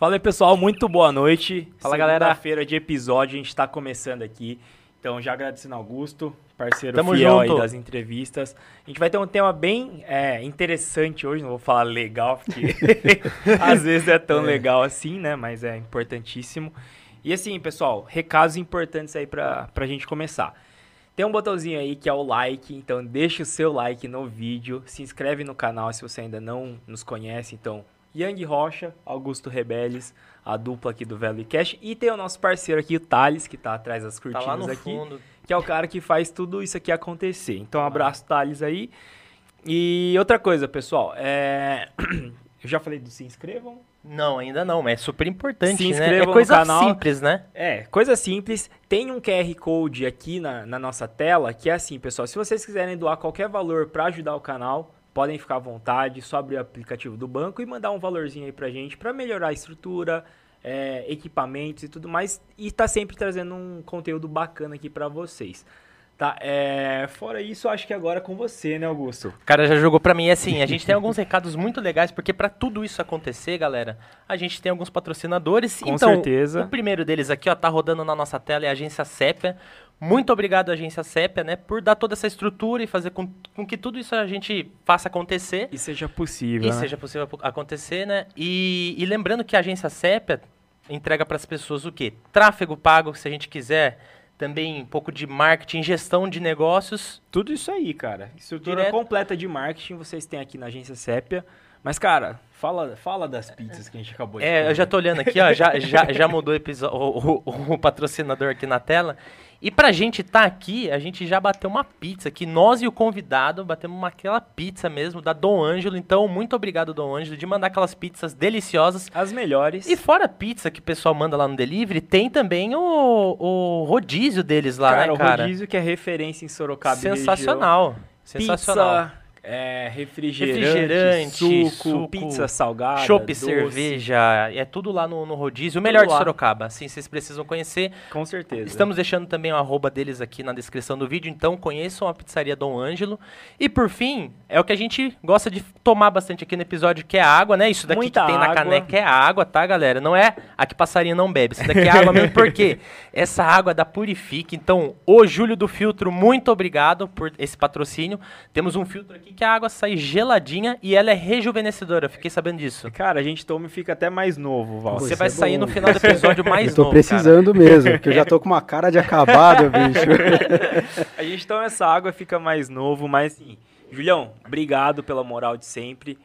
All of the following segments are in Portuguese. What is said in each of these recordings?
Fala aí, pessoal, muito boa noite. Fala, galera. Segunda-feira de episódio, a gente tá começando aqui. Então, já agradecendo ao Augusto, parceiro Tamo fiel junto. aí das entrevistas. A gente vai ter um tema bem é, interessante hoje, não vou falar legal, porque às vezes é tão legal assim, né? Mas é importantíssimo. E assim, pessoal, recados importantes aí pra, pra gente começar. Tem um botãozinho aí que é o like, então deixa o seu like no vídeo, se inscreve no canal se você ainda não nos conhece, então Yang Rocha, Augusto Rebeles, a dupla aqui do Velho Cash, e tem o nosso parceiro aqui, o Thales, que tá atrás das Tá cortinas lá no aqui, fundo. que é o cara que faz tudo isso aqui acontecer. Então, um abraço, Thales, aí. E outra coisa, pessoal, é... eu já falei do se inscrevam, Não, ainda não, mas é super importante, Se né? inscreva É no coisa canal. simples, né? É, coisa simples. Tem um QR Code aqui na, na nossa tela, que é assim, pessoal. Se vocês quiserem doar qualquer valor para ajudar o canal, podem ficar à vontade, só abrir o aplicativo do banco e mandar um valorzinho aí pra gente para melhorar a estrutura, é, equipamentos e tudo mais. E tá sempre trazendo um conteúdo bacana aqui para vocês. Tá, é, fora isso, acho que agora é com você, né, Augusto? O cara já jogou pra mim e assim, a gente tem alguns recados muito legais, porque pra tudo isso acontecer, galera, a gente tem alguns patrocinadores. Com então, certeza. o primeiro deles aqui, ó, tá rodando na nossa tela, é a Agência Sépia. Muito obrigado, Agência Sépia, né, por dar toda essa estrutura e fazer com, com que tudo isso a gente faça acontecer. E seja possível. E né? seja possível aco- acontecer, né? E, e lembrando que a agência Sépia entrega para as pessoas o quê? Tráfego pago, se a gente quiser. Também um pouco de marketing, gestão de negócios. Tudo isso aí, cara. Estrutura Direto. completa de marketing vocês têm aqui na agência Sépia. Mas, cara, fala, fala das pizzas que a gente acabou de É, eu comer. já tô olhando aqui, ó, já, já, já mudou o, o, o- o patrocinador aqui na tela. E pra gente tá aqui, a gente já bateu uma pizza aqui, nós e o convidado batemos uma, aquela pizza mesmo da Dom Ângelo. Então, muito obrigado, Dom Ângelo, de mandar aquelas pizzas deliciosas. As melhores. E fora a pizza que o pessoal manda lá no delivery, tem também o, o rodízio deles lá, cara, né, o cara? rodízio que é referência em Sorocaba Sensacional. Sensacional. Pizza, é, refrigerante, Refrigerante, suco, suco, pizza salgada, Chopp, cerveja, é tudo lá no, no rodízio. O melhor de. Sorocaba, assim, vocês precisam conhecer. Com certeza. Estamos deixando também o arroba deles aqui na descrição do vídeo, então conheçam a pizzaria Dom Ângelo. E por fim, é o que a gente gosta de tomar bastante aqui no episódio, que é água, né? Isso daqui Muita que tem na água. caneca é a água, tá, galera? Não é a que passarinho não bebe. Isso daqui é água mesmo, porque essa água da Purifique. Então, o Júlio do Filtro, muito obrigado por esse patrocínio. Temos um filtro aqui que a água sai geladinha e ela é rejuvenescedora. Eu Fiquei sabendo disso. Cara, a gente toma e fica até mais novo, Val. Pô, Você vai é sair bom. no final do episódio mais eu tô novo, precisando mesmo, porque eu já tô com uma cara de acabado, bicho. A gente toma essa água e fica mais novo, mas assim, Julião, obrigado pela moral de sempre.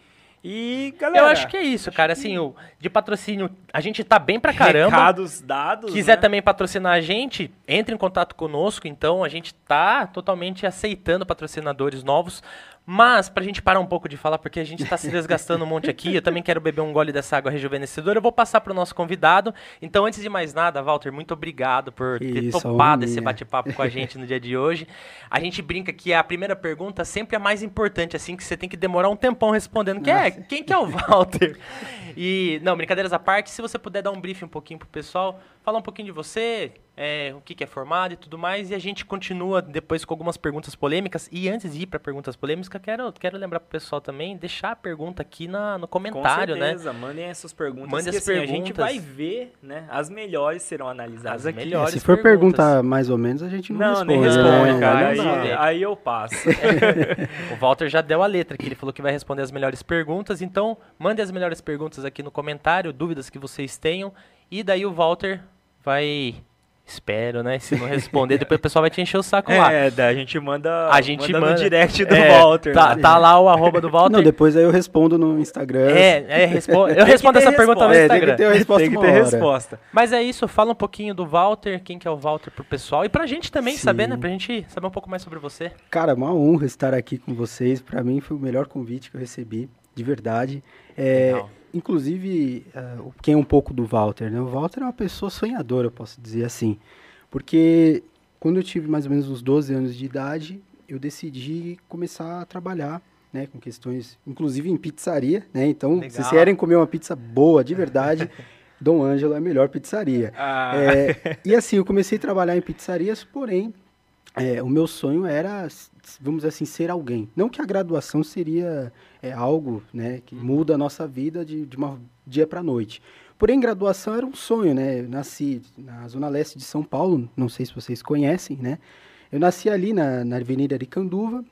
E, galera, Eu acho que é isso, cara. Assim, o, de patrocínio, a gente tá bem pra caramba. recados dados, Quiser né? também patrocinar a gente, entre em contato conosco. Então, a gente tá totalmente aceitando patrocinadores novos. Mas, pra gente parar um pouco de falar, porque a gente tá se desgastando um monte aqui, eu também quero beber um gole dessa água rejuvenescedora, eu vou passar pro nosso convidado. Então, antes de mais nada, Walter, muito obrigado por ter isso, topado esse bate-papo com a gente no dia de hoje. A gente brinca que a primeira pergunta sempre é a mais importante, assim, que você tem que demorar um tempão respondendo, que é, quem que é o Walter? E, não, brincadeiras à parte, se você puder dar um briefing um pouquinho pro pessoal, falar um pouquinho de você, é, o que, que é formado e tudo mais, e a gente continua depois com algumas perguntas polêmicas. E antes de ir para perguntas polêmicas, quero, quero lembrar pro pessoal também, deixar a pergunta aqui na, no Com comentário, né? certeza, mandem essas perguntas. Mandem que, as assim, A gente perguntas. vai ver, né? As melhores serão analisadas As aqui. melhores. Se for perguntas. pergunta mais ou menos, a gente não, Não, responde. nem responde, né? cara. Aí não Aí, eu passo. O Walter já deu a letra que ele falou que vai responder as melhores perguntas, então mande as melhores perguntas aqui no comentário, dúvidas que vocês tenham, e daí o Walter vai. Espero, né? Se não responder, depois o pessoal vai te encher o saco lá. É, daí a gente manda, A gente manda, manda. no direct do É, Walter. Tá, né? tá lá o arroba do Walter. Não, depois aí eu respondo no Instagram. É, é respo- eu respondo essa pergunta no resposta. É, tem que Instagram. ter a resposta Tem que ter resposta. Mas é isso, fala um pouquinho do Walter, quem que é o Walter pro pessoal e pra gente também Sim. saber, né? Pra gente saber um pouco mais sobre você. Cara, uma honra estar aqui com vocês. Pra mim foi o melhor convite que eu recebi, de verdade. É, Legal. Inclusive, o- quem é um pouco do Walter, né? O Walter é uma pessoa sonhadora, eu posso dizer assim. Porque quando eu tive mais ou menos uns 12 anos de idade, eu decidi começar a trabalhar, né, com questões, inclusive em pizzaria, né? Então, se Legal. vocês querem comer uma pizza boa, de verdade, Dom Ângelo é a melhor pizzaria. Ah, É, e assim, eu comecei a trabalhar em pizzarias, porém, é, o meu sonho era, vamos dizer assim, ser alguém. Não que a graduação seria é, algo né, que muda a nossa vida de, de uma dia para noite. Porém, graduação era um sonho, né? Eu nasci na Zona Leste de São Paulo, não sei se vocês conhecem, né? Eu nasci ali na, na Avenida Aricanduva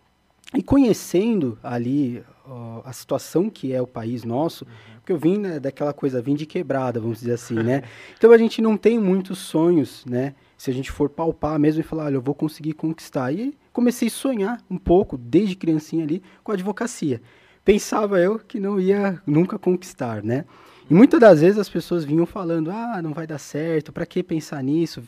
e conhecendo ali ó, a situação que é o país nosso, porque eu vim né, daquela coisa, vim de quebrada, vamos dizer assim, né? Então a gente não tem muitos sonhos, né? Se a gente for palpar mesmo e falar, olha, eu vou conseguir conquistar. E comecei a sonhar um pouco, desde criancinha ali, com a advocacia. Pensava eu que não ia nunca conquistar, né? E muitas das vezes as pessoas vinham falando, ah, não vai dar certo, para que pensar nisso?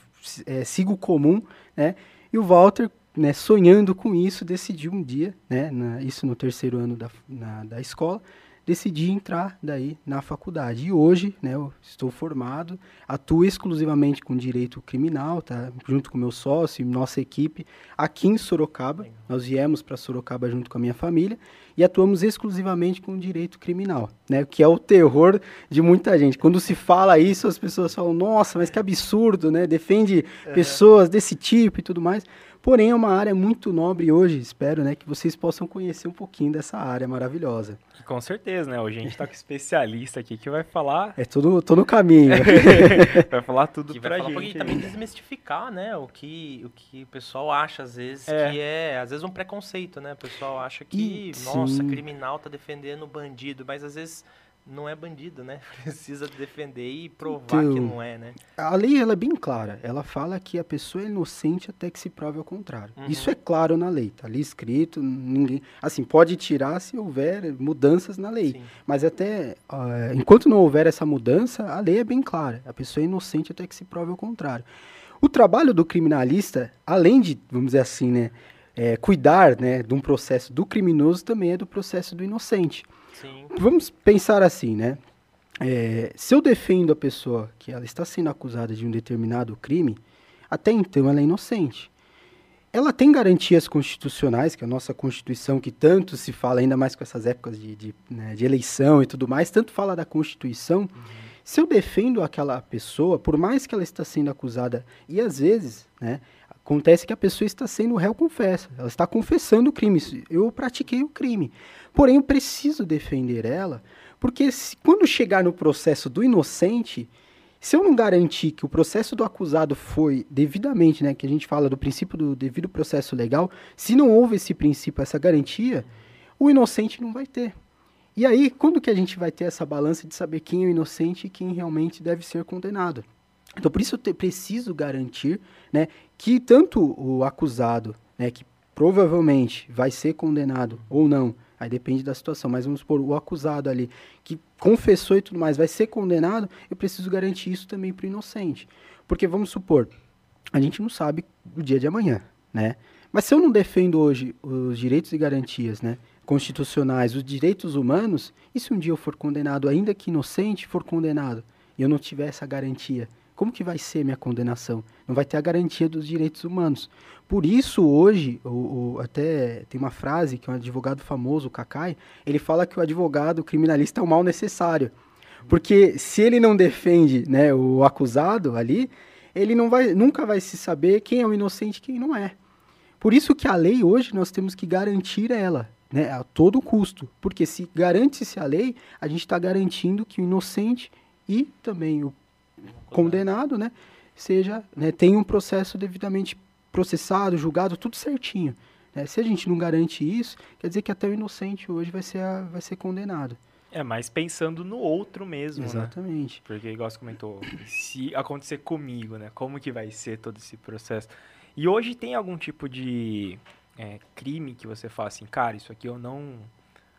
É, siga o comum, né? E o Walter, né, sonhando com isso, decidiu um dia, né, na, isso no terceiro ano da, na, da escola, decidi entrar daí na faculdade. E hoje, né, eu estou formado, atuo exclusivamente com direito criminal, tá? Junto com meu sócio e nossa equipe aqui em Sorocaba. Nós viemos para Sorocaba junto com a minha família e atuamos exclusivamente com direito criminal, né? Que é o terror de muita gente. Quando se fala isso, as pessoas falam: "Nossa, mas que absurdo, né? Defende é. pessoas desse tipo e tudo mais". Porém, é uma área muito nobre hoje, espero, né, que vocês possam conhecer um pouquinho dessa área maravilhosa. Com certeza, né? Hoje a gente está com um especialista aqui que vai falar... É tudo, tô no caminho. vai falar tudo que pra vai falar gente. Um também desmistificar, né, o que, o que o pessoal acha, às vezes, é. que é, às vezes, um preconceito, né? O pessoal acha que, e, nossa, sim. criminal tá defendendo bandido, mas às vezes não é bandido, né? Precisa defender e provar então, que não é, né? A lei ela é bem clara. Ela fala que a pessoa é inocente até que se prove ao contrário. Uhum. Isso é claro na lei, tá ali escrito, ninguém, assim, pode tirar se houver mudanças na lei. Sim. Mas até uh, enquanto não houver essa mudança, a lei é bem clara. A pessoa é inocente até que se prove ao contrário. O trabalho do criminalista, além de, vamos dizer assim, né, é, cuidar, né, de um processo do criminoso, também é do processo do inocente. Sim. Vamos pensar assim, né? É, se eu defendo a pessoa que ela está sendo acusada de um determinado crime, até então ela é inocente. Ela tem garantias constitucionais, que é a nossa Constituição, que tanto se fala, ainda mais com essas épocas de, de, né, de eleição e tudo mais, tanto fala da Constituição. Uhum. Se eu defendo aquela pessoa, por mais que ela está sendo acusada, e às vezes, né, acontece que a pessoa está sendo réu confessa, ela está confessando o crime, eu pratiquei o crime. Porém, eu preciso defender ela, porque se, quando chegar no processo do inocente, se eu não garantir que o processo do acusado foi devidamente, né, que a gente fala do princípio do devido processo legal, se não houve esse princípio, essa garantia, o inocente não vai ter. E aí, quando que a gente vai ter essa balança de saber quem é o inocente e quem realmente deve ser condenado? Então, por isso eu te, preciso garantir né, que tanto o acusado, né, que provavelmente vai ser condenado ou não, Aí depende da situação. Mas vamos supor, o acusado ali, que confessou e tudo mais, vai ser condenado, eu preciso garantir isso também para o inocente. Porque vamos supor, a gente não sabe o dia de amanhã, né? Mas se eu não defendo hoje os direitos e garantias, né, constitucionais, os direitos humanos, e se um dia eu for condenado, ainda que inocente, for condenado, e eu não tiver essa garantia, como que vai ser minha condenação? Não vai ter a garantia dos direitos humanos. Por isso, hoje, o, o, até tem uma frase que um advogado famoso, o Kakai, ele fala que o advogado criminalista é o mal necessário. Porque se ele não defende né, o acusado ali, ele não vai, nunca vai se saber quem é o inocente e quem não é. Por isso que a lei hoje nós temos que garantir ela, né, a todo custo. Porque se garante-se a lei, a gente está garantindo que o inocente e também o condenado, né, seja, né, tenha um processo devidamente processado, julgado, tudo certinho. Né? Se a gente não garante isso, quer dizer que até o inocente hoje vai ser, a, vai ser condenado. É, mas pensando no outro mesmo, né? Exatamente. Né? Porque, igual você comentou, se acontecer comigo, né? Como que vai ser todo esse processo? E hoje tem algum tipo de é, crime que você fala assim, cara, isso aqui eu não,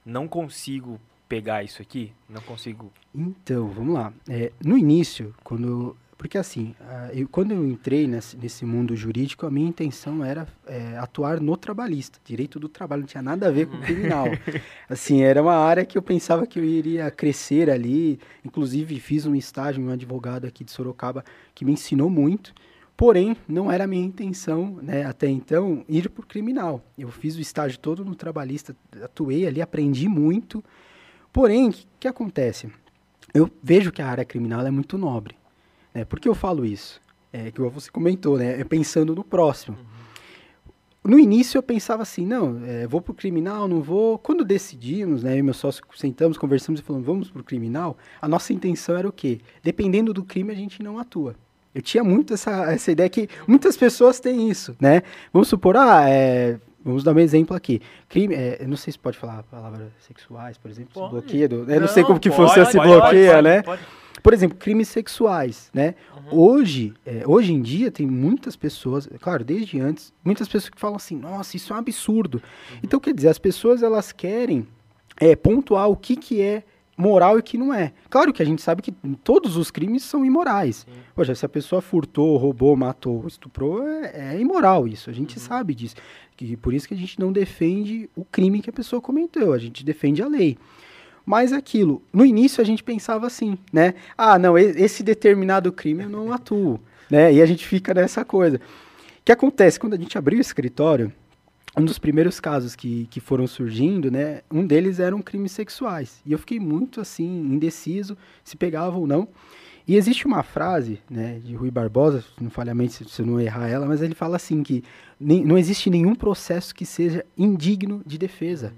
não consigo pegar isso aqui? Não consigo. Então, vamos lá. É, no início, quando. Porque assim, eu, quando eu entrei nesse, nesse mundo jurídico, a minha intenção era é, atuar no trabalhista, direito do trabalho, não tinha nada a ver com criminal. assim, era uma área que eu pensava que eu iria crescer ali. Inclusive, fiz um estágio em um advogado aqui de Sorocaba que me ensinou muito. Porém, não era a minha intenção, né, até então, ir para o criminal. Eu fiz o estágio todo no trabalhista, atuei ali, aprendi muito. Porém, o que, que, acontece? Eu vejo que a área criminal é muito nobre. Né? Por que eu falo isso? É que você comentou, né? É pensando no próximo. Uhum. no início eu pensava assim, não, é, vou pro criminal, não vou. Quando decidimos, né, eu e meu sócio sentamos, conversamos e falamos, vamos pro criminal, a nossa intenção era o quê? Dependendo do crime, a gente não atua. Eu tinha muito essa, essa ideia que muitas pessoas têm isso, né? Vamos supor, ah, é, vamos dar um exemplo aqui. Crime, é, não sei se pode falar palavras sexuais, por exemplo, se bloqueia. Do, eu não, não, sei como que pode, funciona se bloqueia, pode, né? Pode, por exemplo, crimes sexuais, né? Uhum. Hoje, é, hoje em dia tem muitas pessoas, claro, desde antes, muitas pessoas que falam assim, nossa, isso é um absurdo. Uhum. Então, quer dizer, as pessoas elas querem é, pontuar o que, que é moral e que não é. Claro que a gente sabe que todos os crimes são imorais. Sim. Poxa, se a pessoa furtou, roubou, matou, estuprou, é, é imoral isso. A gente uhum. sabe disso. Que, por isso que a gente não defende o crime que a pessoa cometeu, a gente defende a lei. Mas aquilo, no início a gente pensava assim, né? Ah, não, esse determinado crime eu não atuo, né? E a gente fica nessa coisa. O que acontece? Quando a gente abriu o escritório, um dos primeiros casos que, que foram surgindo, né? Um deles eram crimes sexuais. E eu fiquei muito, assim, indeciso se pegava ou não. E existe uma frase, né, de Rui Barbosa, não falhamento se, se eu não errar ela, mas ele fala assim que nem, não existe nenhum processo que seja indigno de defesa.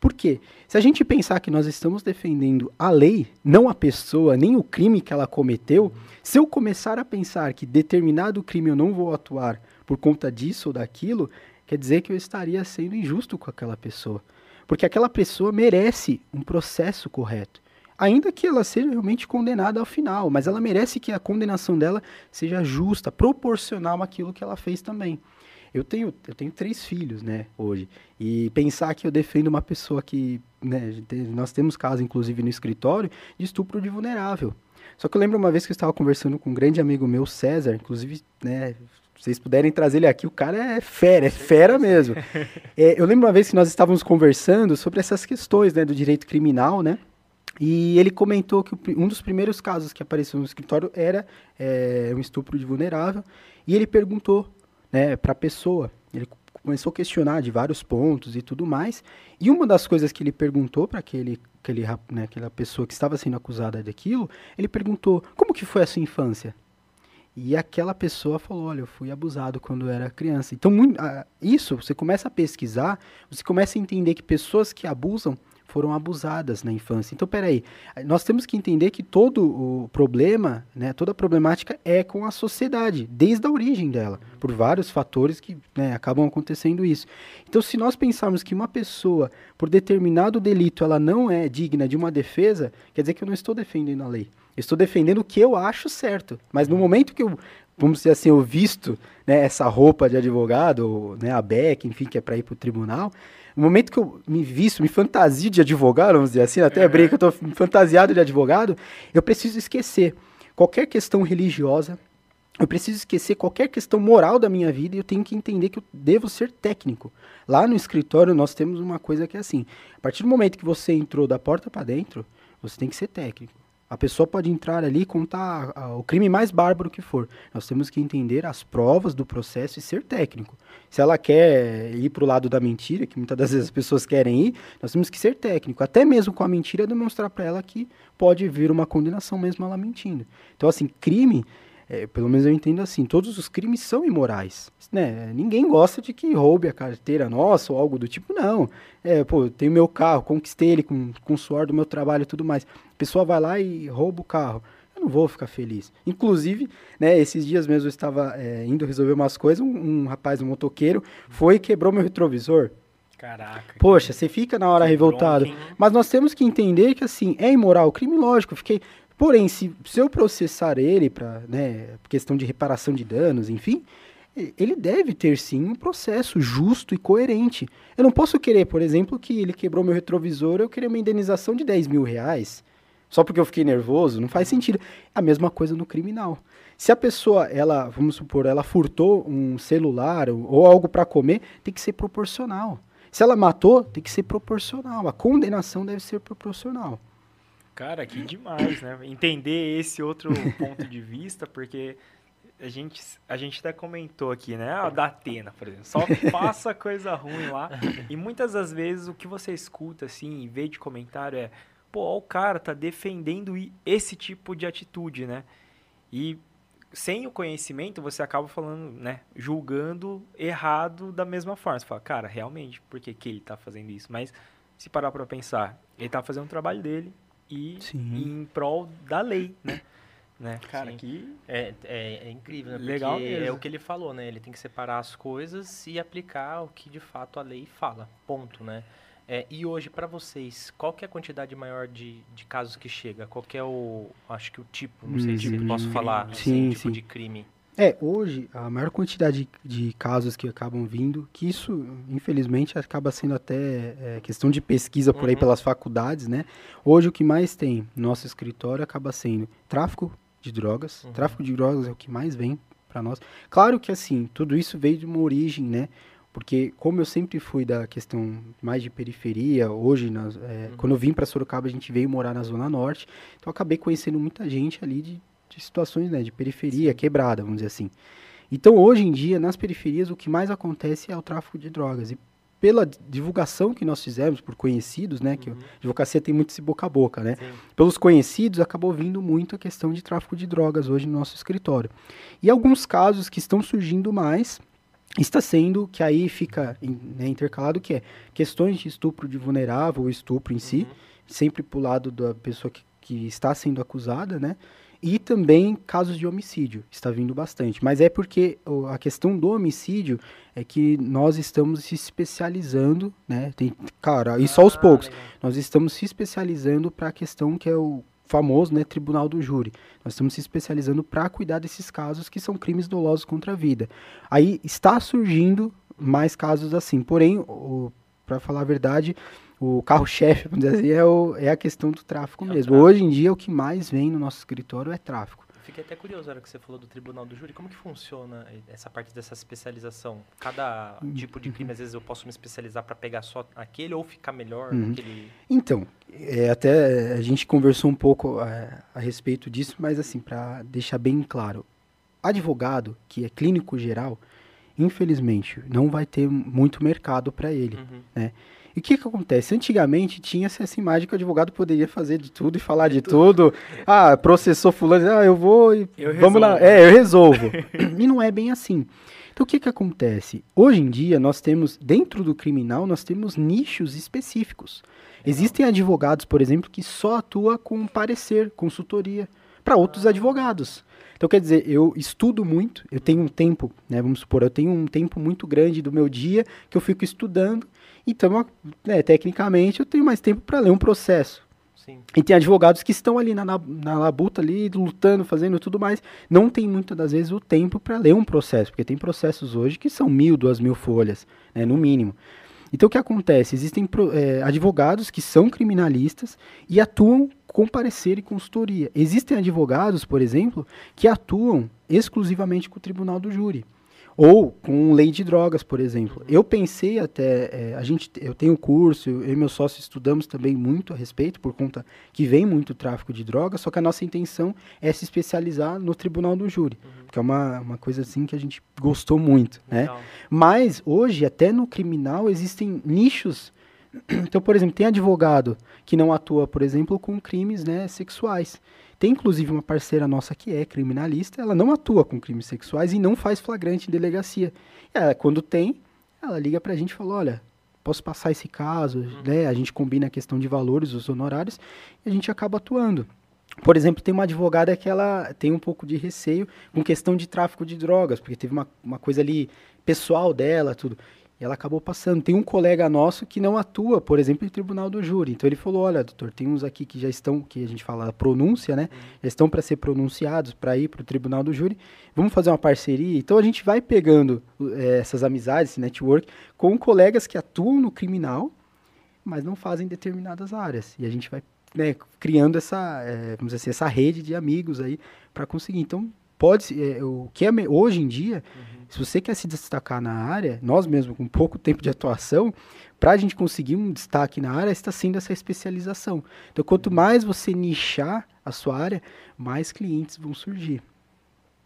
Por quê? Se a gente pensar que nós estamos defendendo a lei, não a pessoa, nem o crime que ela cometeu, se eu começar a pensar que determinado crime eu não vou atuar por conta disso ou daquilo, quer dizer que eu estaria sendo injusto com aquela pessoa. Porque aquela pessoa merece um processo correto. Ainda que ela seja realmente condenada ao final, mas ela merece que a condenação dela seja justa, proporcional àquilo que ela fez também. Eu tenho, eu tenho três filhos, né, hoje. E pensar que eu defendo uma pessoa que, né, nós temos caso, inclusive, no escritório, de estupro de vulnerável. Só que eu lembro uma vez que eu estava conversando com um grande amigo meu, César, inclusive, né, vocês puderem trazer ele aqui, o cara é fera, é fera mesmo. É, eu lembro uma vez que nós estávamos conversando sobre essas questões, né, do direito criminal, né, e ele comentou que um dos primeiros casos que apareceu no escritório era é, um estupro de vulnerável, e ele perguntou né, para a pessoa. Ele começou a questionar de vários pontos e tudo mais. E uma das coisas que ele perguntou para aquele, aquele, né, aquela pessoa que estava sendo acusada daquilo, ele perguntou: como que foi a sua infância? E aquela pessoa falou: Olha, eu fui abusado quando era criança. Então, muito, uh, isso, você começa a pesquisar, você começa a entender que pessoas que abusam foram abusadas na infância. Então, peraí, nós temos que entender que todo o problema, né, toda a problemática é com a sociedade, desde a origem dela, por vários fatores que né, acabam acontecendo isso. Então, se nós pensarmos que uma pessoa, por determinado delito, ela não é digna de uma defesa, quer dizer que eu não estou defendendo a lei. Estou defendendo o que eu acho certo. Mas no momento que eu, vamos dizer assim, eu visto né, essa roupa de advogado, né, a BEC, enfim, que é para ir para o tribunal, no momento que eu me visto, me fantasio de advogado, vamos dizer assim, até brinco, eu estou fantasiado de advogado, eu preciso esquecer qualquer questão religiosa, eu preciso esquecer qualquer questão moral da minha vida e eu tenho que entender que eu devo ser técnico. Lá no escritório nós temos uma coisa que é assim: a partir do momento que você entrou da porta para dentro, você tem que ser técnico. A pessoa pode entrar ali e contar o crime mais bárbaro que for. Nós temos que entender as provas do processo e ser técnico. Se ela quer ir para o lado da mentira, que muitas das vezes as pessoas querem ir, nós temos que ser técnico. Até mesmo com a mentira, demonstrar para ela que pode vir uma condenação mesmo ela mentindo. Então, assim, crime é, pelo menos eu entendo assim, todos os crimes são imorais. Né? Ninguém gosta de que roube a carteira nossa ou algo do tipo, não. É, pô, eu tenho meu carro, conquistei ele com, com o suor do meu trabalho e tudo mais. A pessoa vai lá e rouba o carro. Eu não vou ficar feliz. Inclusive, né, esses dias mesmo eu estava é, indo resolver umas coisas, um, um, rapaz, um motoqueiro, foi e quebrou meu retrovisor. Caraca. Poxa, você fica na hora revoltado. Mas nós temos que entender que, assim, é imoral. Crime, lógico, fiquei Porém, se, se eu processar ele para né, questão de reparação de danos, enfim, ele deve ter sim um processo justo e coerente. Eu não posso querer, por exemplo, que ele quebrou meu retrovisor, eu queria uma indenização de 10 mil reais, só porque eu fiquei nervoso, não faz sentido. A mesma coisa no criminal. Se a pessoa, ela, vamos supor, ela furtou um celular ou, ou algo para comer, tem que ser proporcional. Se ela matou, tem que ser proporcional. A condenação deve ser proporcional. Cara, que demais, né? Entender esse outro ponto de vista, porque a gente, a gente até comentou aqui, né? A da Atena, por exemplo. Só passa coisa ruim lá. E muitas das vezes o que você escuta, assim, em vez de comentário, é pô, o cara tá defendendo esse tipo de atitude, né? E sem o conhecimento, você acaba falando, né, julgando errado da mesma forma. Você fala, cara, realmente, por que, que ele tá fazendo isso? Mas se parar para pensar, ele tá fazendo o trabalho dele e Sim. em prol da lei, né? né? Cara, Sim. que É, é, é incrível, né? Legal Porque mesmo. é o que ele falou, né? Ele tem que separar as coisas e aplicar o que de fato a lei fala. Ponto, né? É, e hoje, para vocês, qual que é a quantidade maior de, de casos que chega? Qual que é o, acho que o tipo, não sei se Uhum. posso falar, Sim, assim, tipo sim. de crime. É, hoje, a maior quantidade de, de casos que acabam vindo, que isso, infelizmente, acaba sendo até é, questão de pesquisa por aí Uhum. pelas faculdades, né? Hoje, o que mais tem no nosso escritório acaba sendo tráfico de drogas. Uhum. Tráfico de drogas é o que mais vem para nós. Claro que, assim, tudo isso veio de uma origem, né? Porque, como eu sempre fui da questão mais de periferia, hoje, nas- é, Uhum. quando eu vim para Sorocaba, a gente veio morar na Zona Norte, então acabei conhecendo muita gente ali de, de situações né, de periferia, quebrada, vamos dizer assim. Então, hoje em dia, nas periferias, o que mais acontece é o tráfico de drogas. E pela divulgação que nós fizemos por conhecidos, né, que a advocacia tem muito esse boca a boca, né? Sim. Pelos conhecidos, acabou vindo muito a questão de tráfico de drogas hoje no nosso escritório. E alguns casos que estão surgindo mais, está sendo, que aí fica né, intercalado, que é questões de estupro de vulnerável, ou estupro em si, Uhum. sempre pro lado da pessoa que, que está sendo acusada, né? E também casos de homicídio, está vindo bastante. Mas é porque a questão do homicídio é que nós estamos se especializando, né? Tem, cara, e só aos Ah, poucos. Nós estamos se especializando para a questão que é o famoso, né, tribunal do júri. Nós estamos se especializando para cuidar desses casos que são crimes dolosos contra a vida. Aí está surgindo mais casos assim. Porém, para falar a verdade, o carro-chefe, vamos dizer assim, é, o- é a questão do tráfico É mesmo. tráfico. Hoje em dia, o que mais vem no nosso escritório é tráfico. Eu Fiquei até curioso na hora que você falou do tribunal do júri. Como que funciona essa parte dessa especialização? Cada Hum, tipo de crime, às vezes, eu posso me especializar para pegar só aquele ou ficar melhor Uhum. naquele... Então, é, até a gente conversou um pouco é, a respeito disso, mas assim, para deixar bem claro, advogado que é clínico geral, infelizmente, não vai ter muito mercado para ele. Uhum. E o que, que acontece? Antigamente tinha-se essa imagem que o advogado poderia fazer de tudo e falar de tudo. Ah, processou fulano, ah, eu vou e Eu vamos lá. resolvo. É, eu resolvo. e não é bem assim. Então o que, que acontece? Hoje em dia nós temos, dentro do criminal, nós temos nichos específicos. Existem advogados, por exemplo, que só atua com parecer, consultoria, para outros advogados. Então, quer dizer, eu estudo muito, eu tenho um tempo, né, vamos supor, eu tenho um tempo muito grande do meu dia que eu fico estudando, então, né, tecnicamente, eu tenho mais tempo para ler um processo. Sim. E tem advogados que estão ali na, na, na labuta, ali, lutando, fazendo tudo mais. Não tem muitas das vezes o tempo para ler um processo, porque tem processos hoje que são mil, duas mil folhas, né, no mínimo. Então o que acontece? Existem eh, advogados que são criminalistas e atuam com parecer e consultoria. Existem advogados, por exemplo, que atuam exclusivamente com o tribunal do júri. Ou com lei de drogas, por exemplo. Eu pensei até, eh, a gente, eu tenho curso, eu e meu sócio estudamos também muito a respeito, por conta que vem muito tráfico de drogas, só que a nossa intenção é se especializar no tribunal do júri, que é uma, uma coisa assim que a gente gostou muito, né? Mas hoje, até no criminal, existem nichos. Então, por exemplo, tem advogado que não atua, por exemplo, com crimes né, sexuais. Tem inclusive uma parceira nossa que é criminalista, ela não atua com crimes sexuais e não faz flagrante em delegacia. Ela, quando tem, ela liga pra gente e fala: olha, posso passar esse caso, né? A gente combina a questão de valores, os honorários, e a gente acaba atuando. Por exemplo, tem uma advogada que ela tem um pouco de receio com questão de tráfico de drogas, porque teve uma, uma coisa ali pessoal dela, tudo. Ela acabou passando. Tem um colega nosso que não atua, por exemplo, em tribunal do júri. Então ele falou: olha, doutor, tem uns aqui que já estão, que a gente fala pronúncia, né? Já estão para ser pronunciados, para ir para o tribunal do júri. Vamos fazer uma parceria? Então a gente vai pegando eh, essas amizades, esse network, com colegas que atuam no criminal, mas não fazem determinadas áreas. E a gente vai né, criando essa, eh, vamos assim, essa rede de amigos aí para conseguir. Então, pode eh, o que é hoje em dia, se você quer se destacar na área, nós mesmo com pouco tempo de atuação, para a gente conseguir um destaque na área, está sendo essa especialização. Então, quanto mais você nichar a sua área, mais clientes vão surgir.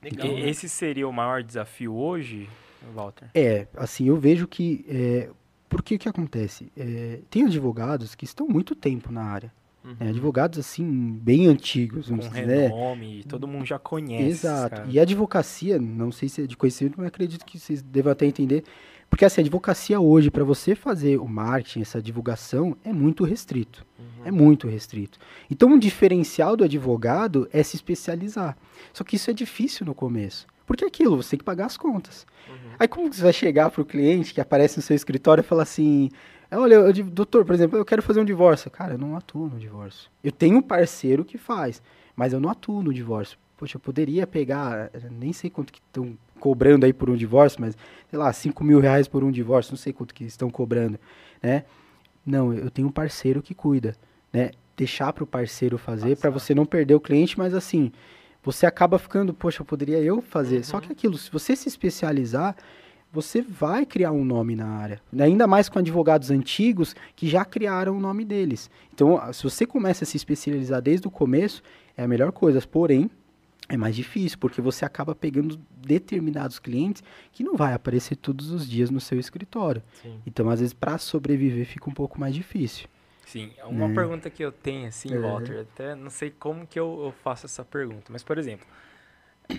Legal. E- né? Esse seria o maior desafio hoje, Walter? É, assim, eu vejo que. É, porque o que acontece? É, tem advogados que estão muito tempo na área. Uhum. Né? Advogados, assim, bem antigos, vamos Com dizer. renome, todo mundo já conhece. Exato. Cara. E a advocacia, não sei se é de conhecimento, mas acredito que vocês devem até entender. Porque, assim, a advocacia hoje, para você fazer o marketing, essa divulgação, é muito restrito. Uhum. É muito restrito. Então, um diferencial do advogado é se especializar. Só que isso é difícil no começo. Porque é aquilo, você tem que pagar as contas. Uhum. Aí como você vai chegar para o cliente que aparece no seu escritório e falar assim, olha, eu, doutor, por exemplo, eu quero fazer um divórcio. Cara, eu não atuo no divórcio. Eu tenho um parceiro que faz, mas eu não atuo no divórcio. Poxa, eu poderia pegar, nem sei quanto que estão cobrando aí por um divórcio, mas, sei lá, 5 mil reais por um divórcio, não sei quanto que estão cobrando, né? Não, eu tenho um parceiro que cuida, né? Deixar para o parceiro fazer, para você não perder o cliente, mas assim, você acaba ficando, poxa, poderia eu fazer. Uhum. Só que aquilo, se você se especializar, você vai criar um nome na área. Ainda mais com advogados antigos que já criaram o nome deles. Então, se você começa a se especializar desde o começo, é a melhor coisa. Porém, é mais difícil, porque você acaba pegando determinados clientes que não vai aparecer todos os dias no seu escritório. Sim. Então, às vezes, para sobreviver fica um pouco mais difícil. Sim, uma é. pergunta que eu tenho, assim, é. Walter, até não sei como que eu, eu faço essa pergunta, mas, por exemplo,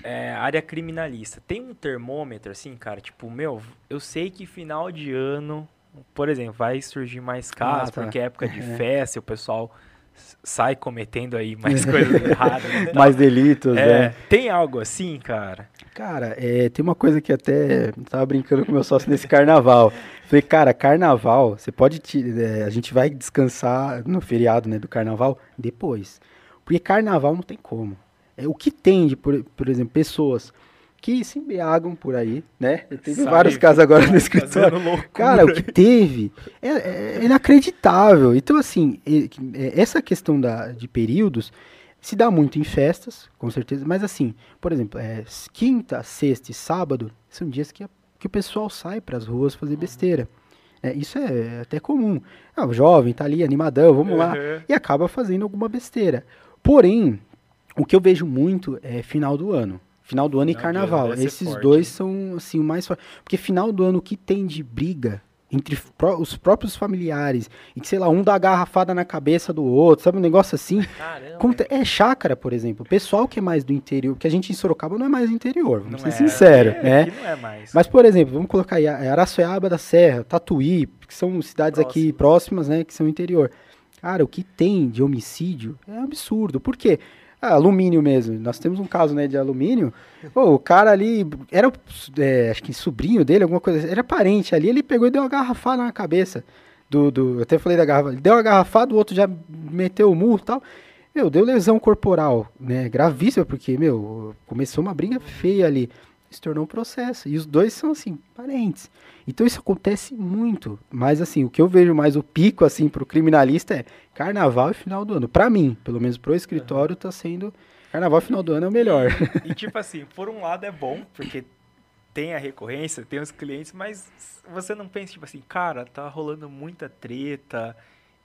é, área criminalista, tem um termômetro, assim, cara, tipo, meu, eu sei que final de ano, por exemplo, vai surgir mais casos, ah, tá. porque é época de é. festa, o pessoal sai cometendo aí mais coisas erradas. Né? Mais delitos, é, né? Tem algo assim, cara? Cara, é, tem uma coisa que até tava brincando com meu sócio nesse carnaval. Falei, cara, carnaval, você pode. É, a gente vai descansar no feriado né, do carnaval depois. Porque carnaval não tem como. É, o que tem de, por, por exemplo, pessoas que se embriagam por aí, né? Teve vários casos agora no escritório. Cara, o que teve é, é, inacreditável. Então, assim, é, essa questão da, de períodos se dá muito em festas, com certeza, mas assim, por exemplo, é, quinta, sexta e sábado são dias que, a, que o pessoal sai para as ruas fazer uhum. besteira. É, isso é até comum. Ah, o jovem tá ali animadão, vamos uhum. lá, e acaba fazendo alguma besteira. Porém, o que eu vejo muito é final do ano. Final do ano e carnaval. Esses forte, dois são, assim, o mais forte. Porque final do ano, o que tem de briga entre os próprios familiares, e que, sei lá, um dá garrafada na cabeça do outro, sabe? Um negócio assim. Caramba. É chácara, por exemplo. O pessoal que é mais do interior, que a gente em Sorocaba não é mais do interior, vamos não ser é, sinceros. É, né? não é mais. Mas, por exemplo, vamos colocar aí Araçoiaba da Serra, Tatuí, que são cidades aqui próximas, né, que são interior. Cara, o que tem de homicídio é absurdo. Por quê? Ah, alumínio mesmo. Nós temos um caso, né, de alumínio. O cara ali, era, é, acho que sobrinho dele, alguma coisa, era parente ali, ele pegou e deu uma garrafada na cabeça do, do eu até falei da garrafa, deu uma garrafada, o outro já meteu o murro e tal. Meu, deu lesão corporal, né, gravíssima, porque, meu, começou uma briga feia ali se tornou um processo. E os dois são, assim, parentes. Então isso acontece muito. Mas, assim, o que eu vejo mais o pico, assim, pro criminalista é carnaval e final do ano. Para mim, pelo menos pro escritório, tá sendo. Carnaval e final do ano é o melhor. E, e, tipo assim, por um lado é bom, porque tem a recorrência, tem os clientes, mas você não pensa, tipo assim, cara, tá rolando muita treta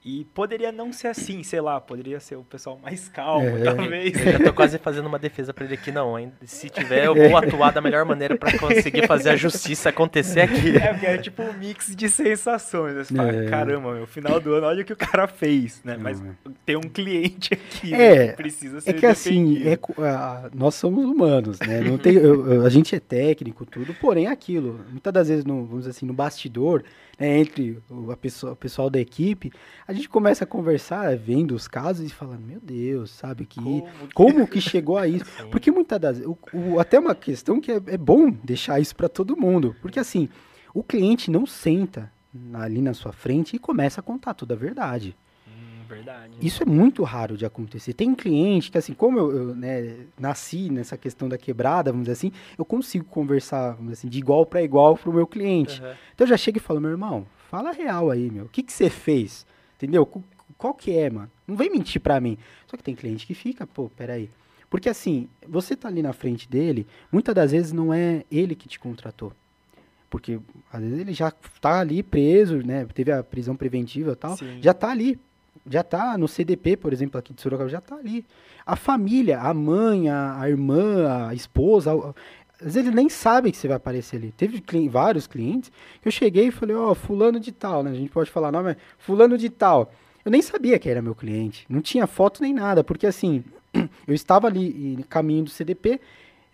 e poderia não ser assim, sei lá, poderia ser o pessoal mais calmo, é. talvez. Eu já tô quase fazendo uma defesa para ele aqui, não, hein? Se tiver, eu vou atuar da melhor maneira para conseguir fazer a justiça acontecer aqui. É, porque é tipo um mix de sensações. Né? Você fala, é. caramba, meu, final do ano, olha o que o cara fez, né? Mas tem um cliente aqui né, é, que precisa ser É que assim, defendido. assim, é, nós somos humanos, né? Não tem, eu, a gente é técnico, tudo, porém aquilo, muitas das vezes, no, vamos dizer assim, no bastidor, né, entre o, a pessoa, o pessoal da equipe, a gente começa a conversar, vendo os casos e falando, meu Deus, sabe, que como, como que chegou a isso? Sim. Porque muitas das vezes, até uma questão que é, é bom deixar isso para todo mundo, porque assim, o cliente não senta ali na sua frente e começa a contar toda a verdade. Verdade. Isso é muito raro de acontecer. Tem cliente que, assim, como eu, eu né, nasci nessa questão da quebrada, vamos dizer assim, eu consigo conversar, assim, de igual para igual pro meu cliente. Uhum. Então eu já chego e falo, meu irmão, fala real aí, meu. O que que você fez? Entendeu? Qual que é, mano? Não vem mentir pra mim. Só que tem cliente que fica, pô, peraí. Porque assim, você tá ali na frente dele, muitas das vezes não é ele que te contratou. Porque às vezes ele já tá ali preso, né? Teve a prisão preventiva e tal. Sim. Já tá ali já está no CDP, por exemplo, aqui de Sorocaba, já está ali. A família, a mãe, a, a irmã, a esposa, às vezes ele nem sabe que você vai aparecer ali. Teve cli vários clientes que eu cheguei e falei, ó, oh, fulano de tal, né? A gente pode falar nome, fulano de tal. Eu nem sabia que era meu cliente. Não tinha foto nem nada, porque assim, eu estava ali em caminho do CDP,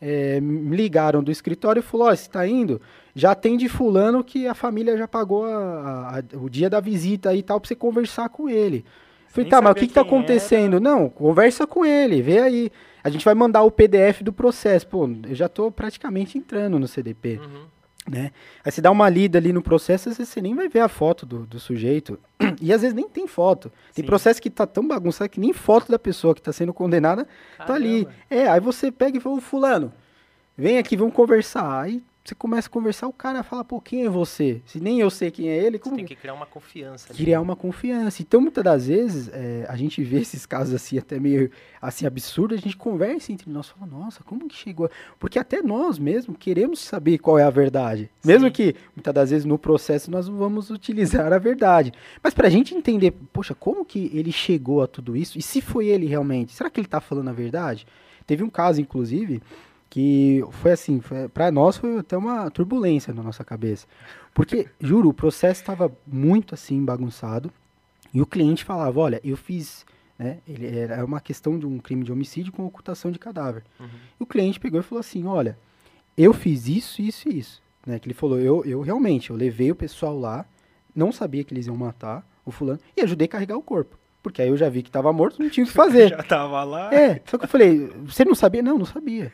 é, me ligaram do escritório e falou, ó, oh, você está indo? Já atende fulano que a família já pagou a, a, o dia da visita e tal, para você conversar com ele. Falei, tá, mas o que, que tá acontecendo? Era. Não, conversa com ele, vê aí. A gente vai mandar o PDF do processo. Pô, eu já tô praticamente entrando no CDP. Uhum. Né? Aí você dá uma lida ali no processo, às vezes você nem vai ver a foto do, do sujeito. E às vezes nem tem foto. Tem Sim. processo que tá tão bagunçado que nem foto da pessoa que tá sendo condenada Caramba. tá ali. É, aí você pega e fala, fulano, vem aqui, vamos conversar. Aí você começa a conversar, o cara fala, pô, quem é você? Se nem eu sei quem é ele, como... Você tem que criar uma confiança. Criar uma confiança. Então, muitas das vezes, é, a gente vê esses casos assim, até meio, assim, absurdos, a gente conversa entre nós, fala, nossa, como que chegou? Porque até nós mesmo queremos saber qual é a verdade. Sim. Mesmo que, muitas das vezes, no processo, nós não vamos utilizar a verdade. Mas pra gente entender, poxa, como que ele chegou a tudo isso? E se foi ele realmente? Será que ele tá falando a verdade? Teve um caso, inclusive que foi assim, para nós foi até uma turbulência na nossa cabeça. Porque, juro, o processo estava muito assim bagunçado e o cliente falava, olha, eu fiz, né, ele era uma questão de um crime de homicídio com ocultação de cadáver. Uhum. E o cliente pegou e falou assim, olha, eu fiz isso, isso e isso, né, que ele falou, eu, eu realmente, eu levei o pessoal lá, não sabia que eles iam matar o fulano e ajudei a carregar o corpo. Porque aí eu já vi que estava morto, não tinha o que fazer. já tava lá. É, só que eu falei, você não sabia? Não, não sabia.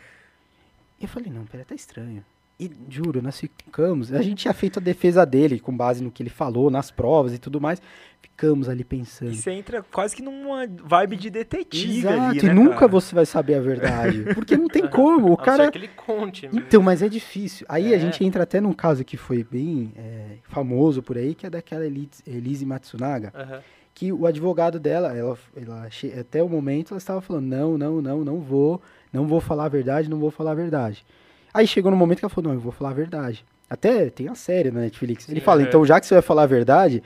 E eu falei, não, pera, tá estranho. E juro, nós ficamos. A gente tinha feito a defesa dele com base no que ele falou, nas provas e tudo mais. Ficamos ali pensando. E você entra quase que numa vibe de detetive. Exato, ali, né, e nunca cara? você vai saber a verdade. Porque não tem como. O cara. que ele conte. Mesmo. Então, mas é difícil. Aí é. a gente entra até num caso que foi bem é, famoso por aí, que é daquela Elise, Elise Matsunaga. Uhum. Que o advogado dela, ela, ela, até o momento, ela estava falando: não, não, não, não vou não vou falar a verdade, não vou falar a verdade. Aí chegou no momento que ela falou, não, eu vou falar a verdade. Até tem a série na Netflix. Ele fala, é. então já que você vai falar a verdade,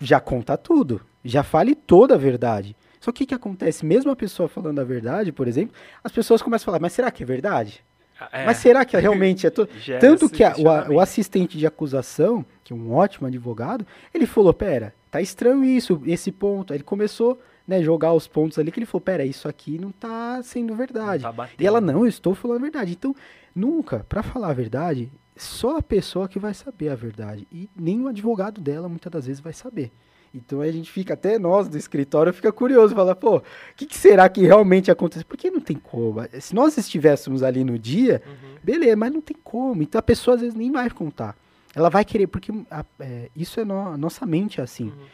já conta tudo. Já fale toda a verdade. Só que o que acontece? Mesmo a pessoa falando a verdade, por exemplo, as pessoas começam a falar, mas será que é verdade? Ah, é. Mas será que realmente é tudo? Tanto que a, o, o, assistente de acusação, que é um ótimo advogado, ele falou, pera, tá estranho isso, esse ponto. Aí ele começou né, jogar os pontos ali que ele falou, pera, isso aqui não tá sendo verdade. Tá e ela, não, eu estou falando a verdade. Então, nunca, para falar a verdade, só a pessoa que vai saber a verdade. E nem o advogado dela, muitas das vezes, vai saber. Então a gente fica, até nós do escritório, fica curioso, fala, pô, o que, que, será que realmente aconteceu? Porque não tem como. Se nós estivéssemos ali no dia, uhum. beleza, mas não tem como. Então a pessoa às vezes nem vai contar. Ela vai querer, porque a, é, isso é no, nossa mente é assim. Uhum.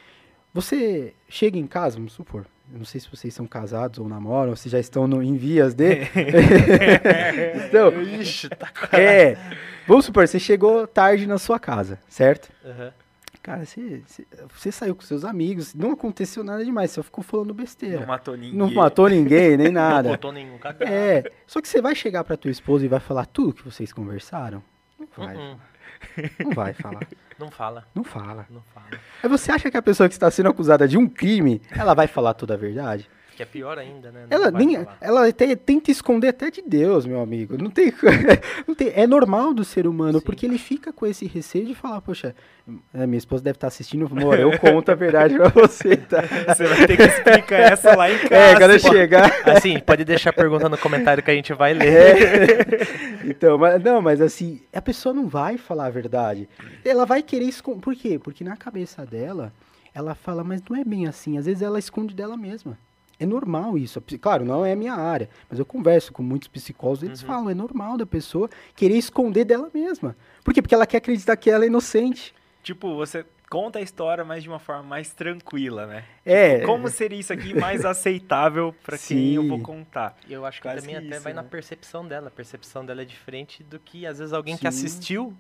Você chega em casa, vamos supor, eu não sei se vocês são casados ou namoram, ou se já estão no, em vias de. então, Ixi, tá é, vamos supor, você chegou tarde na sua casa, certo? Uhum. Cara, você, você, você, saiu com seus amigos, não aconteceu nada demais, só ficou falando besteira. Não matou ninguém. Não matou ninguém, nem nada. não botou nenhum cagado. É, só que você vai chegar pra tua esposa e vai falar tudo que vocês conversaram? Não vai. Uhum. Não vai falar. Não fala. Não fala. Não fala. Aí você acha que a pessoa que está sendo acusada de um crime, ela vai falar toda a verdade? Que é pior ainda, né? Não ela, nem, ela até, tenta esconder até de Deus, meu amigo. Não tem, não tem, é normal do ser humano, Sim. porque ele fica com esse receio de falar, poxa, minha esposa deve estar assistindo, amor, eu conto a verdade pra você, tá? Você vai ter que explicar essa lá em casa. É, quando chegar... Assim, pode deixar pergunta no comentário que a gente vai ler. É. Então, mas, não, mas assim, a pessoa não vai falar a verdade. Ela vai querer esconder. Por quê? Porque na cabeça dela, ela fala, mas não é bem assim. Às vezes ela esconde dela mesma. É normal isso. Claro, não é a minha área, mas eu converso com muitos psicólogos, eles uhum. falam, é normal da pessoa querer esconder dela mesma. Por quê? Porque ela quer acreditar que ela é inocente. Tipo, você conta a história, mas de uma forma mais tranquila, né? É. Tipo, como seria isso aqui mais aceitável para quem eu vou contar? Eu acho que Quase também até isso, vai né? na percepção dela. A percepção dela é diferente do que às vezes alguém Sim. que assistiu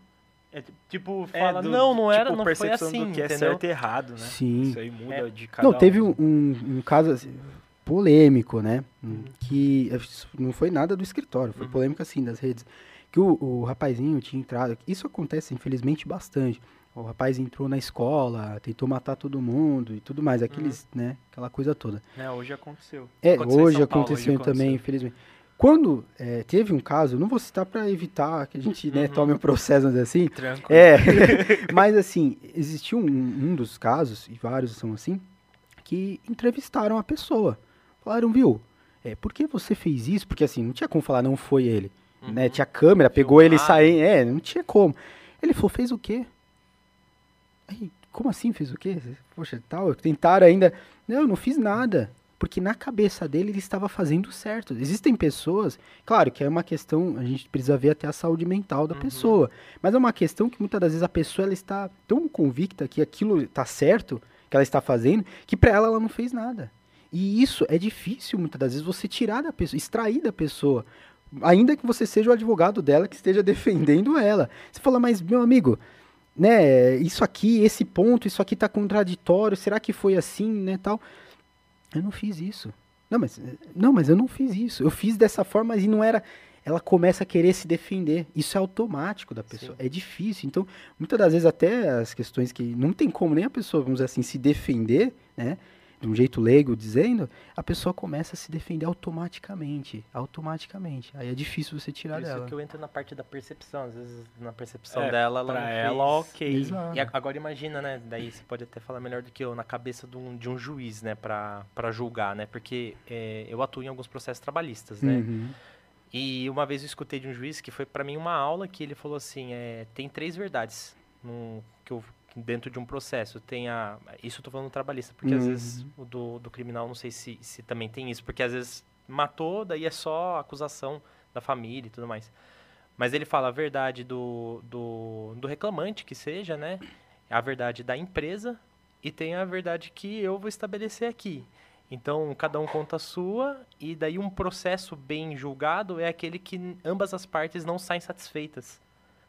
é, tipo, é, fala, é, do, não, não era, tipo, não foi assim, do que é certo e errado, né? Sim. Isso aí muda é. de cada Não, teve um, um, um caso, assim, polêmico, né? Uhum. Que não foi nada do escritório, foi uhum. polêmico assim das redes. Que o, o rapazinho tinha entrado. Isso acontece, infelizmente, bastante. O rapaz entrou na escola, tentou matar todo mundo e tudo mais, aqueles, uhum. né, aquela coisa toda. É, hoje aconteceu. É, aconteceu hoje, aconteceu hoje também, aconteceu. infelizmente. Quando é, teve um caso, não vou citar para evitar que a gente né, uhum. tome um processo assim. Tranquilo. É, mas assim, existiu um, um dos casos, e vários são assim, que entrevistaram a pessoa. Falaram, viu, é, por que você fez isso? Porque assim, não tinha como falar, não foi ele. Né? Uhum. Tinha câmera, pegou ele Filmado. saindo. É, não tinha como. Ele falou, fez o quê? Aí, como assim fez o quê? Poxa, tal, tentaram ainda. Não, eu não fiz nada. Porque na cabeça dele ele estava fazendo certo. Existem pessoas, claro que é uma questão, a gente precisa ver até a saúde mental da Uhum. pessoa. Mas é uma questão que muitas das vezes a pessoa ela está tão convicta que aquilo está certo, que ela está fazendo, que para ela ela não fez nada. E isso é difícil muitas das vezes você tirar da pessoa, extrair da pessoa. Ainda que você seja o advogado dela que esteja defendendo ela. Você fala, mas meu amigo, né, isso aqui, esse ponto, isso aqui tá contraditório, será que foi assim, né, tal? Eu não fiz isso. Não, mas não, mas eu não fiz isso. Eu fiz dessa forma mas e não era ela começa a querer se defender. Isso é automático da pessoa. Sim. É difícil. Então, muitas das vezes até as questões que não tem como nem a pessoa, vamos dizer assim, se defender, né? De um jeito leigo dizendo, a pessoa começa a se defender automaticamente, automaticamente. Aí é difícil você tirar Por isso dela. que eu entro na parte da percepção. Às vezes, na percepção É, dela, ela pra não ela, fez. ok. Exato. E agora imagina, né? Daí você pode até falar melhor do que eu, na cabeça de um, de um juiz, né? Pra, pra julgar, né? Porque é, eu atuo em alguns processos trabalhistas, né? Uhum. E uma vez eu escutei de um juiz que foi pra mim uma aula que ele falou assim, é, tem três verdades num- que eu, dentro de um processo. Tem a, isso eu tô falando trabalhista, porque às Uhum. vezes o do, do criminal não sei se, se também tem isso, porque às vezes matou, daí é só acusação da família e tudo mais. Mas ele fala a verdade do, do, do reclamante, que seja, né? A verdade da empresa e tem a verdade que eu vou estabelecer aqui. Então, cada um conta a sua, e daí um processo bem julgado é aquele que ambas as partes não saem satisfeitas.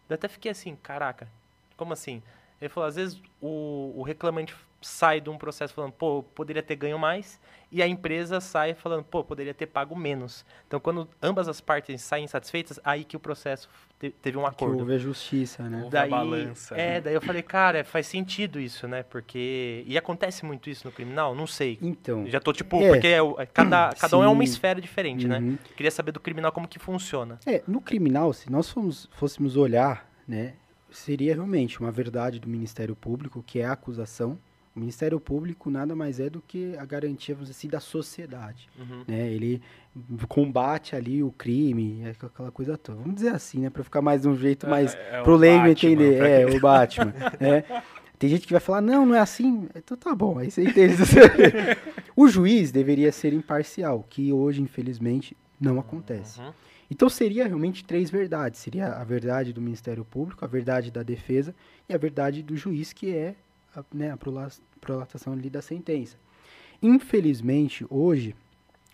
Eu até fiquei assim, caraca, como assim? Ele falou, às vezes o, o reclamante sai de um processo falando, pô, poderia ter ganho mais, e a empresa sai falando, pô, poderia ter pago menos. Então, quando ambas as partes saem insatisfeitas, aí que o processo te- teve um Que acordo. houve a justiça, né? Houve a balança, É, né? daí eu falei, cara, faz sentido isso, né? Porque. E acontece muito isso no criminal? Não sei. Então, Já tô tipo, É. porque é é cada, cada um é uma esfera diferente, né? uhum. Queria saber do criminal como que funciona. É, no criminal, se nós fomos, fôssemos olhar, né, seria realmente uma verdade do Ministério Público, que é a acusação. O Ministério Público nada mais é do que a garantia, vamos dizer assim, da sociedade. Uhum. Né? Ele combate ali o crime, é aquela coisa toda. Vamos dizer assim, né, para ficar mais de um jeito mais É, é o pro leigo entender. É, o Batman. né? Tem gente que vai falar, não, não é assim. Então tá bom, aí você entende. o juiz deveria ser imparcial, que hoje, infelizmente, não acontece. Uhum. Então seria realmente três verdades. Seria a verdade do Ministério Público, a verdade da defesa e a verdade do juiz, que é a, né, a prola- prolatação ali da sentença. Infelizmente, hoje,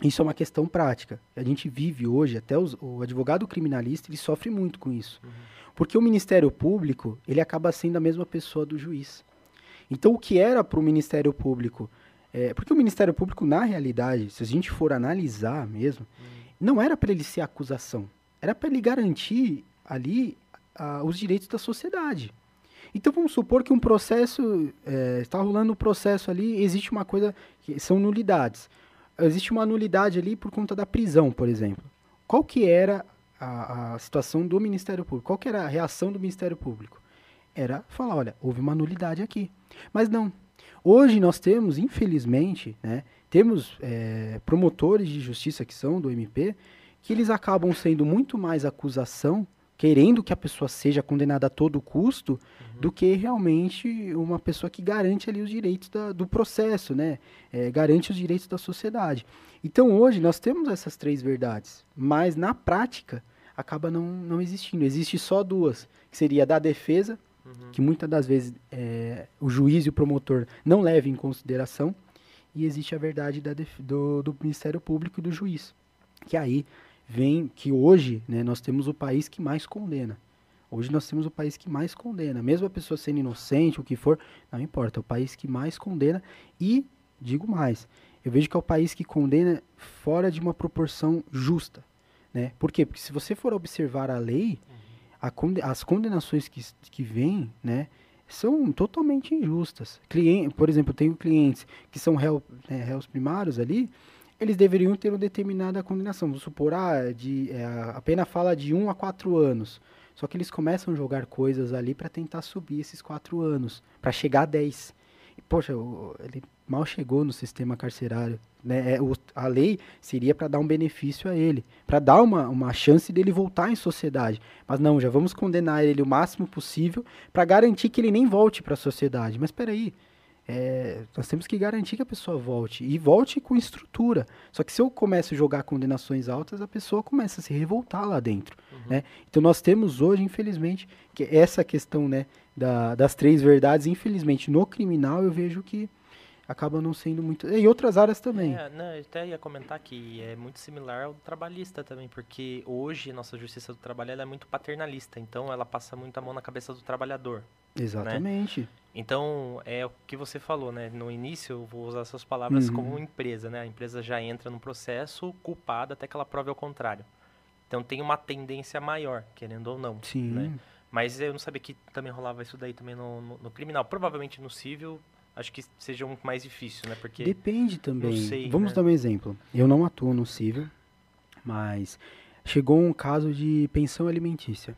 isso é uma questão prática. A gente vive hoje, até os- o advogado criminalista, ele sofre muito com isso. Porque o Ministério Público, ele acaba sendo a mesma pessoa do juiz. Então, o que era para o Ministério Público... é, porque o Ministério Público, na realidade, se a gente for analisar mesmo, não era para ele ser acusação. Era para ele garantir ali os direitos da sociedade. Então vamos supor que um processo eh, está rolando um processo ali, existe uma coisa que são nulidades. Existe uma nulidade ali por conta da prisão, por exemplo. Qual que era a, a situação do Ministério Público? Qual que era a reação do Ministério Público? Era falar, olha, houve uma nulidade aqui. Mas não. Hoje nós temos, infelizmente, né, temos eh, promotores de justiça que são do MP, que eles acabam sendo muito mais acusação, querendo que a pessoa seja condenada a todo custo, do que realmente uma pessoa que garante ali os direitos da- do processo, né? Eh, garante os direitos da sociedade. Então hoje nós temos essas três verdades, mas na prática acaba não, não existindo. Existe só duas, que seria a da defesa, Uhum. que muitas das vezes eh, o juiz e o promotor não levam em consideração, e existe a verdade da do, do Ministério Público e do juiz, que aí vem que hoje né, nós temos o país que mais condena. Hoje nós temos o país que mais condena, mesmo a pessoa sendo inocente, o que for, não importa, é o país que mais condena e, digo mais, eu vejo que é o país que condena fora de uma proporção justa, né? Por quê? Porque se você for observar a lei, conde- as condenações que, que vêm, né, são totalmente injustas. Clien por exemplo, eu tenho clientes que são réu, réus primários ali, eles deveriam ter uma determinada condenação. Vamos supor, ah, de, é, a pena fala de 1 a 4 anos. Só que eles começam a jogar coisas ali para tentar subir esses 4 anos, para chegar a 10. Poxa, ele mal chegou no sistema carcerário. Né? É, a lei seria para dar um benefício a ele, para dar uma, uma chance dele voltar em sociedade. Mas não, já vamos condenar ele o máximo possível para garantir que ele nem volte para a sociedade. Mas espera aí, é, nós temos que garantir que a pessoa volte e volte com estrutura. Só que se eu começo a jogar condenações altas, a pessoa começa a se revoltar lá dentro. Né? Então nós temos hoje, infelizmente, que essa questão né, da- das três verdades, infelizmente, no criminal eu vejo que acaba não sendo muito. E outras áreas também. É, não, eu até ia comentar que é muito similar ao trabalhista também, porque hoje nossa justiça do trabalho é muito paternalista, então ela passa muito a mão na cabeça do trabalhador. Exatamente. Então, é o que você falou, né? No início, eu vou usar suas palavras Uhum. como empresa, né? A empresa já entra no processo culpada até que ela prove ao contrário. Então, tem uma tendência maior, querendo ou não. Sim. né? Mas eu não sabia que também rolava isso daí também no, no- no criminal. Provavelmente no civil, acho que seja um mais difícil, né? Porque... Depende também. sei, Vamos né? dar um exemplo. Eu não atuo no civil, mas chegou um caso de pensão alimentícia,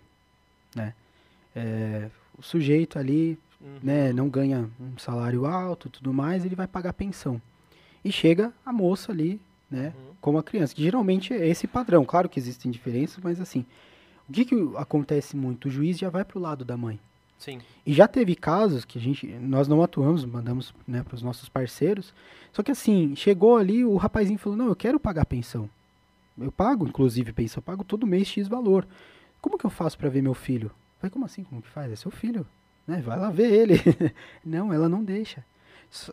né? É, o sujeito ali, Uhum. né, não ganha um salário alto, tudo mais, ele vai pagar pensão. E chega a moça ali, né, Uhum. com a criança, que geralmente é esse padrão. Claro que existem diferenças, mas assim, o que que acontece muito? O juiz já vai pro lado da mãe. Sim. E já teve casos que a gente, nós não atuamos, mandamos né, para os nossos parceiros. Só que assim, chegou ali, o rapazinho falou: Não, eu quero pagar pensão. Eu pago, inclusive, pensão, eu pago todo mês X valor. Como que eu faço para ver meu filho? Falei, como assim? Como que faz? É seu filho. Né? Vai lá ver ele. não, ela não deixa.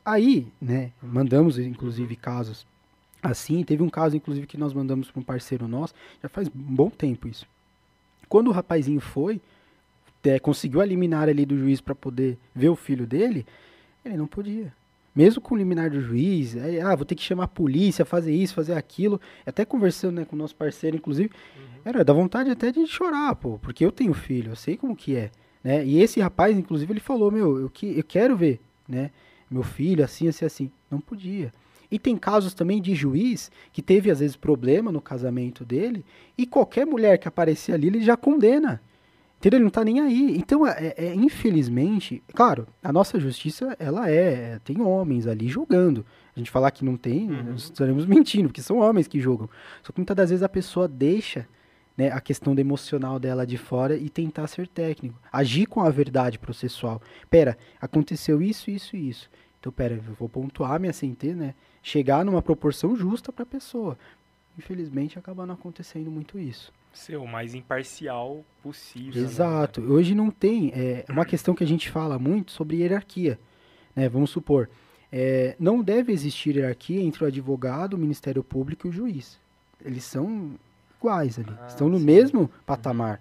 Aí, né, mandamos, inclusive, casos assim. Teve um caso, inclusive, que nós mandamos para um parceiro nosso, já faz um bom tempo isso. Quando o rapazinho foi, é, conseguiu a liminar ali do juiz para poder ver o filho dele, ele não podia. Mesmo com o liminar do juiz, aí, ah, vou ter que chamar a polícia, fazer isso, fazer aquilo. Até conversando né, com o nosso parceiro, inclusive, era da vontade até de chorar, pô, porque eu tenho filho, eu sei como que é, né? E esse rapaz, inclusive, ele falou, meu, eu, que, eu quero ver, né, meu filho assim, assim, assim. Não podia. E tem casos também de juiz que teve, às vezes, problema no casamento dele, e qualquer mulher que aparecer ali, ele já condena. Entendeu? Ele não tá nem aí. Então, é, é, infelizmente, claro, a nossa justiça, ela é, tem homens ali julgando. A gente falar que não tem, Uhum. nós estaremos mentindo, porque são homens que julgam. Só que muitas das vezes a pessoa deixa né, a questão do emocional dela de fora e tentar ser técnico. Agir com a verdade processual. Pera, aconteceu isso, isso e isso. Então, pera, eu vou pontuar minha sentença, né? Chegar numa proporção justa para a pessoa. Infelizmente, acaba não acontecendo muito isso. Ser o mais imparcial possível. né? Exato. Hoje não tem. É uma questão que a gente fala muito sobre hierarquia. Né? Vamos supor, é, não deve existir hierarquia entre o advogado, o Ministério Público e o juiz. Eles são iguais ali, Ah, estão no sim. mesmo patamar.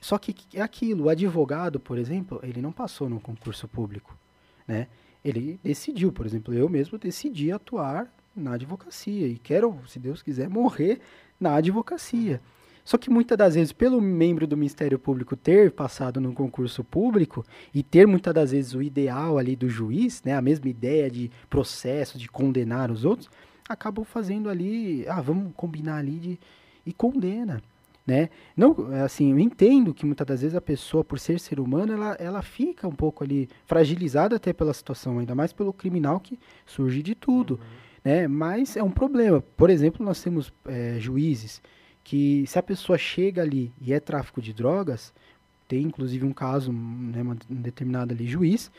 Só que é aquilo, o advogado, por exemplo, ele não passou no concurso público, né? Ele decidiu, por exemplo, eu mesmo decidi atuar na advocacia e quero, se Deus quiser, morrer na advocacia. Só que muitas das vezes, pelo membro do Ministério Público ter passado no concurso público e ter muitas das vezes o ideal ali do juiz, né, a mesma ideia de processo, de condenar os outros, acabam fazendo ali, ah, vamos combinar ali de e condena, né? Não, assim, eu entendo que muitas das vezes a pessoa, por ser ser humano, ela, ela fica um pouco ali fragilizada até pela situação, ainda mais pelo criminal que surge de tudo, né? Mas é um problema. Por exemplo, nós temos eh, juízes que se a pessoa chega ali e é tráfico de drogas, tem inclusive um caso, né, um determinado ali juiz,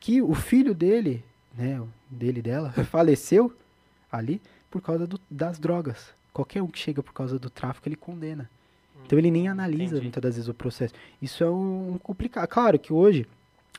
que o filho dele, né, dele e dela, faleceu ali por causa do- das drogas. Qualquer um que chega por causa do tráfico, ele condena. Então ele nem analisa Entendi. muitas das vezes o processo. Isso é um, um complicado. Claro que hoje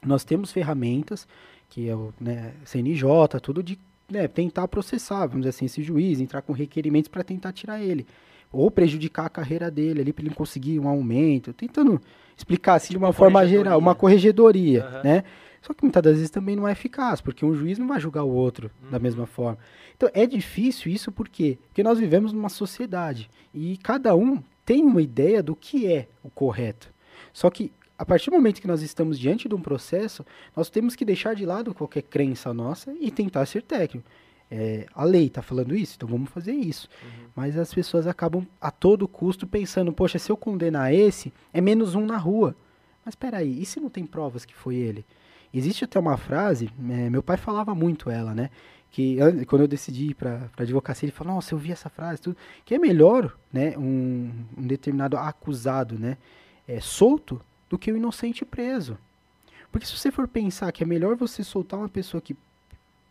nós temos ferramentas, que é o né, CNJ, tudo de né, tentar processar, vamos dizer assim, esse juiz, entrar com requerimentos para tentar tirar ele. Ou prejudicar a carreira dele ali para ele conseguir um aumento. Tentando explicar assim de uma forma geral, uma corregedoria, Aham. né? Só que muitas das vezes também não é eficaz, porque um juiz não vai julgar o outro da Uhum. mesma forma. Então é difícil isso por quê? Porque nós vivemos numa sociedade e cada um tem uma ideia do que é o correto. Só que a partir do momento que nós estamos diante de um processo, nós temos que deixar de lado qualquer crença nossa e tentar ser técnico. É, a lei está falando isso, então vamos fazer isso. Mas as pessoas acabam a todo custo pensando, poxa, se eu condenar esse, é menos um na rua. Mas espera aí, e se não tem provas que foi ele? Existe até uma frase, é, meu pai falava muito ela, né? Que an- quando eu decidi ir para advocacia, ele falou, nossa, eu vi essa frase, tudo, que é melhor, né, um, um determinado acusado, né, é, solto do que o inocente preso. Porque se você for pensar que é melhor você soltar uma pessoa que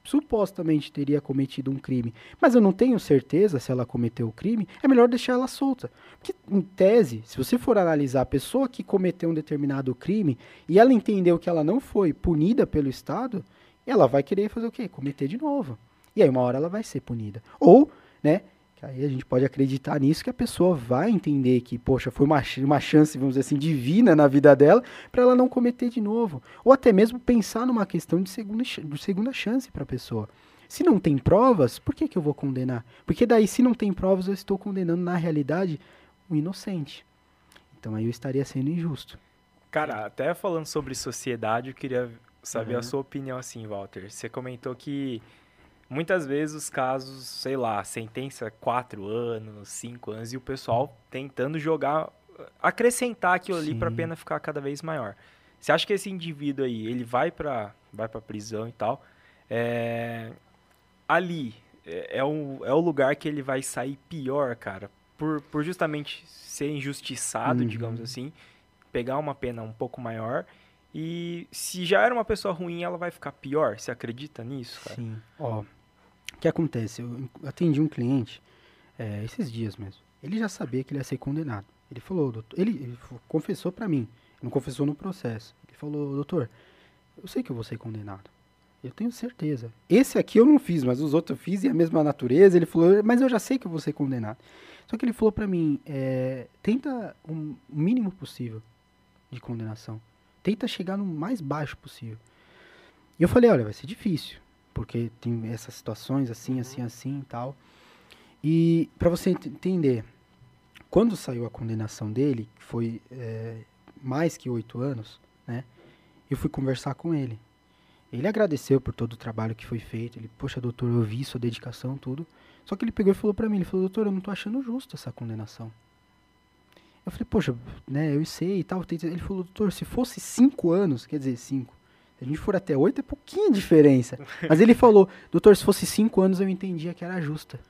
supostamente teria cometido um crime, mas eu não tenho certeza se ela cometeu o crime, é melhor deixar ela solta. Porque, em tese, se você for analisar a pessoa que cometeu um determinado crime e ela entendeu que ela não foi punida pelo Estado, ela vai querer fazer o quê? Cometer de novo. E aí, uma hora ela vai ser punida. Ou, né? Que aí a gente pode acreditar nisso que a pessoa vai entender que, poxa, foi uma, uma chance, vamos dizer assim, divina na vida dela para ela não cometer de novo. Ou até mesmo pensar numa questão de segunda, de segunda chance para a pessoa. Se não tem provas, por que, que eu vou condenar? Porque daí, se não tem provas, eu estou condenando, na realidade, o inocente. Então aí eu estaria sendo injusto. Cara, até falando sobre sociedade, eu queria saber Uhum. a sua opinião assim, Walter. Você comentou que muitas vezes os casos, sei lá, sentença quatro anos, cinco anos, e o pessoal tentando jogar, acrescentar aquilo ali pra Sim. pena ficar cada vez maior. Você acha que esse indivíduo aí, ele vai pra, vai pra prisão e tal, é, ali é, é, o, é o lugar que ele vai sair pior, cara, por, por justamente ser injustiçado, Uhum. digamos assim, pegar uma pena um pouco maior. E se já era uma pessoa ruim, ela vai ficar pior? Você acredita nisso, cara? Sim. Ó, o que acontece? Eu atendi um cliente é, esses dias mesmo. Ele já sabia que ele ia ser condenado. Ele falou, doutor, ele, ele confessou pra mim, não confessou no processo. Ele falou, doutor, eu sei que eu vou ser condenado. Eu tenho certeza. Esse aqui eu não fiz, mas os outros eu fiz e a mesma natureza. Ele falou, mas eu já sei que eu vou ser condenado. Só que ele falou pra mim, é, tenta um- o mínimo possível de condenação. Tenta chegar no mais baixo possível. E eu falei, olha, vai ser difícil, porque tem essas situações assim, assim, assim e tal. E para você ent- entender, quando saiu a condenação dele, que foi é, mais que oito anos, né? Eu fui conversar com ele. Ele agradeceu por todo o trabalho que foi feito. Ele, poxa, doutor, eu vi sua dedicação, tudo. Só que ele pegou e falou pra mim, ele falou, doutor, eu não tô achando justo essa condenação. Eu falei, poxa, né, eu sei e tal. Ele falou, doutor, se fosse cinco anos, quer dizer, cinco. Se a gente for até oito, é pouquinha diferença. Mas ele falou, doutor, se fosse cinco anos, eu entendia que era justa.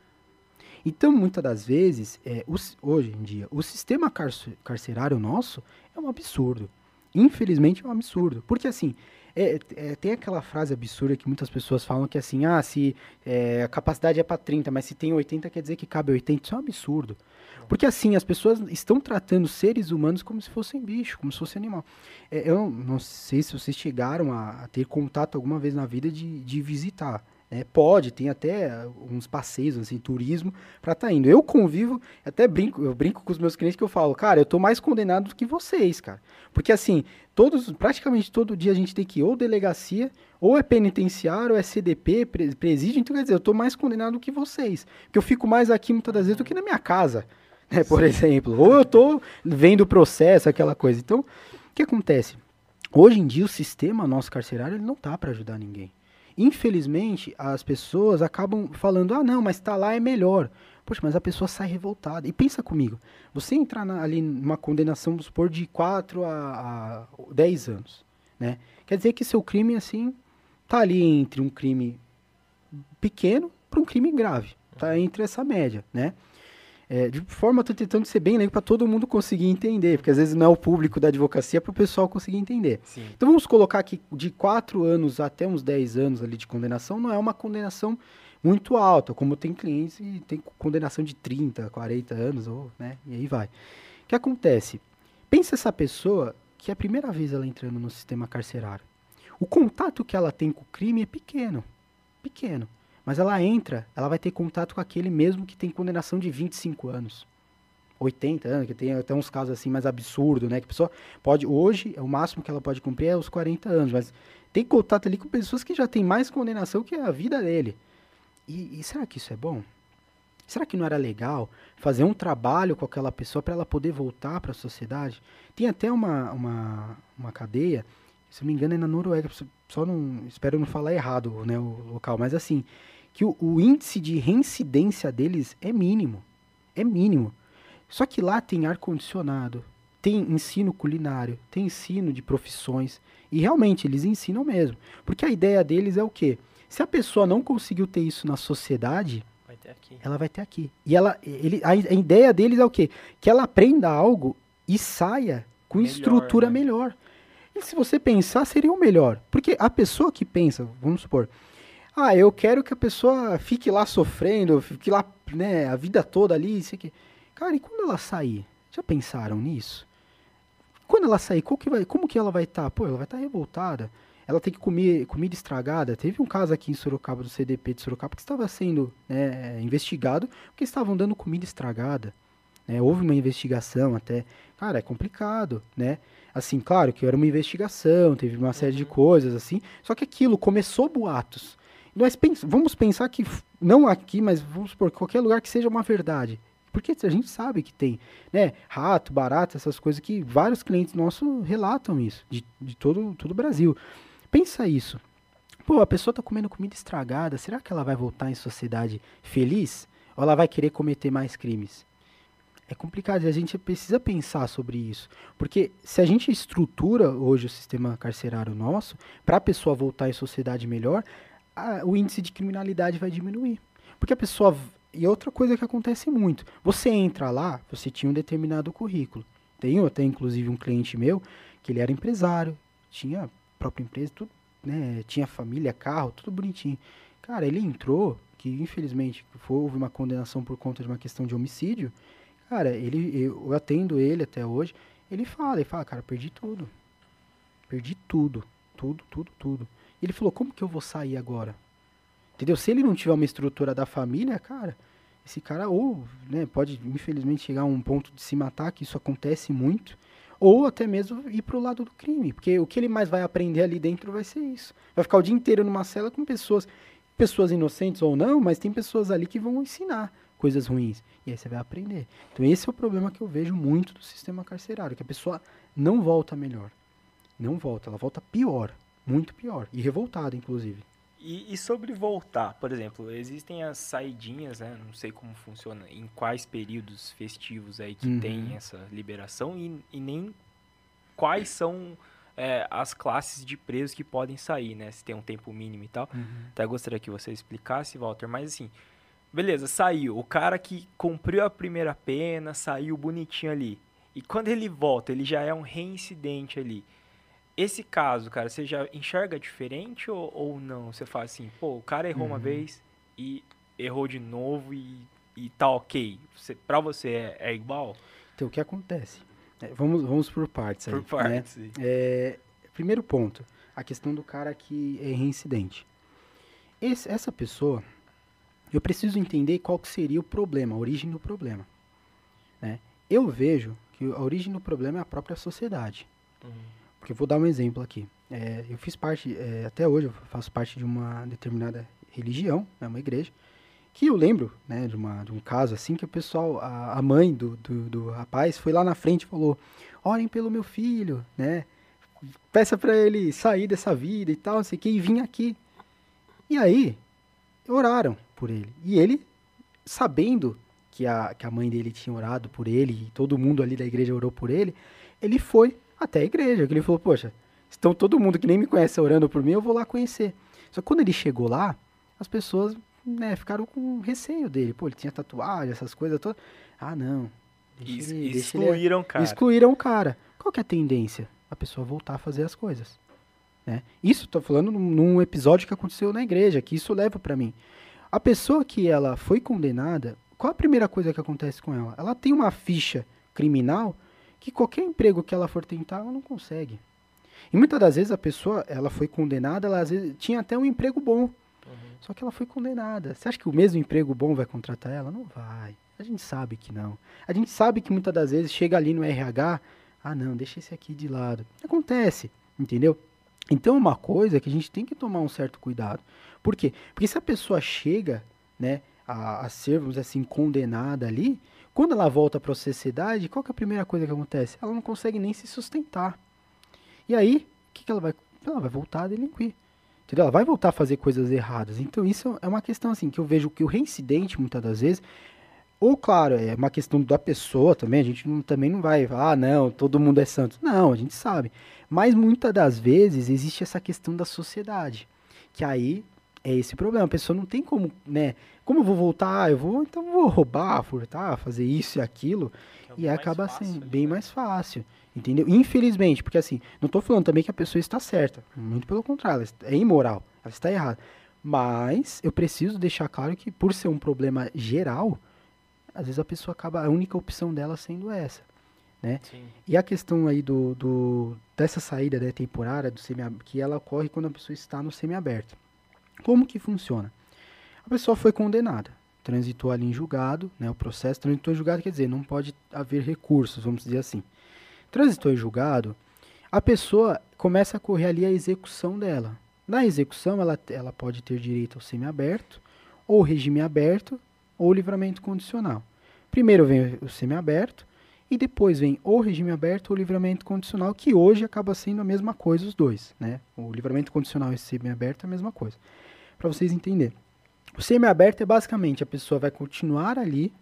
Então, muitas das vezes, é, hoje em dia, o sistema carce- carcerário nosso é um absurdo. Infelizmente, é um absurdo. Porque, assim, é- é, tem aquela frase absurda que muitas pessoas falam que, assim, ah, se é, a capacidade é para 30, mas se tem 80, quer dizer que cabe 80. Isso é um absurdo. Porque, assim, as pessoas estão tratando seres humanos como se fossem bicho, como se fosse animal. É, eu não, sei se vocês chegaram a, a ter contato alguma vez na vida de, de visitar. né? pode, tem até uns passeios, assim, turismo, pra estar indo. Eu convivo, até brinco, eu brinco com os meus clientes que eu falo, cara, eu tô mais condenado do que vocês, cara. Porque assim, todos, praticamente todo dia a gente tem que ir ou delegacia, ou é penitenciário, ou é CDP, pre- presídio, então quer dizer, eu tô mais condenado do que vocês. Porque eu fico mais aqui muitas das vezes do que na minha casa, né, por exemplo. Ou eu tô vendo o processo, aquela coisa. Então, o que acontece? Hoje em dia o sistema nosso carcerário ele não tá para ajudar ninguém. Infelizmente, as pessoas acabam falando: "Ah, não, mas tá lá é melhor". Poxa, mas a pessoa sai revoltada. E pensa comigo, você entrar na- ali numa condenação, vamos supor, de 4 a, a 10 anos, né? Quer dizer que seu crime, assim, tá ali entre um crime pequeno para um crime grave. Tá entre essa média, né? É, de forma, tô tentando ser bem leigo para todo mundo conseguir entender, porque às vezes não é o público da advocacia para o pessoal conseguir entender. Sim. Então vamos colocar que de 4 anos até uns 10 anos ali de condenação não é uma condenação muito alta, como tem clientes e tem condenação de 30, 40 anos, ou, né, e aí vai. O que acontece? Pensa essa pessoa que é a primeira vez ela entrando no sistema carcerário. O contato que ela tem com o crime é pequeno, pequeno. Mas ela entra, ela vai ter contato com aquele mesmo que tem condenação de 25 anos. 80 anos, que tem até uns casos assim mais absurdos, né? Que a pessoa pode, hoje, o máximo que ela pode cumprir é os 40 anos, mas tem contato ali com pessoas que já têm mais condenação que a vida dele. E, e será que isso é bom? Será que não era legal fazer um trabalho com aquela pessoa para ela poder voltar para a sociedade? Tem até uma, uma, uma cadeia, se não me engano é na Noruega, só não, espero não falar errado né, o local, mas assim, que o, o índice de reincidência deles é mínimo. É mínimo. Só que lá tem ar-condicionado, tem ensino culinário, tem ensino de profissões. E realmente, eles ensinam mesmo. Porque a ideia deles é o quê? Se a pessoa não conseguiu ter isso na sociedade, Vai ela vai ter aqui. E ela, ele, a, a ideia deles é o quê? Que ela aprenda algo e saia com Melhor, estrutura né? melhor. E se você pensar, seria o melhor. Porque a pessoa que pensa, vamos supor, ah, eu quero que a pessoa fique lá sofrendo, fique lá, né, a vida toda ali, isso aqui. Cara, e quando ela sair? Já pensaram nisso? Quando ela sair, que vai, como que ela vai estar? Pô, ela vai estar revoltada. Ela tem que comer comida estragada. Teve um caso aqui em Sorocaba, do CDP de Sorocaba, que estava sendo né, investigado porque estavam dando comida estragada. né? Houve uma investigação até. Cara, é complicado, né? Assim, claro que era uma investigação, teve uma série de coisas assim. Só que aquilo começou boatos. Nós pens vamos pensar que, não aqui, mas vamos supor, qualquer lugar que seja uma verdade. Porque a gente sabe que tem, né? Rato, barata, essas coisas que vários clientes nossos relatam isso, de, de todo, todo o Brasil. Pensa isso. Pô, a pessoa tá comendo comida estragada, será que ela vai voltar em sociedade feliz? Ou ela vai querer cometer mais crimes? É complicado, e a gente precisa pensar sobre isso. Porque se a gente estrutura hoje o sistema carcerário nosso, para a pessoa voltar em sociedade melhor, a- o índice de criminalidade vai diminuir. Porque a pessoa. E outra coisa que acontece muito: você entra lá, você tinha um determinado currículo. Tenho até inclusive um cliente meu que ele era empresário, tinha própria empresa, tudo, né? Tinha família, carro, tudo bonitinho. Cara, ele entrou, que infelizmente houve uma condenação por conta de uma questão de homicídio. Cara, ele, eu atendo ele até hoje. Ele fala, ele fala, cara, perdi tudo. Perdi tudo. Tudo, tudo, tudo. Ele falou, como que eu vou sair agora? Entendeu? Se ele não tiver uma estrutura da família, cara, esse cara ou, né, pode infelizmente chegar a um ponto de se matar, que isso acontece muito, ou até mesmo ir pro lado do crime, porque o que ele mais vai aprender ali dentro vai ser isso. Vai ficar o dia inteiro numa cela com pessoas, pessoas inocentes ou não, mas tem pessoas ali que vão ensinar coisas ruins. E aí você vai aprender. Então esse é o problema que eu vejo muito do sistema carcerário, que a pessoa não volta melhor. Não volta, ela volta pior, muito pior, e revoltada inclusive. E, e sobre voltar, por exemplo, existem as saidinhas, né? Não sei como funciona, em quais períodos festivos aí que Uhum. tem essa liberação e, e nem quais são é, as classes de presos que podem sair, né? Se tem um tempo mínimo e tal. Até gostaria que você explicasse, Walter, mas assim, beleza, saiu. O cara que cumpriu a primeira pena, saiu bonitinho ali. E quando ele volta, ele já é um reincidente ali. Esse caso, cara, você já enxerga diferente ou, ou não? Você fala assim, pô, o cara errou uma Uhum. vez e errou de novo e, e tá ok. Você, pra você é, é igual? Então o que acontece? É, vamos, vamos por partes aí. Por né? partes. aí. É, primeiro ponto, a questão do cara que é reincidente. Esse- essa pessoa, eu preciso entender qual que seria o problema, a origem do problema. né? Eu vejo que a origem do problema é a própria sociedade. Porque vou dar um exemplo aqui. É, eu fiz parte, é, até hoje eu faço parte de uma determinada religião, né, uma igreja, que eu lembro né, de, uma, de um caso assim que o pessoal, a, a mãe do, do, do rapaz foi lá na frente e falou, orem pelo meu filho, né? Peça para ele sair dessa vida e tal, não sei o que, e vim aqui. E aí, oraram por ele. E ele, sabendo que a, que a mãe dele tinha orado por ele, e todo mundo ali da igreja orou por ele, ele foi até a igreja. que Ele falou, poxa, estão todo mundo que nem me conhece orando por mim, eu vou lá conhecer. Só que quando ele chegou lá, as pessoas né, ficaram com receio dele. Pô, ele tinha tatuagem, essas coisas todas. Ah, não. deixa ele- Excluíram, cara. Excluíram o cara. Qual que é a tendência? A pessoa voltar a fazer as coisas. Né? Isso, tô falando num, episódio que aconteceu na igreja, que isso leva pra mim. A pessoa que ela foi condenada, qual a primeira coisa que acontece com ela? Ela tem uma ficha criminal que qualquer emprego que ela for tentar, ela não consegue. E muitas das vezes a pessoa, ela foi condenada, ela às vezes tinha até um emprego bom, só que ela foi condenada. Você acha que o mesmo emprego bom vai contratar ela? Não vai. A gente sabe que não. A gente sabe que muitas das vezes chega ali no RH, ah não, deixa esse aqui de lado. Acontece, entendeu? Então é uma coisa que a gente tem que tomar um certo cuidado. Por quê? Porque se a pessoa chega, né, a, a ser, vamos dizer assim, condenada ali, quando ela volta para a sociedade, qual é a primeira coisa que acontece? Ela não consegue nem se sustentar. E aí, o que, que ela vai? Ela vai voltar a delinquir. Entendeu? Ela vai voltar a fazer coisas erradas. Então isso é uma questão assim que eu vejo que o reincidente, muitas das vezes, Ou, claro, é uma questão da pessoa também, a gente não, também não vai ah, não, todo mundo é santo. Não, a gente sabe. Mas muitas das vezes existe essa questão da sociedade, que aí é esse problema. A pessoa não tem como, né? Como eu vou voltar? Eu vou, então vou roubar, furtar, fazer isso e aquilo. É e acaba sendo ali, bem né? mais fácil. Entendeu? Infelizmente, porque assim, não estou falando também que a pessoa está certa. Muito pelo contrário, ela é imoral. Ela está errada. Mas eu preciso deixar claro que, por ser um problema geral, às vezes a pessoa acaba, a única opção dela sendo essa. Sim. E a questão aí do, do dessa saída né, temporária do semi que ela ocorre quando a pessoa está no semiaberto. Como que funciona? A pessoa foi condenada, transitou ali em julgado, né, o processo transitou em julgado quer dizer, não pode haver recursos, vamos dizer assim. Transitou em julgado, a pessoa começa a correr ali a execução dela. Na execução, ela, ela pode ter direito ao semiaberto, ou regime aberto, ou livramento condicional. Primeiro vem o semiaberto, e depois vem ou regime aberto ou livramento condicional, que hoje acaba sendo a mesma coisa os dois, né? O livramento condicional e semiaberto é a mesma coisa. Para vocês entenderem. O semiaberto é basicamente a pessoa vai continuar ali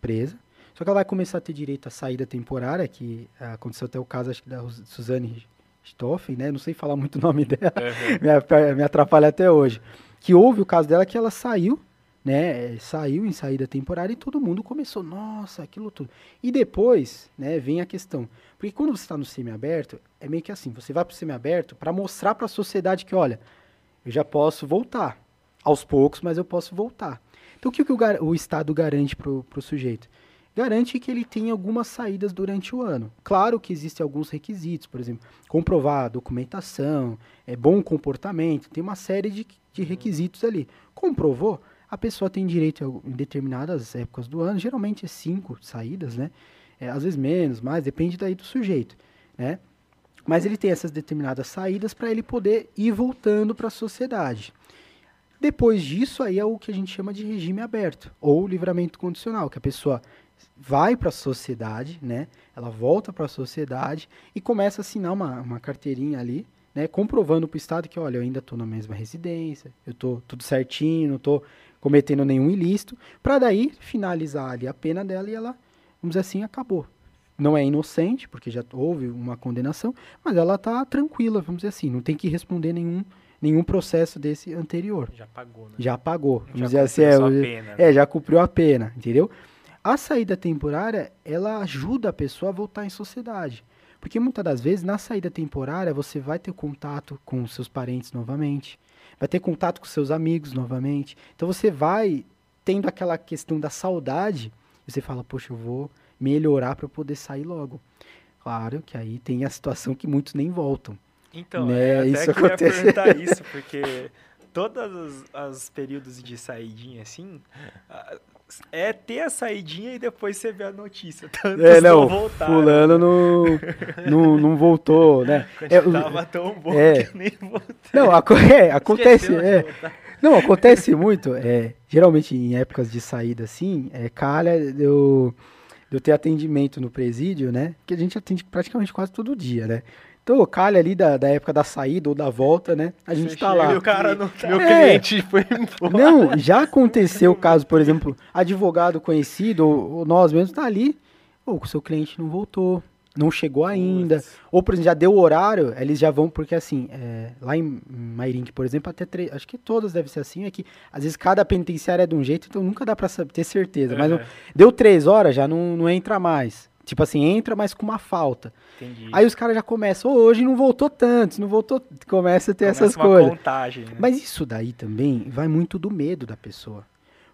presa, só que ela vai começar a ter direito à saída temporária, que ah, aconteceu até o caso acho que da Suzane Stoffen, né? Não sei falar muito o nome dela me, me atrapalha até hoje. Que houve o caso dela que ela saiu, né? Saiu em saída temporária e todo mundo começou, nossa, aquilo tudo. E depois, né, vem a questão. Porque quando você está no semiaberto, é meio que assim, você vai para o semiaberto para mostrar para a sociedade que, olha, eu já posso voltar. Aos poucos, mas eu posso voltar. Então o que, o, o Estado garante para o sujeito? Garante que ele tenha algumas saídas durante o ano. Claro que existem alguns requisitos, por exemplo, comprovar a documentação, é bom comportamento, tem uma série de, de requisitos ali. Comprovou, a pessoa tem direito a- em determinadas épocas do ano, geralmente é cinco saídas, né? É, às vezes menos, mais, depende daí do sujeito, né? Mas ele tem essas determinadas saídas para ele poder ir voltando para a sociedade. Depois disso, aí é o que a gente chama de regime aberto, ou livramento condicional, que a pessoa vai para a sociedade, né? Ela volta para a sociedade e começa a assinar uma, uma carteirinha ali, né? Comprovando para o Estado que, olha, eu ainda estou na mesma residência, eu estou tudo certinho, não estou cometendo nenhum ilícito, para daí finalizar ali a pena dela e ela, vamos dizer assim, acabou. Não é inocente, porque já houve uma condenação, mas ela está tranquila, vamos dizer assim, não tem que responder nenhum, nenhum processo desse anterior. Já pagou, né? Já pagou. Vamos Já dizer assim, cumpriu é, o- pena, né? é, já cumpriu a pena, entendeu? A saída temporária, ela ajuda a pessoa a voltar em sociedade. Porque muitas das vezes, na saída temporária, você vai ter contato com seus parentes novamente, vai ter contato com seus amigos novamente. Então você vai tendo aquela questão da saudade, e você fala, poxa, eu vou melhorar para poder sair logo. Claro que aí tem a situação que muitos nem voltam. Então, Né, é, até isso queria acontece. perguntar isso, porque todos os, os períodos de saidinha, assim, é ter a saidinha e depois você vê a notícia. Tantos É, não, voltaram. fulano não, não, não voltou, né? É, Tava tão bom é. que nem voltou. Não, aco- é, acontece, é, não, acontece muito, é, geralmente em épocas de saída assim, é, calha eu, eu ter atendimento no presídio, né, que a gente atende praticamente quase todo dia, né, então calha ali da, da época da saída ou da volta, né, a gente Você tá lá. E o cara não tá. Meu É. cliente foi embora. Não, já aconteceu o caso, por exemplo, advogado conhecido, ou, ou nós mesmos, tá ali, ou o seu cliente não voltou, não chegou ainda, ou, por exemplo, já deu o horário, eles já vão, porque assim, é, lá em Mairink, por exemplo, até três, acho que todas devem ser assim, é que às vezes cada penitenciária é de um jeito, então nunca dá pra ter certeza, mas não- Aham. deu três horas, já não, não entra mais. Tipo assim, entra, mas com uma falta. Entendi. Aí os caras já começam, "Ô, hoje não voltou tanto, não voltou, começa a ter Começa essas uma coisas. contagem, né? Mas isso daí também vai muito do medo da pessoa.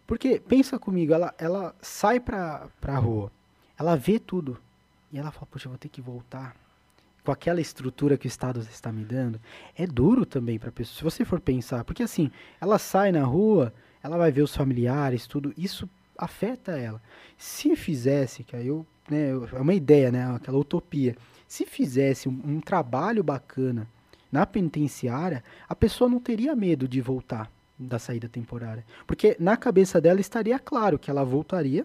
Porque, pensa comigo, ela, ela sai pra, pra rua, ela vê tudo, e ela fala, poxa, eu vou ter que voltar. Com aquela estrutura que o Estado está me dando, é duro também pra pessoa. Se você for pensar, porque assim, ela sai na rua, ela vai ver os familiares, tudo, isso afeta ela. Se fizesse, que aí eu, né, é uma ideia, né, aquela utopia. Se fizesse um, um trabalho bacana na penitenciária, a pessoa não teria medo de voltar da saída temporária. Porque na cabeça dela estaria claro que ela voltaria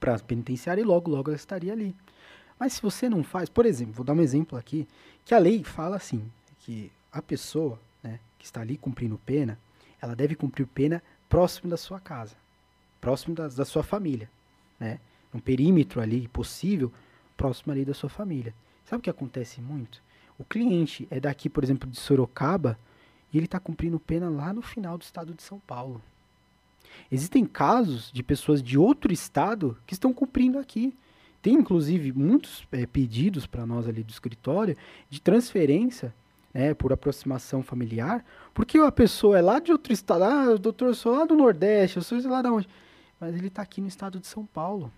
para a penitenciária e logo, logo ela estaria ali. Mas se você não faz, por exemplo, vou dar um exemplo aqui, que a lei fala assim, que a pessoa né, que está ali cumprindo pena, ela deve cumprir pena próximo da sua casa, próximo da, da sua família. né? Um perímetro ali possível, próximo ali da sua família. Sabe o que acontece muito? O cliente é daqui, por exemplo, de Sorocaba, e ele está cumprindo pena lá no final do estado de São Paulo. Existem casos de pessoas de outro estado que estão cumprindo aqui. Tem, inclusive, muitos é, pedidos para nós ali do escritório de transferência né, por aproximação familiar, porque a pessoa é lá de outro estado, ah, doutor, eu sou lá do Nordeste, eu sou lá de onde? Mas ele está aqui no estado de São Paulo.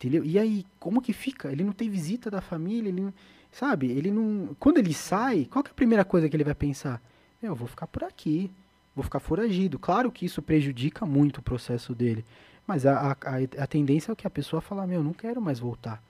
Entendeu? E aí, como que fica? Ele não tem visita da família, ele não, sabe? Ele não. Quando ele sai, qual é a primeira coisa que ele vai pensar? Eu vou ficar por aqui, vou ficar foragido. Claro que isso prejudica muito o processo dele. Mas a, a, a tendência é que a pessoa falar, meu, não quero mais voltar.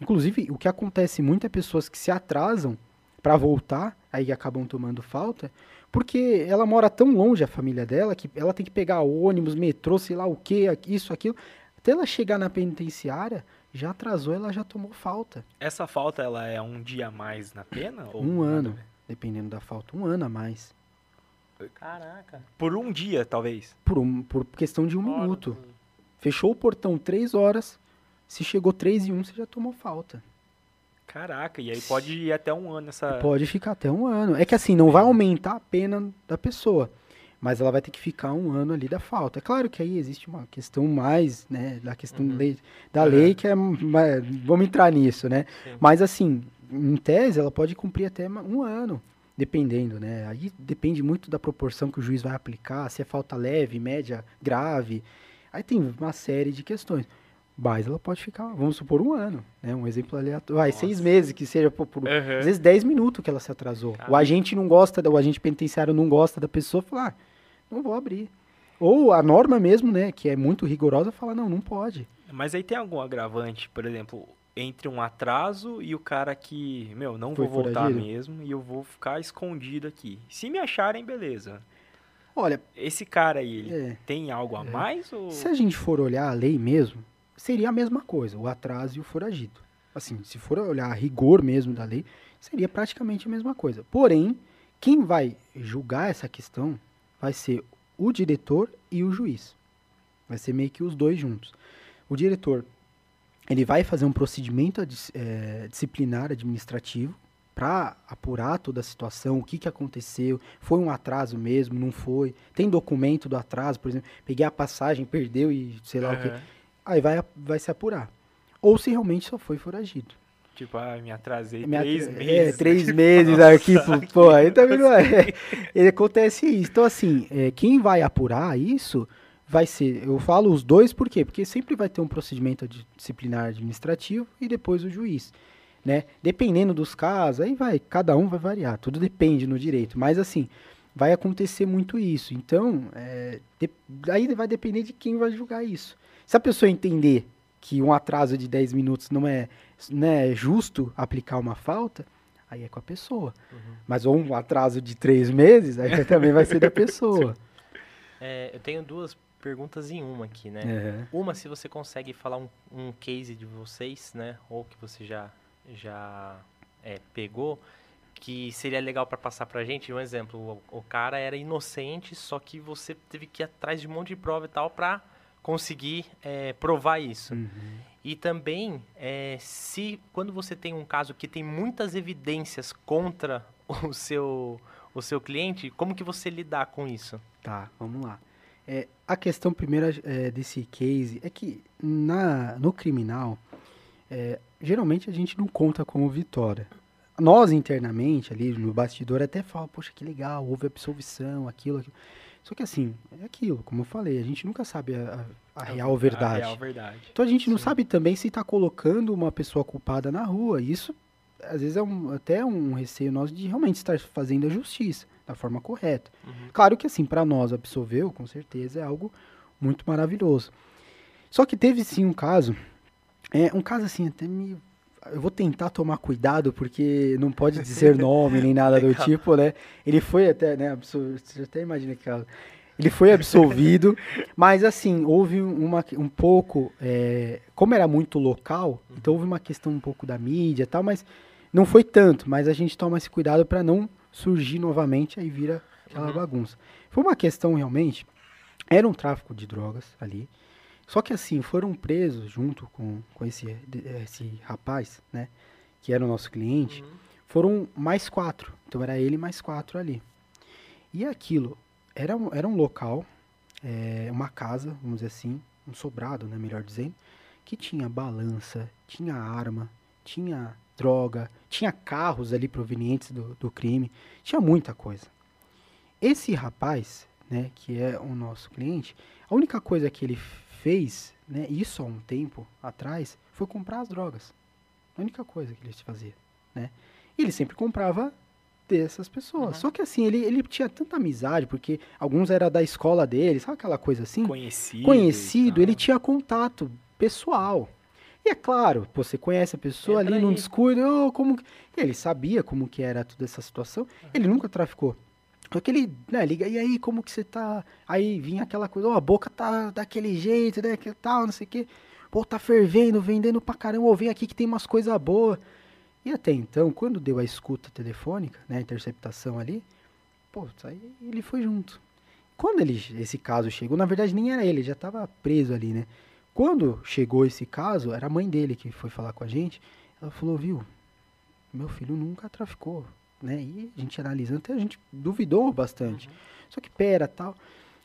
Inclusive, o que acontece muito é pessoas que se atrasam para voltar, aí acabam tomando falta, porque ela mora tão longe a família dela que ela tem que pegar ônibus, metrô, sei lá o que, isso, aquilo. Até ela chegar na penitenciária, já atrasou, ela já tomou falta. Essa falta, ela é um dia a mais na pena? um ano, dependendo da falta, um ano a mais. Caraca. Por um dia, talvez? Por, um, por questão de um minuto. Fechou o portão três horas. Se chegou três e um, você já tomou falta. Caraca, e aí pode ir até um ano essa. Pode ficar até um ano. É que assim, não vai aumentar a pena da pessoa. Mas ela vai ter que ficar um ano ali da falta. É claro que aí existe uma questão mais, né, da questão uhum. lei, da uhum. lei, que é. Vamos entrar nisso, né? Sim. Mas assim, em tese, ela pode cumprir até um ano, dependendo, né? Aí depende muito da proporção que o juiz vai aplicar, se é falta leve, média, grave. Aí tem uma série de questões. Mas ela pode ficar, vamos supor, um ano, né? Um exemplo aleatório. Vai, Nossa. seis meses, que seja por, por uhum. às vezes dez minutos que ela se atrasou. Caramba. O agente não gosta, o agente penitenciário não gosta da pessoa, fala, ah, não vou abrir. Ou a norma mesmo, né, que é muito rigorosa, fala, não, não pode. Mas aí tem algum agravante, por exemplo, entre um atraso e o cara que, meu, não Foi vou voltar foragido? mesmo e eu vou ficar escondido aqui. Se me acharem, beleza. Olha, esse cara aí, ele é, tem algo a é. mais? Ou... Se a gente for olhar a lei mesmo, seria a mesma coisa, o atraso e o foragido. Assim, se for olhar a rigor mesmo da lei, seria praticamente a mesma coisa. Porém, quem vai julgar essa questão vai ser o diretor e o juiz. Vai ser meio que os dois juntos. O diretor, ele vai fazer um procedimento é, disciplinar administrativo, para apurar toda a situação, o que, que aconteceu, foi um atraso mesmo, não foi, tem documento do atraso, por exemplo, peguei a passagem, perdeu e sei lá uhum. o que. Aí vai, vai se apurar. Ou se realmente só foi foragido. Tipo, ah, me atrasei me três at... meses. É, três meses aqui, pô, aí também não é. Acontece isso. Então, assim, é, quem vai apurar isso vai ser, eu falo os dois, por quê? Porque sempre vai ter um procedimento disciplinar administrativo e depois o juiz né? Dependendo dos casos, aí vai, cada um vai variar, tudo depende no direito, mas assim, vai acontecer muito isso. Então, é, de, aí vai depender de quem vai julgar isso. Se a pessoa entender que um atraso de 10 minutos não é, né, justo aplicar uma falta, aí é com a pessoa. Uhum. Mas ou um atraso de três meses, aí também vai ser da pessoa. É, eu tenho duas perguntas em uma aqui, né? É. Uma, se você consegue falar um, um case de vocês, né? Ou que você já já é, pegou que seria legal para passar para a gente? Um exemplo, o, o, cara era inocente, só que você teve que ir atrás de um monte de prova e tal para conseguir é, provar isso. Uhum. E também, é, se quando você tem um caso que tem muitas evidências contra o seu, o seu cliente, como que você lidar com isso? Tá, vamos lá. É, a questão primeira é, desse case é que na, no criminal, é, geralmente a gente não conta como vitória. Nós internamente ali no bastidor até fala, poxa, que legal, houve absolvição, aquilo, aquilo. Só que assim, é aquilo, como eu falei, a gente nunca sabe a, a, a real verdade. A real verdade. Então a gente não sabe também se está colocando uma pessoa culpada na rua. Isso, às vezes, é um, até um receio nosso de realmente estar fazendo a justiça da forma correta. Uhum. Claro que assim, para nós absolveu, com certeza, é algo muito maravilhoso. Só que teve sim um caso é um caso assim, até me. Eu vou tentar tomar cuidado, porque não pode dizer nome nem nada do tipo, né? Ele foi até, né? Absol... Você até imagina que. Ele foi absolvido, mas assim, houve uma, um pouco. É, como era muito local, então houve uma questão um pouco da mídia e tal, mas não foi tanto. Mas a gente toma esse cuidado para não surgir novamente, aí vira aquela uhum. bagunça. Foi uma questão realmente. Era um tráfico de drogas ali. Só que assim, foram presos junto com, com esse, esse rapaz, né? Que era o nosso cliente. Uhum. Foram mais quatro. Então era ele mais quatro ali. E aquilo, era um, era um local, é, uma casa, vamos dizer assim, um sobrado, né, melhor dizendo, que tinha balança, tinha arma, tinha droga, tinha carros ali provenientes do, do crime, tinha muita coisa. Esse rapaz, né, que é o nosso cliente, a única coisa que ele fez, né, isso há um tempo atrás, foi comprar as drogas. A única coisa que ele fazia, né? E ele sempre comprava dessas pessoas. Uhum. Só que assim, ele, ele tinha tanta amizade, porque alguns era da escola dele, sabe aquela coisa assim? Conhecido. Conhecido, ele tinha contato pessoal. E é claro, você conhece a pessoa Entra ali num descuido, ô, como que- ele sabia como que era toda essa situação. Ele nunca traficou. Só que ele, né, liga, e aí, como que você tá? Aí vinha aquela coisa, ó, a boca tá daquele jeito, né, que tal, não sei o quê. Pô, tá fervendo, vendendo pra caramba, ô, vem aqui que tem umas coisas boas. E até então, quando deu a escuta telefônica, né, a interceptação ali, pô, aí ele foi junto. Quando ele, esse caso chegou, na verdade nem era ele, já estava preso ali, né? Quando chegou esse caso, era a mãe dele que foi falar com a gente. Ela falou, viu, meu filho nunca traficou, né? E a gente analisando, até a gente duvidou bastante. Só que pera, tal.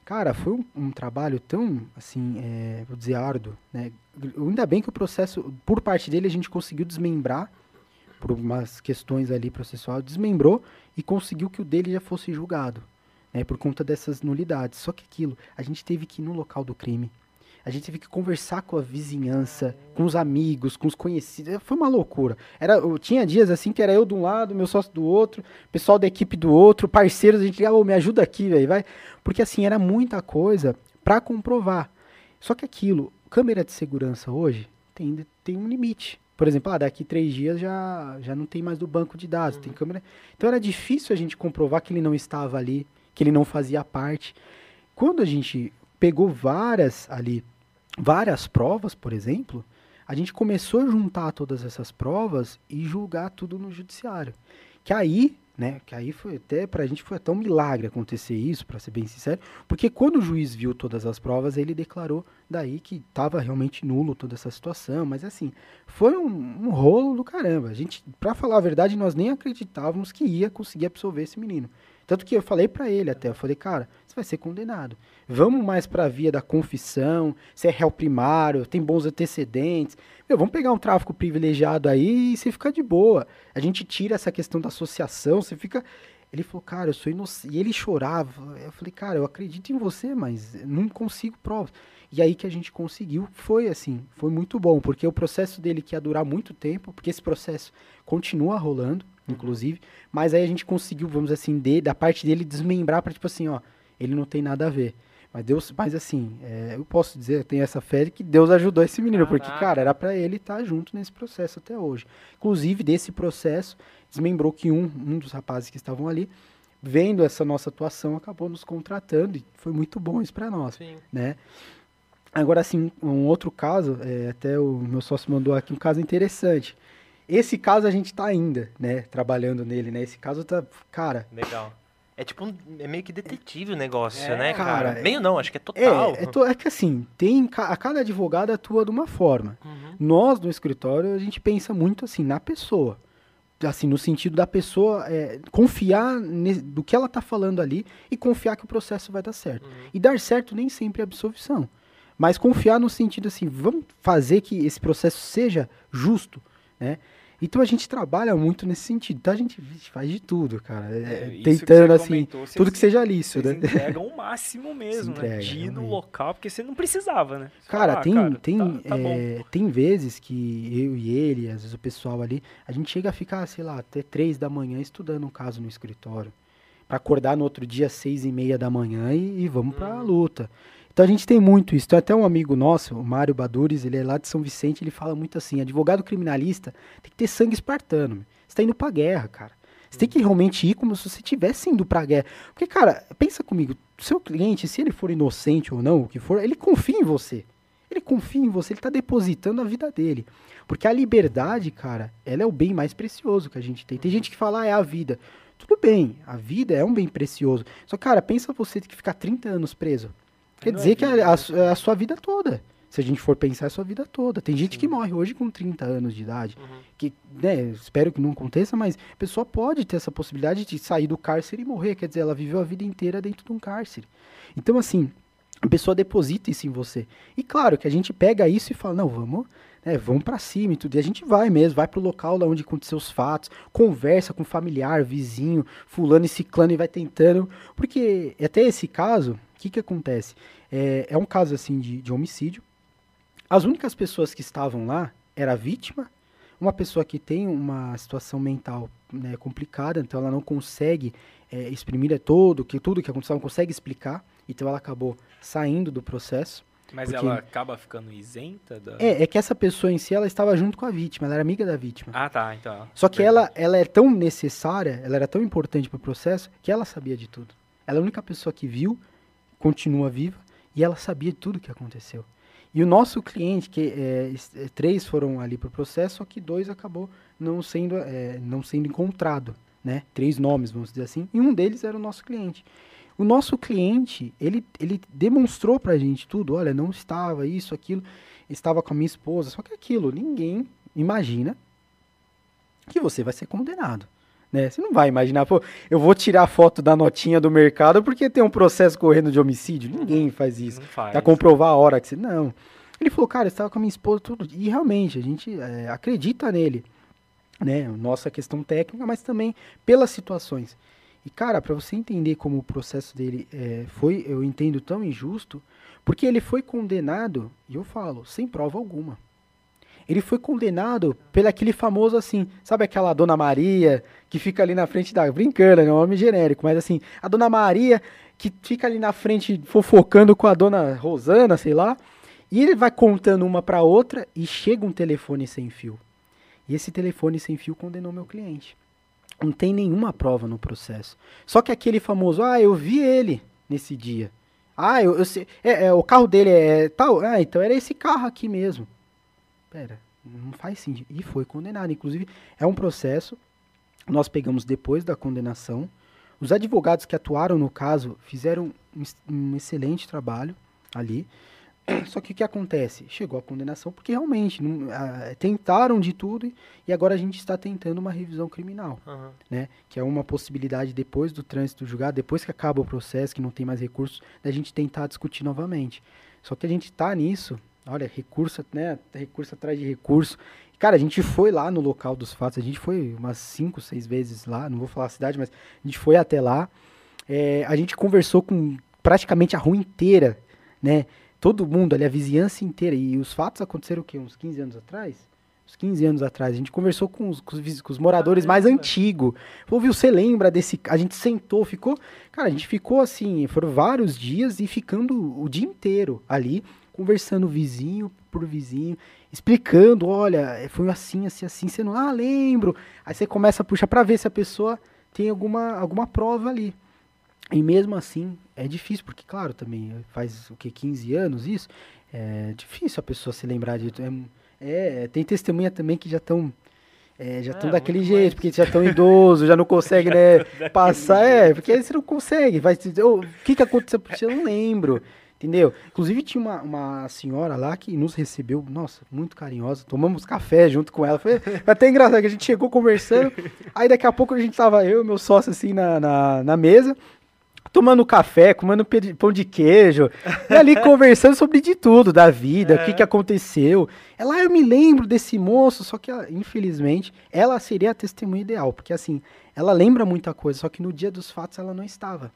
Cara, foi um, um trabalho tão, assim, é, vou dizer, árduo, né? Ainda bem que o processo, por parte dele, a gente conseguiu desmembrar, por umas questões ali processual, desmembrou e conseguiu que o dele já fosse julgado, né? Por conta dessas nulidades. Só que aquilo, a gente teve que ir no local do crime. A gente teve que conversar com a vizinhança, com os amigos, com os conhecidos. Foi uma loucura. Era, eu tinha dias assim que era eu de um lado, meu sócio do outro, pessoal da equipe do outro, parceiros, a gente ligava, "Ô, me ajuda aqui, velho, vai. Porque assim, era muita coisa pra comprovar. Só que aquilo, câmera de segurança hoje tem, tem um limite. Por exemplo, ah, daqui três dias já, já não tem mais do banco de dados, tem câmera. Então era difícil a gente comprovar que ele não estava ali, que ele não fazia parte. Quando a gente pegou várias ali, várias provas, por exemplo, a gente começou a juntar todas essas provas e julgar tudo no judiciário. Que aí, né, que aí foi até, pra gente foi até um milagre acontecer isso, pra ser bem sincero, porque quando o juiz viu todas as provas, ele declarou daí que estava realmente nulo toda essa situação, mas assim, foi um, um rolo do caramba. A gente, pra falar a verdade, nós nem acreditávamos que ia conseguir absolver esse menino. Tanto que eu falei pra ele até, eu falei, cara, você vai ser condenado. Vamos mais pra via da confissão, você é réu primário, tem bons antecedentes. Meu, vamos pegar um tráfico privilegiado aí e você fica de boa. A gente tira essa questão da associação, você fica. Ele falou, cara, eu sou inocente. E ele chorava. Eu falei, cara, eu acredito em você, mas não consigo provas. E aí que a gente conseguiu, foi assim, foi muito bom, porque o processo dele que ia durar muito tempo, porque esse processo continua rolando, inclusive, mas aí a gente conseguiu, vamos assim, de, da parte dele desmembrar para tipo assim, ó, ele não tem nada a ver. Mas Deus, mas assim, é, eu posso dizer, eu tenho essa fé de que Deus ajudou esse menino, porque, Caraca. cara, era para ele estar junto nesse processo até hoje. Inclusive, desse processo, desmembrou que um, um dos rapazes que estavam ali, vendo essa nossa atuação, acabou nos contratando e foi muito bom isso para nós, Sim. né? Agora, assim, um outro caso, é, até o meu sócio mandou aqui um caso interessante. Esse caso a gente tá ainda, né, trabalhando nele, né? Esse caso tá, cara, Legal. É tipo um, é meio que detetive o negócio, É, né, cara? cara, Meio não, acho que é total. É, é, to- é que assim, tem a cada advogado atua de uma forma. Uhum. Nós, no escritório, a gente pensa muito assim, na pessoa. Assim, no sentido da pessoa é, confiar do que ela tá falando ali e confiar que o processo vai dar certo. Uhum. E dar certo nem sempre é absolvição. Mas confiar no sentido assim, vamos fazer que esse processo seja justo, né? Então a gente trabalha muito nesse sentido. Então a gente faz de tudo, cara. É, É, tentando assim, comentou, vocês- tudo que seja lícito, Vocês né? entregam o máximo mesmo, Se entrega, né? De ir no local, porque você não precisava, né? Você Cara, fala, "Ah, tem, cara, tem, tá, tá é, tem vezes que eu e ele, às vezes o pessoal ali, a gente chega a ficar, sei lá, até três da manhã estudando um caso no escritório. Pra acordar no outro dia às seis e meia da manhã e, e vamos pra Uhum. luta. Então a gente tem muito isso. Tem até um amigo nosso, o Mário Badures, ele é lá de São Vicente, ele fala muito assim, advogado criminalista tem que ter sangue espartano. Você tá indo pra guerra, cara. Você tem que realmente ir como se você estivesse indo pra guerra. Porque, cara, pensa comigo, seu cliente, se ele for inocente ou não, o que for, ele confia em você. Ele confia em você, ele está depositando a vida dele. Porque a liberdade, cara, ela é o bem mais precioso que a gente tem. Tem gente que fala, ah, é a vida. Tudo bem, a vida é um bem precioso. Só, cara, pensa você ter que ficar 30 anos preso. Quer Não é dizer que é a, né? é a sua vida toda. Se a gente for pensar é a sua vida toda. Tem gente que morre hoje com 30 anos de idade. Uhum. Que, né, espero que não aconteça, mas a pessoa pode ter essa possibilidade de sair do cárcere e morrer. Quer dizer, ela viveu a vida inteira dentro de um cárcere. Então, assim, a pessoa deposita isso em você. E claro que a gente pega isso e fala, não, vamos, né, vamos para cima e tudo. E a gente vai mesmo, vai pro local lá onde aconteceu os fatos, conversa com familiar, vizinho, fulano e ciclano e vai tentando. Porque até esse caso, que que acontece? É, é um caso assim de, de homicídio. As únicas pessoas que estavam lá era a vítima, uma pessoa que tem uma situação mental né, complicada, então ela não consegue é, exprimir todo, que tudo que aconteceu, não consegue explicar, então ela acabou saindo do processo. Mas Porque- ela acaba ficando isenta da... É, é que essa pessoa em si, ela estava junto com a vítima, ela era amiga da vítima. Ah, tá, então. Só que ela, ela é tão necessária, ela era tão importante para o processo, que ela sabia de tudo. Ela é a única pessoa que viu, continua viva, e ela sabia tudo que aconteceu. E o nosso cliente, que é, é, três foram ali para o processo, só que dois acabou não sendo, é, não sendo encontrado, né? Três nomes, vamos dizer assim, e um deles era o nosso cliente. O nosso cliente, ele, ele demonstrou pra gente tudo, olha, não estava isso, aquilo, estava com a minha esposa, só que aquilo, ninguém imagina que você vai ser condenado. Né? Você não vai imaginar, pô, eu vou tirar a foto da notinha do mercado porque tem um processo correndo de homicídio. Ninguém faz isso. Não faz. Pra comprovar a hora que você. Não. Ele falou, cara, eu estava com a minha esposa, tudo. E realmente, a gente é, acredita nele. Né? Nossa questão técnica, mas também pelas situações. E, cara, para você entender como o processo dele é, foi, eu entendo tão injusto, porque ele foi condenado, e eu falo, sem prova alguma. Ele foi condenado pelo aquele famoso assim, sabe aquela Dona Maria que fica ali na frente da. Brincando, é um nome genérico, mas assim, a Dona Maria que fica ali na frente fofocando com a Dona Rosana, sei lá, e ele vai contando uma para outra e chega um telefone sem fio. E esse telefone sem fio condenou meu cliente. Não tem nenhuma prova no processo. Só que aquele famoso, ah, eu vi ele nesse dia. Ah, eu, eu sei. É, é, o carro dele é tal. Ah, então era esse carro aqui mesmo. Pera, não faz sentido. E foi condenado. Inclusive, é um processo. Nós pegamos depois da condenação. Os advogados que atuaram no caso fizeram um, ex- excelente trabalho ali. Só que o que acontece? Chegou a condenação porque realmente não- ah, tentaram de tudo e- agora a gente está tentando uma revisão criminal Uhum. né? Que é uma possibilidade depois do trânsito julgado, depois que acaba o processo, que não tem mais recursos, da gente tentar discutir novamente. Só que a gente tá nisso, olha, recurso, né? Recurso atrás de recurso. Cara, a gente foi lá no local dos fatos, a gente foi umas cinco, seis vezes lá, não vou falar a cidade, mas a gente foi até lá. É, a gente conversou com praticamente a rua inteira, né? Todo mundo ali, a vizinhança inteira. E os fatos aconteceram o quê? Uns 15 anos atrás? Uns 15 anos atrás. A gente conversou com os, com os com os moradores mais Caramba. antigos. Falou, viu, você lembra desse... A gente sentou, ficou... Cara, a gente ficou assim, foram vários dias e ficando o dia inteiro ali, conversando vizinho por vizinho, explicando, olha, foi assim, assim, assim, você não... Ah, lembro. Aí você começa a puxar pra ver se a pessoa tem alguma, alguma prova ali. E mesmo assim, é difícil, porque, claro, também faz o que, 15 anos isso, é difícil a pessoa se lembrar de. É, é, tem testemunha também que já estão. já estão É, daquele jeito, mais. porque já estão idosos, já não consegue, né, passar. É, porque aí você não consegue. Vai dizer, "Ô, o que, que aconteceu? Eu não lembro. Entendeu? Inclusive tinha uma, uma senhora lá que nos recebeu, nossa, muito carinhosa. Tomamos café junto com ela. Foi, foi até engraçado que a gente chegou conversando. Aí daqui a pouco a gente tava eu e meu sócio assim na, na, na mesa tomando café, comendo pão de queijo, e ali conversando sobre de tudo, da vida, o que, que aconteceu. Ela, "Ah, eu me lembro desse moço, só que, ela, infelizmente, ela seria a testemunha ideal, porque assim, ela lembra muita coisa, só que no dia dos fatos ela não estava.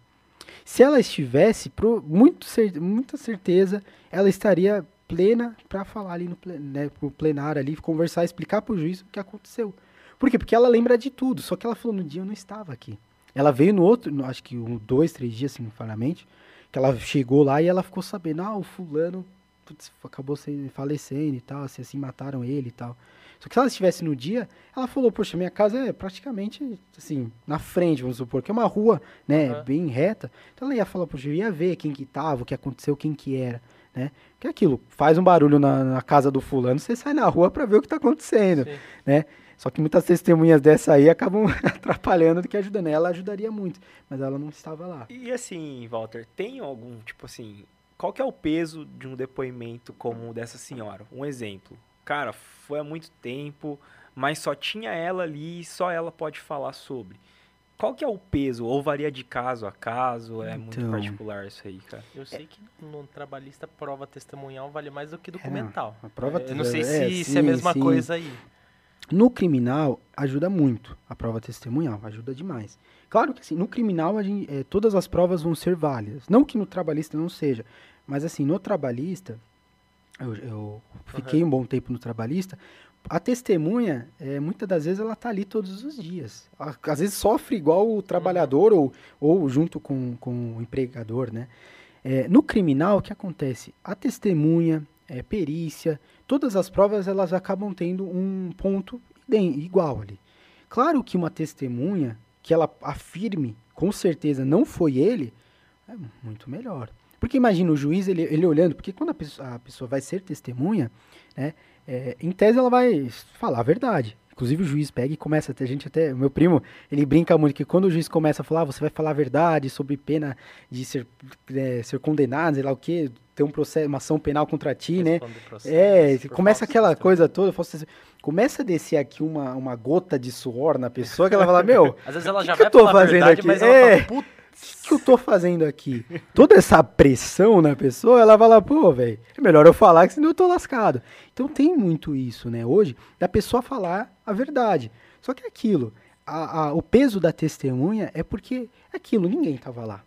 Se ela estivesse, pro, muito cer- muita certeza, ela estaria plena para falar ali no ple- né, pro plenário ali, conversar, explicar pro juiz o que aconteceu. Por quê? Porque ela lembra de tudo, só que ela falou, no dia eu não estava aqui. Ela veio no outro, no- acho que um, dois, três dias, assim, falamente, que ela chegou lá e ela ficou sabendo, ah, o fulano putz, acabou falecendo e tal, assim, assim, mataram ele e tal. Só que se ela estivesse no dia, ela falou, poxa, minha casa é praticamente, assim, na frente, vamos supor, que é uma rua, né, Aham. bem reta. Então ela ia falar, poxa, eu ia ver quem que tava, o que aconteceu, quem que era, né. Que é aquilo, faz um barulho na, na casa do fulano, você sai na rua pra ver o que tá acontecendo, Sim. né. Só que muitas testemunhas dessa aí acabam atrapalhando do que ajudando. Ela ajudaria muito, mas ela não estava lá. E assim, Walter, tem algum, tipo assim, qual que é o peso de um depoimento como o dessa senhora? Um exemplo. Cara, foi há muito tempo, mas só tinha ela ali e só ela pode falar sobre. Qual que é o peso? Ou varia de caso a caso? É muito Então. particular isso aí, cara. Eu sei que no trabalhista prova testemunhal vale mais do que documental. a prova eu não sei é, se, se é a sim, mesma sim. coisa aí. No criminal, ajuda muito a prova testemunhal, ajuda demais. Claro que assim, no criminal a gente, eh, todas as provas vão ser válidas. Não que no trabalhista não seja, mas assim, no trabalhista, eu, eu fiquei um bom tempo no trabalhista, a testemunha, eh, muitas das vezes, ela tá ali todos os dias. Às vezes sofre igual o trabalhador ou, ou junto com, com o empregador, né? Eh, no criminal, o que acontece? A testemunha, eh, perícia, todas as provas elas acabam tendo um ponto igual ali. Claro que uma testemunha que ela afirme com certeza não foi ele, é muito melhor. Porque imagina o juiz ele, ele olhando, porque quando a pessoa, a pessoa vai ser testemunha, né, é, em tese ela vai falar a verdade. Inclusive o juiz pega e começa, a gente até, o meu primo, ele brinca muito que quando o juiz começa a falar, "Ah, você vai falar a verdade sobre pena de ser, é, ser condenado, sei lá o quê, ter um processo, uma ação penal contra ti, né? Responde processo É, por começa aquela testemunho. coisa toda, testemunho. começa a descer aqui uma, uma gota de suor na pessoa que ela fala, meu, Às vezes ela que já que vai eu tô falar a fazendo verdade, aqui? mas ela É. fala, "Puta, o que eu tô fazendo aqui? Toda essa pressão na pessoa, ela fala, pô, velho, é melhor eu falar que senão eu tô lascado. Então tem muito isso, né, hoje, da pessoa falar a verdade. Só que é aquilo, a- a- o peso da testemunha é porque é aquilo, ninguém tava lá.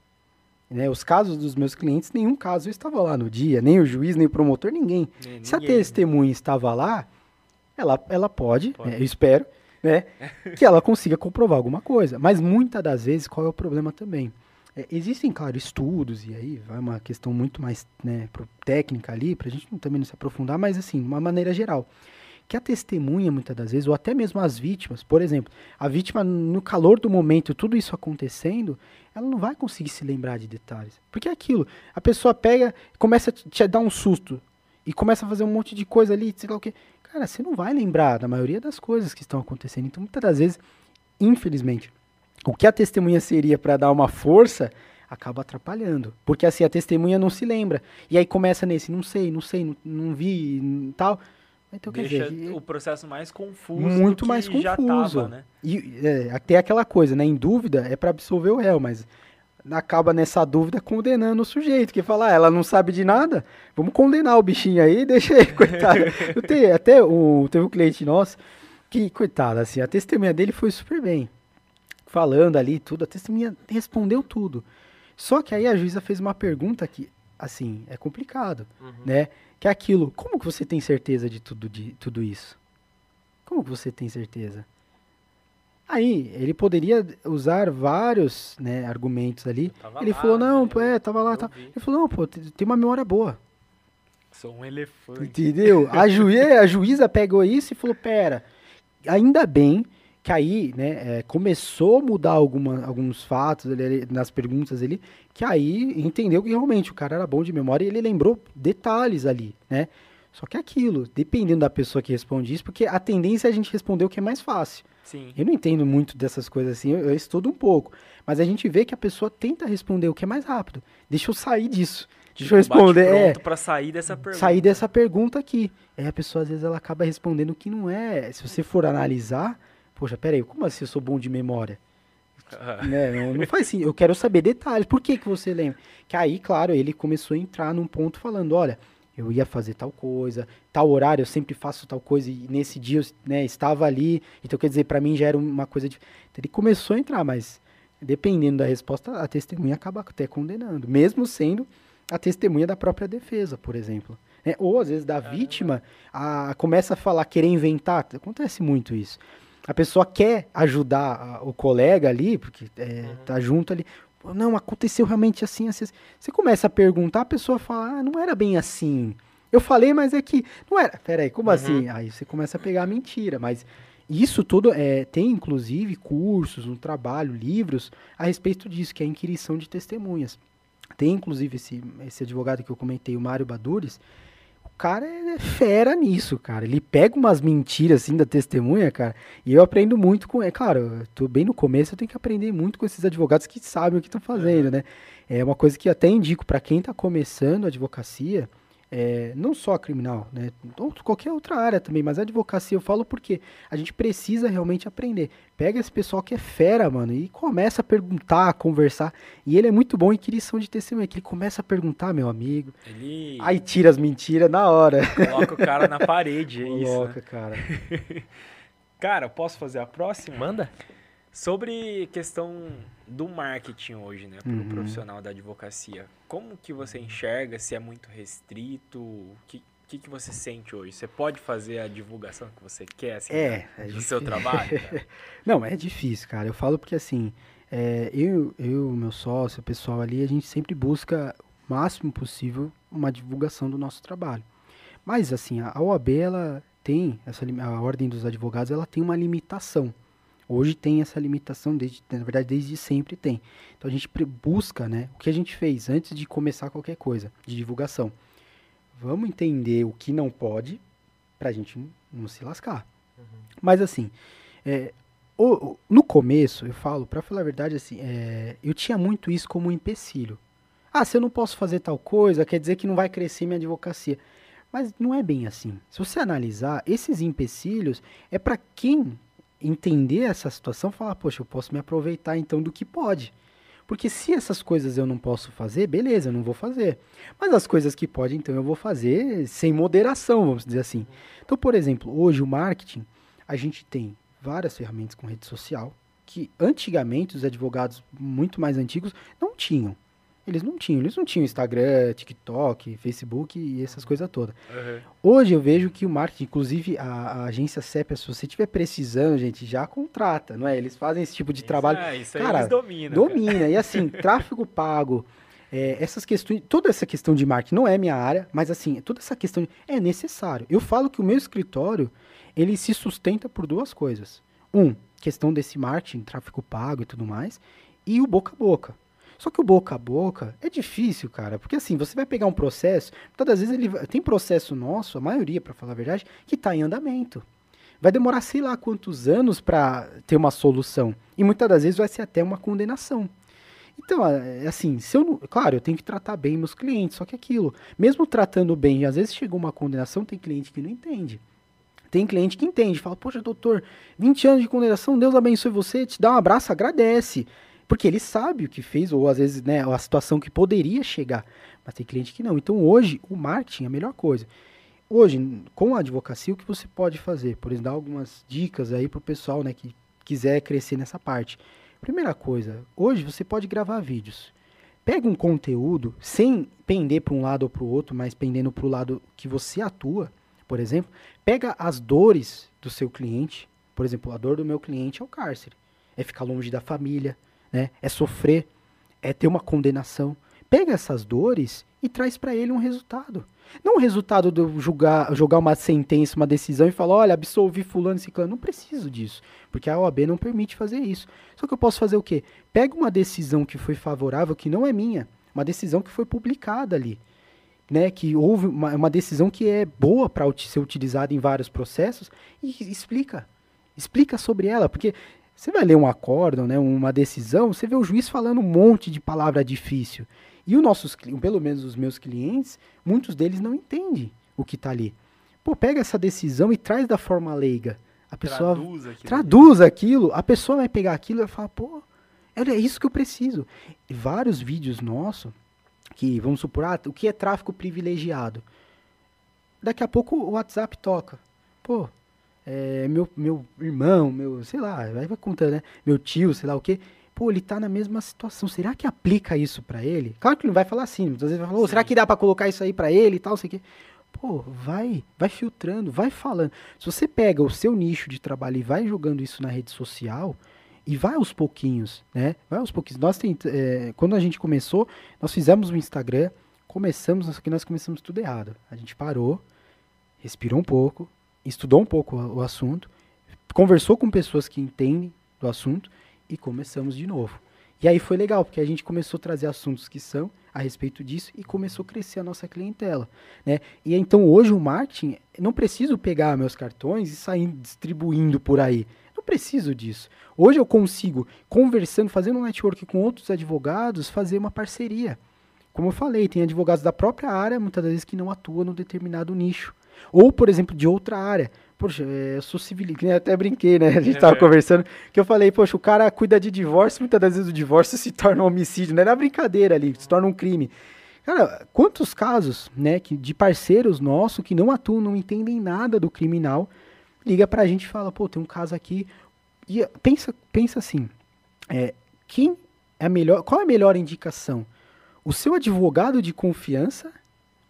Né, os casos dos meus clientes, nenhum caso estava lá no dia, nem o juiz, nem o promotor, ninguém. Ni- Se a né? testemunha estava lá, ela, ela pode, Pode. né, eu espero, né, que ela consiga comprovar alguma coisa. Mas muitas das vezes, qual é o problema também? É, existem, claro, estudos, e aí vai uma questão muito mais né, técnica ali, para a gente não- também não se aprofundar, mas assim, de uma maneira geral. Que a testemunha, muitas das vezes, ou até mesmo as vítimas, por exemplo, a vítima, no calor do momento, tudo isso acontecendo, ela não vai conseguir se lembrar de detalhes. Porque é aquilo, a pessoa pega, começa a te dar um susto, e começa a fazer um monte de coisa ali, sei lá o quê. Cara, você não vai lembrar da maioria das coisas que estão acontecendo. Então, muitas das vezes, infelizmente, o que a testemunha seria para dar uma força acaba atrapalhando. Porque assim, a testemunha não se lembra. E aí começa nesse, não sei, não sei, não, não vi, n- tal. Então, Deixa dizer, o processo mais confuso Muito mais confuso. tava, né? E é, até aquela coisa, né? Em dúvida é para absolver o réu, mas acaba nessa dúvida condenando o sujeito, que fala, ah, ela não sabe de nada, vamos condenar o bichinho aí, deixa aí, coitado. Eu tenho, até o, teve um cliente nosso que, coitado, assim, a testemunha dele foi super bem. Falando ali tudo, a testemunha respondeu tudo. Só que aí a juíza fez uma pergunta que, assim, é complicado, Uhum. né? Que é aquilo, como que você tem certeza de tudo, de tudo isso? Como que você tem certeza? Aí, ele poderia usar vários né, argumentos ali. Ele lá, falou, não, né? pô, é, tava lá, tá. Ele falou, não, pô, te- tem uma memória boa. Sou um elefante. Entendeu? A, a juíza pegou isso e falou, pera, ainda bem que aí, né, é, começou a mudar alguma, alguns fatos ali, nas perguntas ali, que aí entendeu que realmente o cara era bom de memória e ele lembrou detalhes ali, né? Só que é aquilo, dependendo da pessoa que responde isso, porque a tendência é a gente responder o que é mais fácil. Sim. Eu não entendo muito dessas coisas assim, eu, eu estudo um pouco. Mas a gente vê que a pessoa tenta responder o que é mais rápido. Deixa eu sair disso. Deixa eu Tipo, bate responder. É, pronto pra sair dessa pergunta. sair dessa pergunta aqui. Aí a pessoa, às vezes, ela acaba respondendo o que não é. Se você for analisar, poxa, peraí, como assim eu sou bom de memória? né? Não, não faz assim. Eu quero saber detalhes. Por que, que você lembra? Que aí, claro, ele começou a entrar num ponto falando, olha, eu ia fazer tal coisa, tal horário eu sempre faço tal coisa e nesse dia eu né, estava ali. Então, quer dizer, para mim já era uma coisa de... Então, ele começou a entrar, mas dependendo da resposta, a testemunha acaba até condenando, mesmo sendo a testemunha da própria defesa, por exemplo. né? Ou às vezes da vítima a, começa a falar, querer inventar. Acontece muito isso. A pessoa quer ajudar a- o colega ali, porque é, tá junto ali. Não, aconteceu realmente assim, assim. assim. Você começa a perguntar, a pessoa fala, ah, não era bem assim. Eu falei, mas é que. Não era. Peraí, como assim? Aí você começa a pegar a mentira. Mas isso tudo é, tem, inclusive, cursos, um trabalho, livros a respeito disso, que é a inquirição de testemunhas. Tem, inclusive, esse, esse advogado que eu comentei, o Mário Badures. Cara é fera nisso, cara. Ele pega umas mentiras assim da testemunha, cara, e eu aprendo muito com. É claro, eu tô bem no começo, eu tenho que aprender muito com esses advogados que sabem o que estão fazendo, né? É uma coisa que até indico para quem está começando a advocacia é, não só a criminal, né? qualquer outra área também, mas a advocacia eu falo porque a gente precisa realmente aprender. Pega esse pessoal que é fera, mano, e começa a perguntar, a conversar. E ele é muito bom em inquirição de testemunha, que ele começa a perguntar, meu amigo. Ele... Aí tira as mentiras na hora. Coloca o cara na parede, é Coloca, isso. Coloca, né? cara. cara, posso fazer a próxima? Manda. Sobre questão do marketing hoje, né, para o uhum. profissional da advocacia, como que você enxerga? Se é muito restrito? O que, que, que você sente hoje? Você pode fazer a divulgação que você quer assim, é, é do seu trabalho? Não, é difícil, cara. Eu falo porque assim, é, eu, eu, meu sócio, o pessoal ali, a gente sempre busca o máximo possível uma divulgação do nosso trabalho. Mas assim, a OAB ela tem essa a ordem dos advogados, ela tem uma limitação. Hoje tem essa limitação, desde, na verdade, desde sempre tem. Então a gente busca, né? O que a gente fez antes de começar qualquer coisa de divulgação. Vamos entender o que não pode para a gente não se lascar. Uhum. Mas assim, é, o, no começo, eu falo, para falar a verdade, assim, é, eu tinha muito isso como um empecilho. Ah, se eu não posso fazer tal coisa, quer dizer que não vai crescer minha advocacia. Mas não é bem assim. Se você analisar, esses empecilhos é para quem entender essa situação, falar, poxa, eu posso me aproveitar então do que pode. Porque se essas coisas eu não posso fazer, beleza, eu não vou fazer. Mas as coisas que pode, então eu vou fazer sem moderação, vamos dizer assim. Então, por exemplo, hoje o marketing, a gente tem várias ferramentas com rede social que antigamente os advogados muito mais antigos não tinham. Eles não tinham, eles não tinham Instagram, TikTok, Facebook e essas coisas todas. Uhum. Hoje eu vejo que o marketing, inclusive a, a, agência CEP, se você estiver precisando, gente, já contrata, não é? Eles fazem esse tipo de isso trabalho. É, isso cara, eles dominam. Domina. Cara. E assim, tráfego pago, é, essas questões, toda essa questão de marketing não é minha área, mas assim, toda essa questão de, é necessário. Eu falo que o meu escritório, ele se sustenta por duas coisas. Um, questão desse marketing, tráfego pago e tudo mais, e o boca a boca. Só que o boca a boca é difícil, cara, porque assim, você vai pegar um processo, todas as vezes ele tem processo nosso, a maioria, para falar a verdade, que está em andamento. Vai demorar sei lá quantos anos para ter uma solução. E muitas das vezes vai ser até uma condenação. Então, é assim, se eu não, claro, eu tenho que tratar bem meus clientes, só que aquilo, mesmo tratando bem, às vezes chegou uma condenação, tem cliente que não entende. Tem cliente que entende, fala, poxa, doutor, 20 anos de condenação, Deus abençoe você, te dá um abraço, agradece. Porque ele sabe o que fez, ou às vezes, né, a situação que poderia chegar. Mas tem cliente que não. Então hoje, o marketing é a melhor coisa. Hoje, com a advocacia, o que você pode fazer? Por exemplo, dar algumas dicas aí pro pessoal, né, que quiser crescer nessa parte. Primeira coisa, hoje você pode gravar vídeos. Pega um conteúdo sem pender para um lado ou para o outro, mas pendendo para o lado que você atua, por exemplo. Pega as dores do seu cliente. Por exemplo, a dor do meu cliente é o cárcere. É ficar longe da família, né? É sofrer, é ter uma condenação. Pega essas dores e traz para ele um resultado. Não o resultado de julgar, jogar uma sentença, uma decisão e falar, olha, absolvi fulano ciclano. Não preciso disso, porque a OAB não permite fazer isso. Só que eu posso fazer o quê? Pega uma decisão que foi favorável, que não é minha, uma decisão que foi publicada ali, né, que houve uma, uma decisão que é boa para ser utilizada em vários processos e explica. Explica sobre ela, porque você vai ler um acórdão, né, uma decisão, você vê o juiz falando um monte de palavra difícil. E os nossos, pelo menos os meus clientes, muitos deles não entendem o que está ali. Pô, pega essa decisão e traz da forma leiga. A pessoa traduz aquilo, traduz aquilo a pessoa vai pegar aquilo e vai falar, pô, é isso que eu preciso. E vários vídeos nossos, que vamos supor, ah, o que é tráfico privilegiado? Daqui a pouco o WhatsApp toca. Pô, é, meu, meu irmão, meu, sei lá, vai contando, né? Meu tio, sei lá o quê. Pô, ele tá na mesma situação. Será que aplica isso para ele? Claro que não vai falar assim, muitas vezes vai falar, oh, será que dá para colocar isso aí para ele e tal, sei que. Pô, vai, vai filtrando, vai falando. Se você pega o seu nicho de trabalho e vai jogando isso na rede social, e vai aos pouquinhos, né? Vai aos pouquinhos. Nós tem, é, quando a gente começou, nós fizemos o Instagram, começamos, só que nós começamos tudo errado. A gente parou, respirou um pouco, estudou um pouco o assunto, conversou com pessoas que entendem do assunto e começamos de novo. E aí foi legal, porque a gente começou a trazer assuntos que são a respeito disso e começou a crescer a nossa clientela, né? E então hoje o marketing, não preciso pegar meus cartões e sair distribuindo por aí. Não preciso disso. Hoje eu consigo, conversando, fazendo um network com outros advogados, fazer uma parceria. Como eu falei, tem advogados da própria área, muitas vezes, que não atuam no determinado nicho. Ou, por exemplo, de outra área. Poxa, é, eu sou civilista, até brinquei, né? A gente tava é. conversando, que eu falei, poxa, o cara cuida de divórcio, muitas das vezes o divórcio se torna um homicídio, não é na brincadeira ali, se torna um crime. Cara, quantos casos, né, que, de parceiros nossos que não atuam, não entendem nada do criminal, liga pra gente e fala, pô, tem um caso aqui. E pensa, pensa assim, é, quem é a melhor, qual é a melhor indicação? O seu advogado de confiança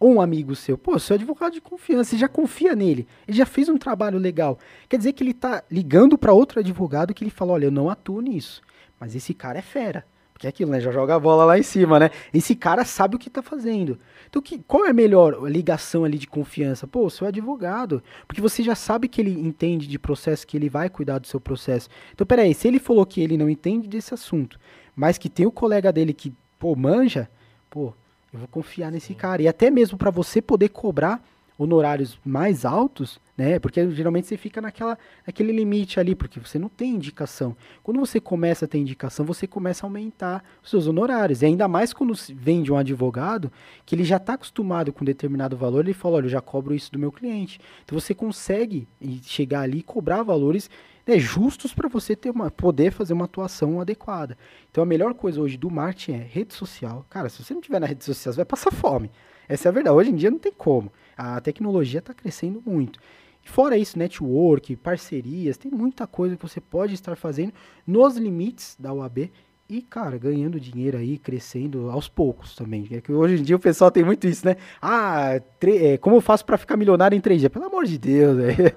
ou um amigo seu, pô, seu advogado de confiança, você já confia nele, ele já fez um trabalho legal. Quer dizer que ele está ligando para outro advogado que ele fala, olha, eu não atuo nisso, mas esse cara é fera. Porque é aquilo, né? Já joga a bola lá em cima, né? Esse cara sabe o que está fazendo. Então, que, qual é a melhor ligação ali de confiança? Pô, seu advogado. Porque você já sabe que ele entende de processo, que ele vai cuidar do seu processo. Então, peraí, se ele falou que ele não entende desse assunto, mas que tem o colega dele que, pô, manja, pô, eu vou confiar nesse Sim. cara. E até mesmo para você poder cobrar honorários mais altos, né? Porque geralmente você fica naquela, naquele limite ali, porque você não tem indicação. Quando você começa a ter indicação, você começa a aumentar os seus honorários. E ainda mais quando vem de um advogado que ele já está acostumado com determinado valor, ele fala, olha, eu já cobro isso do meu cliente. Então você consegue chegar ali e cobrar valores né, justos para você ter uma, poder fazer uma atuação adequada. Então a melhor coisa hoje do marketing é rede social. Cara, se você não tiver na rede social, você vai passar fome. Essa é a verdade. Hoje em dia não tem como. A tecnologia está crescendo muito. Fora isso, network, parcerias, tem muita coisa que você pode estar fazendo nos limites da UAB e, cara, ganhando dinheiro aí, crescendo aos poucos também. É que hoje em dia o pessoal tem muito isso, né? Ah, é, como eu faço para ficar milionário em três dias? Pelo amor de Deus, é,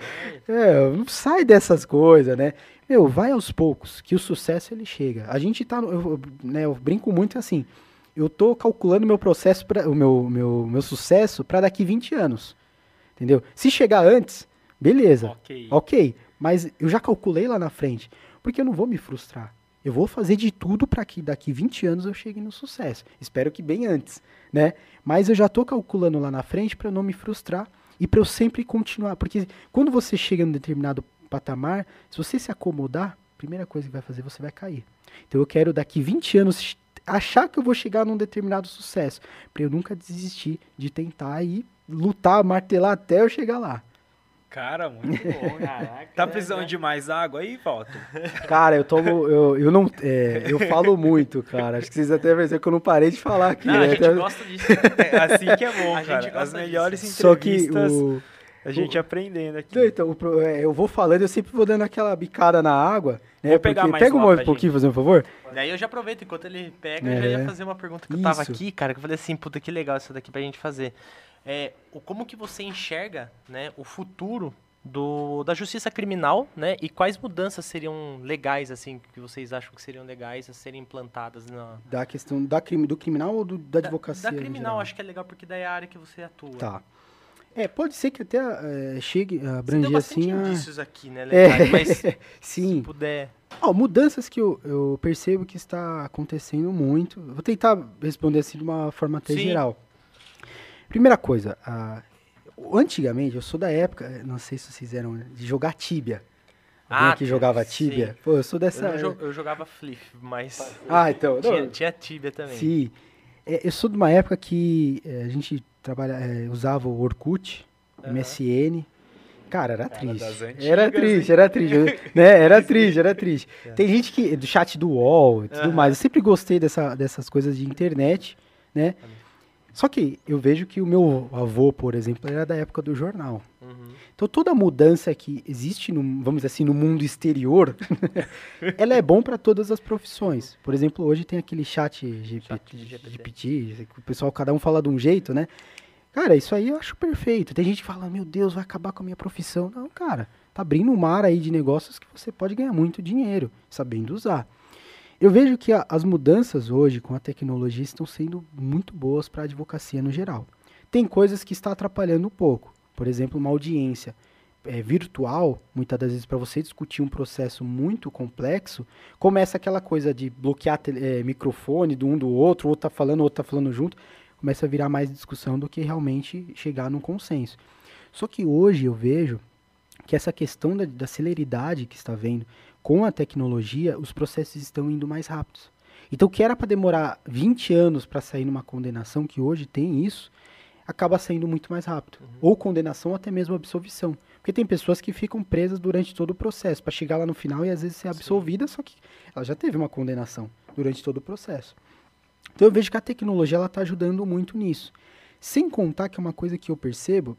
é, não sai dessas coisas, né? Meu, vai aos poucos, que o sucesso ele chega. A gente tá, eu, né, eu brinco muito assim, eu tô calculando meu processo, pra, o meu, meu, meu sucesso para daqui 20 anos, entendeu? Se chegar antes, beleza, ok, ok, mas eu já calculei lá na frente, porque eu não vou me frustrar. Eu vou fazer de tudo para que daqui 20 anos eu chegue no sucesso. Espero que bem antes, né? Mas eu já estou calculando lá na frente para não me frustrar e para eu sempre continuar, porque quando você chega em um determinado patamar, se você se acomodar, a primeira coisa que vai fazer você vai cair. Então eu quero daqui 20 anos achar que eu vou chegar num determinado sucesso, para eu nunca desistir de tentar e lutar, martelar até eu chegar lá. Cara, muito bom. Caraca, tá precisando é, de mais água aí, Walter? Cara, eu tomo. Eu, eu não. É, eu falo muito, cara. Acho que vocês até ver que eu não parei de falar aqui. Não, né? a gente gosta disso. É assim que é bom, a cara. Gente gosta As melhores disso. entrevistas. Só que o, a gente o, aprendendo aqui. Então, o, é, eu vou falando, eu sempre vou dando aquela bicada na água. Né, vou pegar mais Pega um pouquinho, fazer um favor. Daí eu já aproveito, enquanto ele pega, é. eu já ia fazer uma pergunta que isso. eu tava aqui, cara, que eu falei assim, puta, que legal isso daqui pra gente fazer. É, como que você enxerga né, o futuro do, da justiça criminal, né? E quais mudanças seriam legais, assim, que vocês acham que seriam legais a serem implantadas na... Da questão da crime, do criminal ou do, da advocacia? Da, da criminal, acho que é legal, porque daí é a área que você atua. Tá. É, pode ser que até é, chegue a abranger assim... indícios a... aqui, né? Legais, é, mas sim. se puder... Oh, mudanças que eu, eu, percebo que está acontecendo muito. Vou tentar responder assim de uma forma até sim. geral. Primeira coisa, a, Antigamente, eu sou da época, não sei se vocês eram, de jogar Tibia. Alguém ah, que jogava Tibia? Sim. Pô, eu sou dessa. Eu, eu jogava Flip, mas. Ah, então. Tinha, tinha Tibia também. Sim. É, eu sou de uma época que é, a gente trabalha, é, usava o Orkut, uhum. MSN. Cara, era triste. Antigas, era triste, era triste. né? Era triste, era triste. É. Tem gente que. Do chat do UOL e tudo uhum. mais. Eu sempre gostei dessa, dessas coisas de internet, né? Só que eu vejo que o meu avô, por exemplo, era da época do jornal. Uhum. Então toda mudança que existe, no, vamos dizer assim, no mundo exterior, ela é bom para todas as profissões. Por exemplo, hoje tem aquele chat GPT, GPT, o pessoal cada um fala de um jeito, né? Cara, isso aí eu acho perfeito. Tem gente que fala, meu Deus, vai acabar com a minha profissão. Não, cara, tá abrindo um mar aí de negócios que você pode ganhar muito dinheiro, sabendo usar. Eu vejo que a, as mudanças hoje com a tecnologia estão sendo muito boas para a advocacia no geral. Tem coisas que está atrapalhando um pouco. Por exemplo, uma audiência. é, virtual, muitas das vezes para você discutir um processo muito complexo, começa aquela coisa de bloquear é, microfone do um do outro, outro tá falando, outro tá falando junto, começa a virar mais discussão do que realmente chegar num consenso. Só que hoje eu vejo que essa questão da, da celeridade que está vendo com a tecnologia, os processos estão indo mais rápidos. Então, o que era para demorar 20 anos para sair numa condenação, que hoje tem isso, acaba saindo muito mais rápido. Uhum. Ou condenação, ou até mesmo absolvição. Porque tem pessoas que ficam presas durante todo o processo, para chegar lá no final e às vezes ser absolvida, Sim. só que ela já teve uma condenação durante todo o processo. Então eu vejo que a tecnologia está ajudando muito nisso. Sem contar que é uma coisa que eu percebo,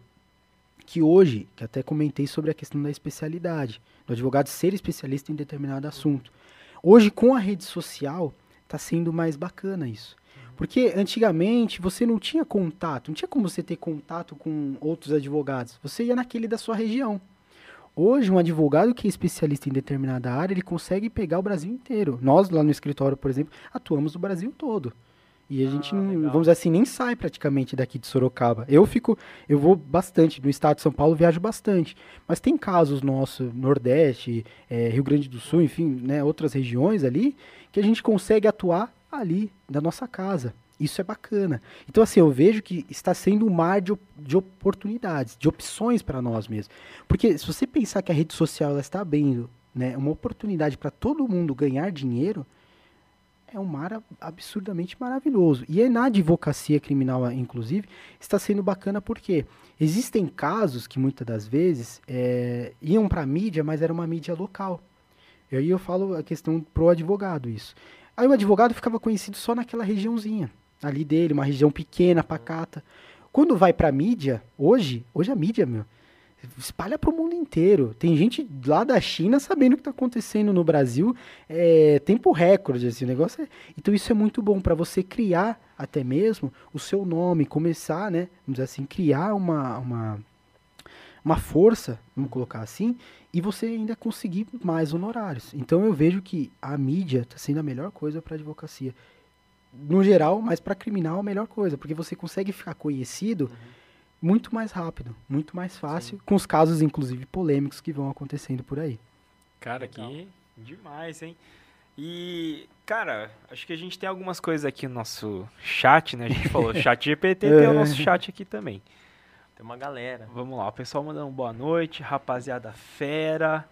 que hoje, que até comentei sobre a questão da especialidade, do advogado ser especialista em determinado assunto. Hoje, com a rede social, está sendo mais bacana isso. Porque antigamente você não tinha contato, não tinha como você ter contato com outros advogados. Você ia naquele da sua região. Hoje, um advogado que é especialista em determinada área, ele consegue pegar o Brasil inteiro. Nós, lá no escritório, por exemplo, atuamos no Brasil todo. E a ah, gente, não, vamos dizer assim, nem sai praticamente daqui de Sorocaba. Eu fico, eu vou bastante, no estado de São Paulo viajo bastante. Mas tem casos nossos, Nordeste, é, Rio Grande do Sul, enfim, né, outras regiões ali, que a gente consegue atuar ali, da nossa casa. Isso é bacana. Então, assim, eu vejo que está sendo um mar de, de oportunidades, de opções para nós mesmos. Porque se você pensar que a rede social ela está abrindo né, uma oportunidade para todo mundo ganhar dinheiro, é um mar absurdamente maravilhoso. E na advocacia criminal, inclusive, está sendo bacana porque existem casos que muitas das vezes é, iam para a mídia, mas era uma mídia local. E aí eu falo a questão pro advogado isso. Aí o advogado ficava conhecido só naquela regiãozinha ali dele, uma região pequena, pacata. Quando vai pra mídia, hoje, hoje a mídia, meu, espalha para o mundo inteiro. Tem gente lá da China sabendo o que está acontecendo no Brasil, é, tempo recorde, assim, negócio é... Então isso é muito bom para você criar até mesmo o seu nome, começar, né, vamos dizer assim, criar uma, uma, uma força, vamos colocar assim, e você ainda conseguir mais honorários. Então eu vejo que a mídia está sendo a melhor coisa para advocacia. No geral, mas para criminal a melhor coisa, porque você consegue ficar conhecido uhum. muito mais rápido, muito mais fácil, Sim. com os casos inclusive polêmicos que vão acontecendo por aí. Cara, que demais, hein? E, cara, acho que a gente tem algumas coisas aqui no nosso chat, né? A gente falou chat GPT, tem o nosso chat aqui também. Tem uma galera. Vamos lá, o pessoal mandando boa noite, rapaziada fera.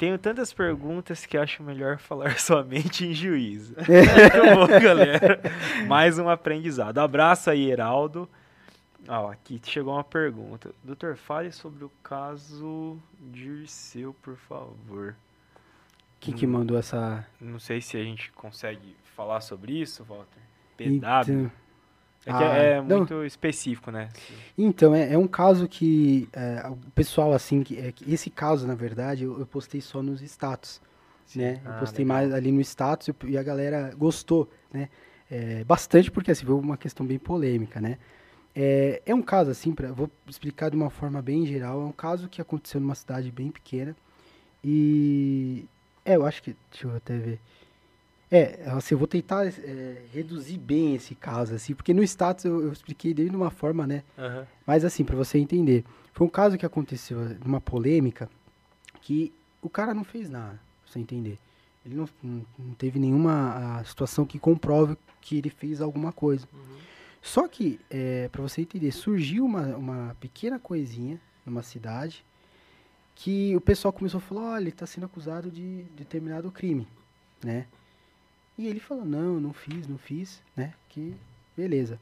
Tenho tantas perguntas que acho melhor falar somente em juízo. Muito bom, galera. Mais um aprendizado. Abraço aí, Heraldo. Ó, aqui chegou uma pergunta. Doutor, fale sobre o caso Dirceu, por favor. Quem que mandou essa... Não sei se a gente consegue falar sobre isso, Walter. PW. Então... É que é, ah, é muito não. específico, né? Então, é, é um caso que é, o pessoal, assim, que, é, esse caso, na verdade, eu, eu postei só nos status, Sim. né? Ah, eu postei legal. mais ali no status e a galera gostou, né? É, bastante porque, assim, foi uma questão bem polêmica, né? É, é um caso, assim, pra, vou explicar de uma forma bem geral, é um caso que aconteceu numa cidade bem pequena e... É, eu acho que... Deixa eu até ver... É, assim, eu vou tentar é, reduzir bem esse caso, assim, porque no status eu, eu expliquei dele de uma forma, né? Uhum. Mas assim, para você entender. Foi um caso que aconteceu, uma polêmica, que o cara não fez nada, pra você entender. Ele não, não teve nenhuma situação que comprove que ele fez alguma coisa. Uhum. Só que, é, para você entender, surgiu uma, uma pequena coisinha numa cidade que o pessoal começou a falar, olha, ele está sendo acusado de determinado crime, né? E ele falou, não, não fiz, não fiz, né? Que beleza.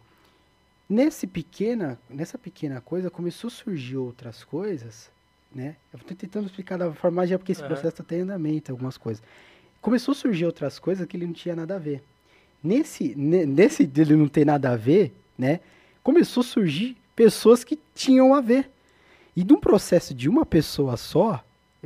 Nesse pequena, nessa pequena coisa começou a surgir outras coisas, né? Eu estou tentando explicar da forma já porque esse uhum. processo está em andamento, algumas coisas. Começou a surgir outras coisas que ele não tinha nada a ver. Nesse, nesse dele não ter nada a ver, né? Começou a surgir pessoas que tinham a ver. E de um processo de uma pessoa só,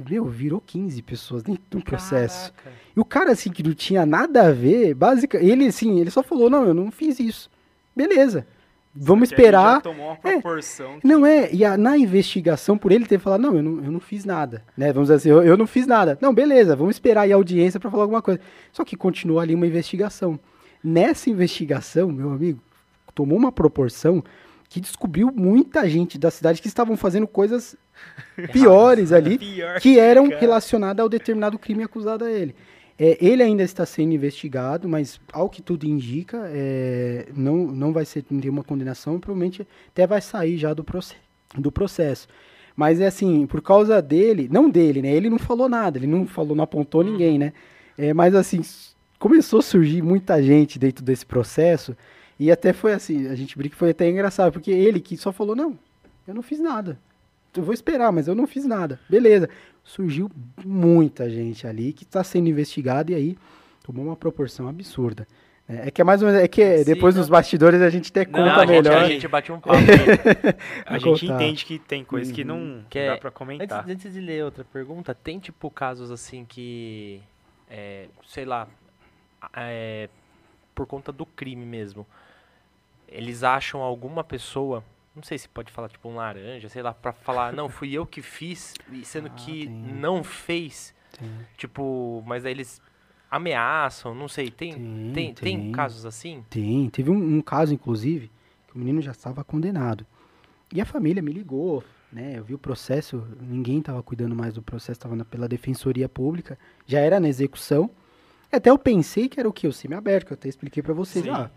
meu, virou 15 pessoas dentro do processo. Caraca. E o cara, assim, que não tinha nada a ver, basicamente, ele, assim, ele só falou, não, eu não fiz isso. Beleza. Vamos Porque esperar. tomou uma é. proporção. É, que... Não é, e a, na investigação, por ele ter falado, não, eu não, eu não fiz nada, né? Vamos dizer assim, eu, eu não fiz nada. Não, beleza, vamos esperar aí a audiência para falar alguma coisa. Só que continuou ali uma investigação. Nessa investigação, meu amigo, tomou uma proporção que descobriu muita gente da cidade que estavam fazendo coisas piores ali, Pior que eram relacionadas ao determinado crime acusado a ele. É, ele ainda está sendo investigado, mas ao que tudo indica, é, não, não vai ser nenhuma condenação, provavelmente até vai sair já do, proce do processo. Mas é assim, por causa dele, não dele, né? Ele não falou nada, ele não falou, não apontou ninguém, né? É, mas assim, começou a surgir muita gente dentro desse processo, e até foi assim, a gente brinca que foi até engraçado, porque ele que só falou, não, eu não fiz nada. Eu vou esperar, mas eu não fiz nada. Beleza. Surgiu muita gente ali que está sendo investigada e aí tomou uma proporção absurda. É é que é mais ou menos, é que Sim, depois não. nos bastidores a gente até Não, conta a, gente, melhor. a gente bate um papo. A gente contar. entende que tem coisa que não Que é- dá pra comentar. Antes, antes de ler outra pergunta, tem tipo casos assim que, é, sei lá, é, por conta do crime mesmo, eles acham alguma pessoa, não sei se pode falar tipo um laranja, sei lá, pra falar, não, fui eu que fiz, sendo Ah, que tem. não fez, Tem, tipo, mas aí eles ameaçam, não sei, tem, Tem, tem, tem, casos assim? tem. Teve um, um caso, inclusive, que o menino já estava condenado. E a família me ligou, né? Eu vi o processo, ninguém estava cuidando mais do processo, estava pela defensoria pública, já era na execução. Até eu pensei que era o quê? O semi-aberto, que eu até expliquei para vocês. Sim. Ah,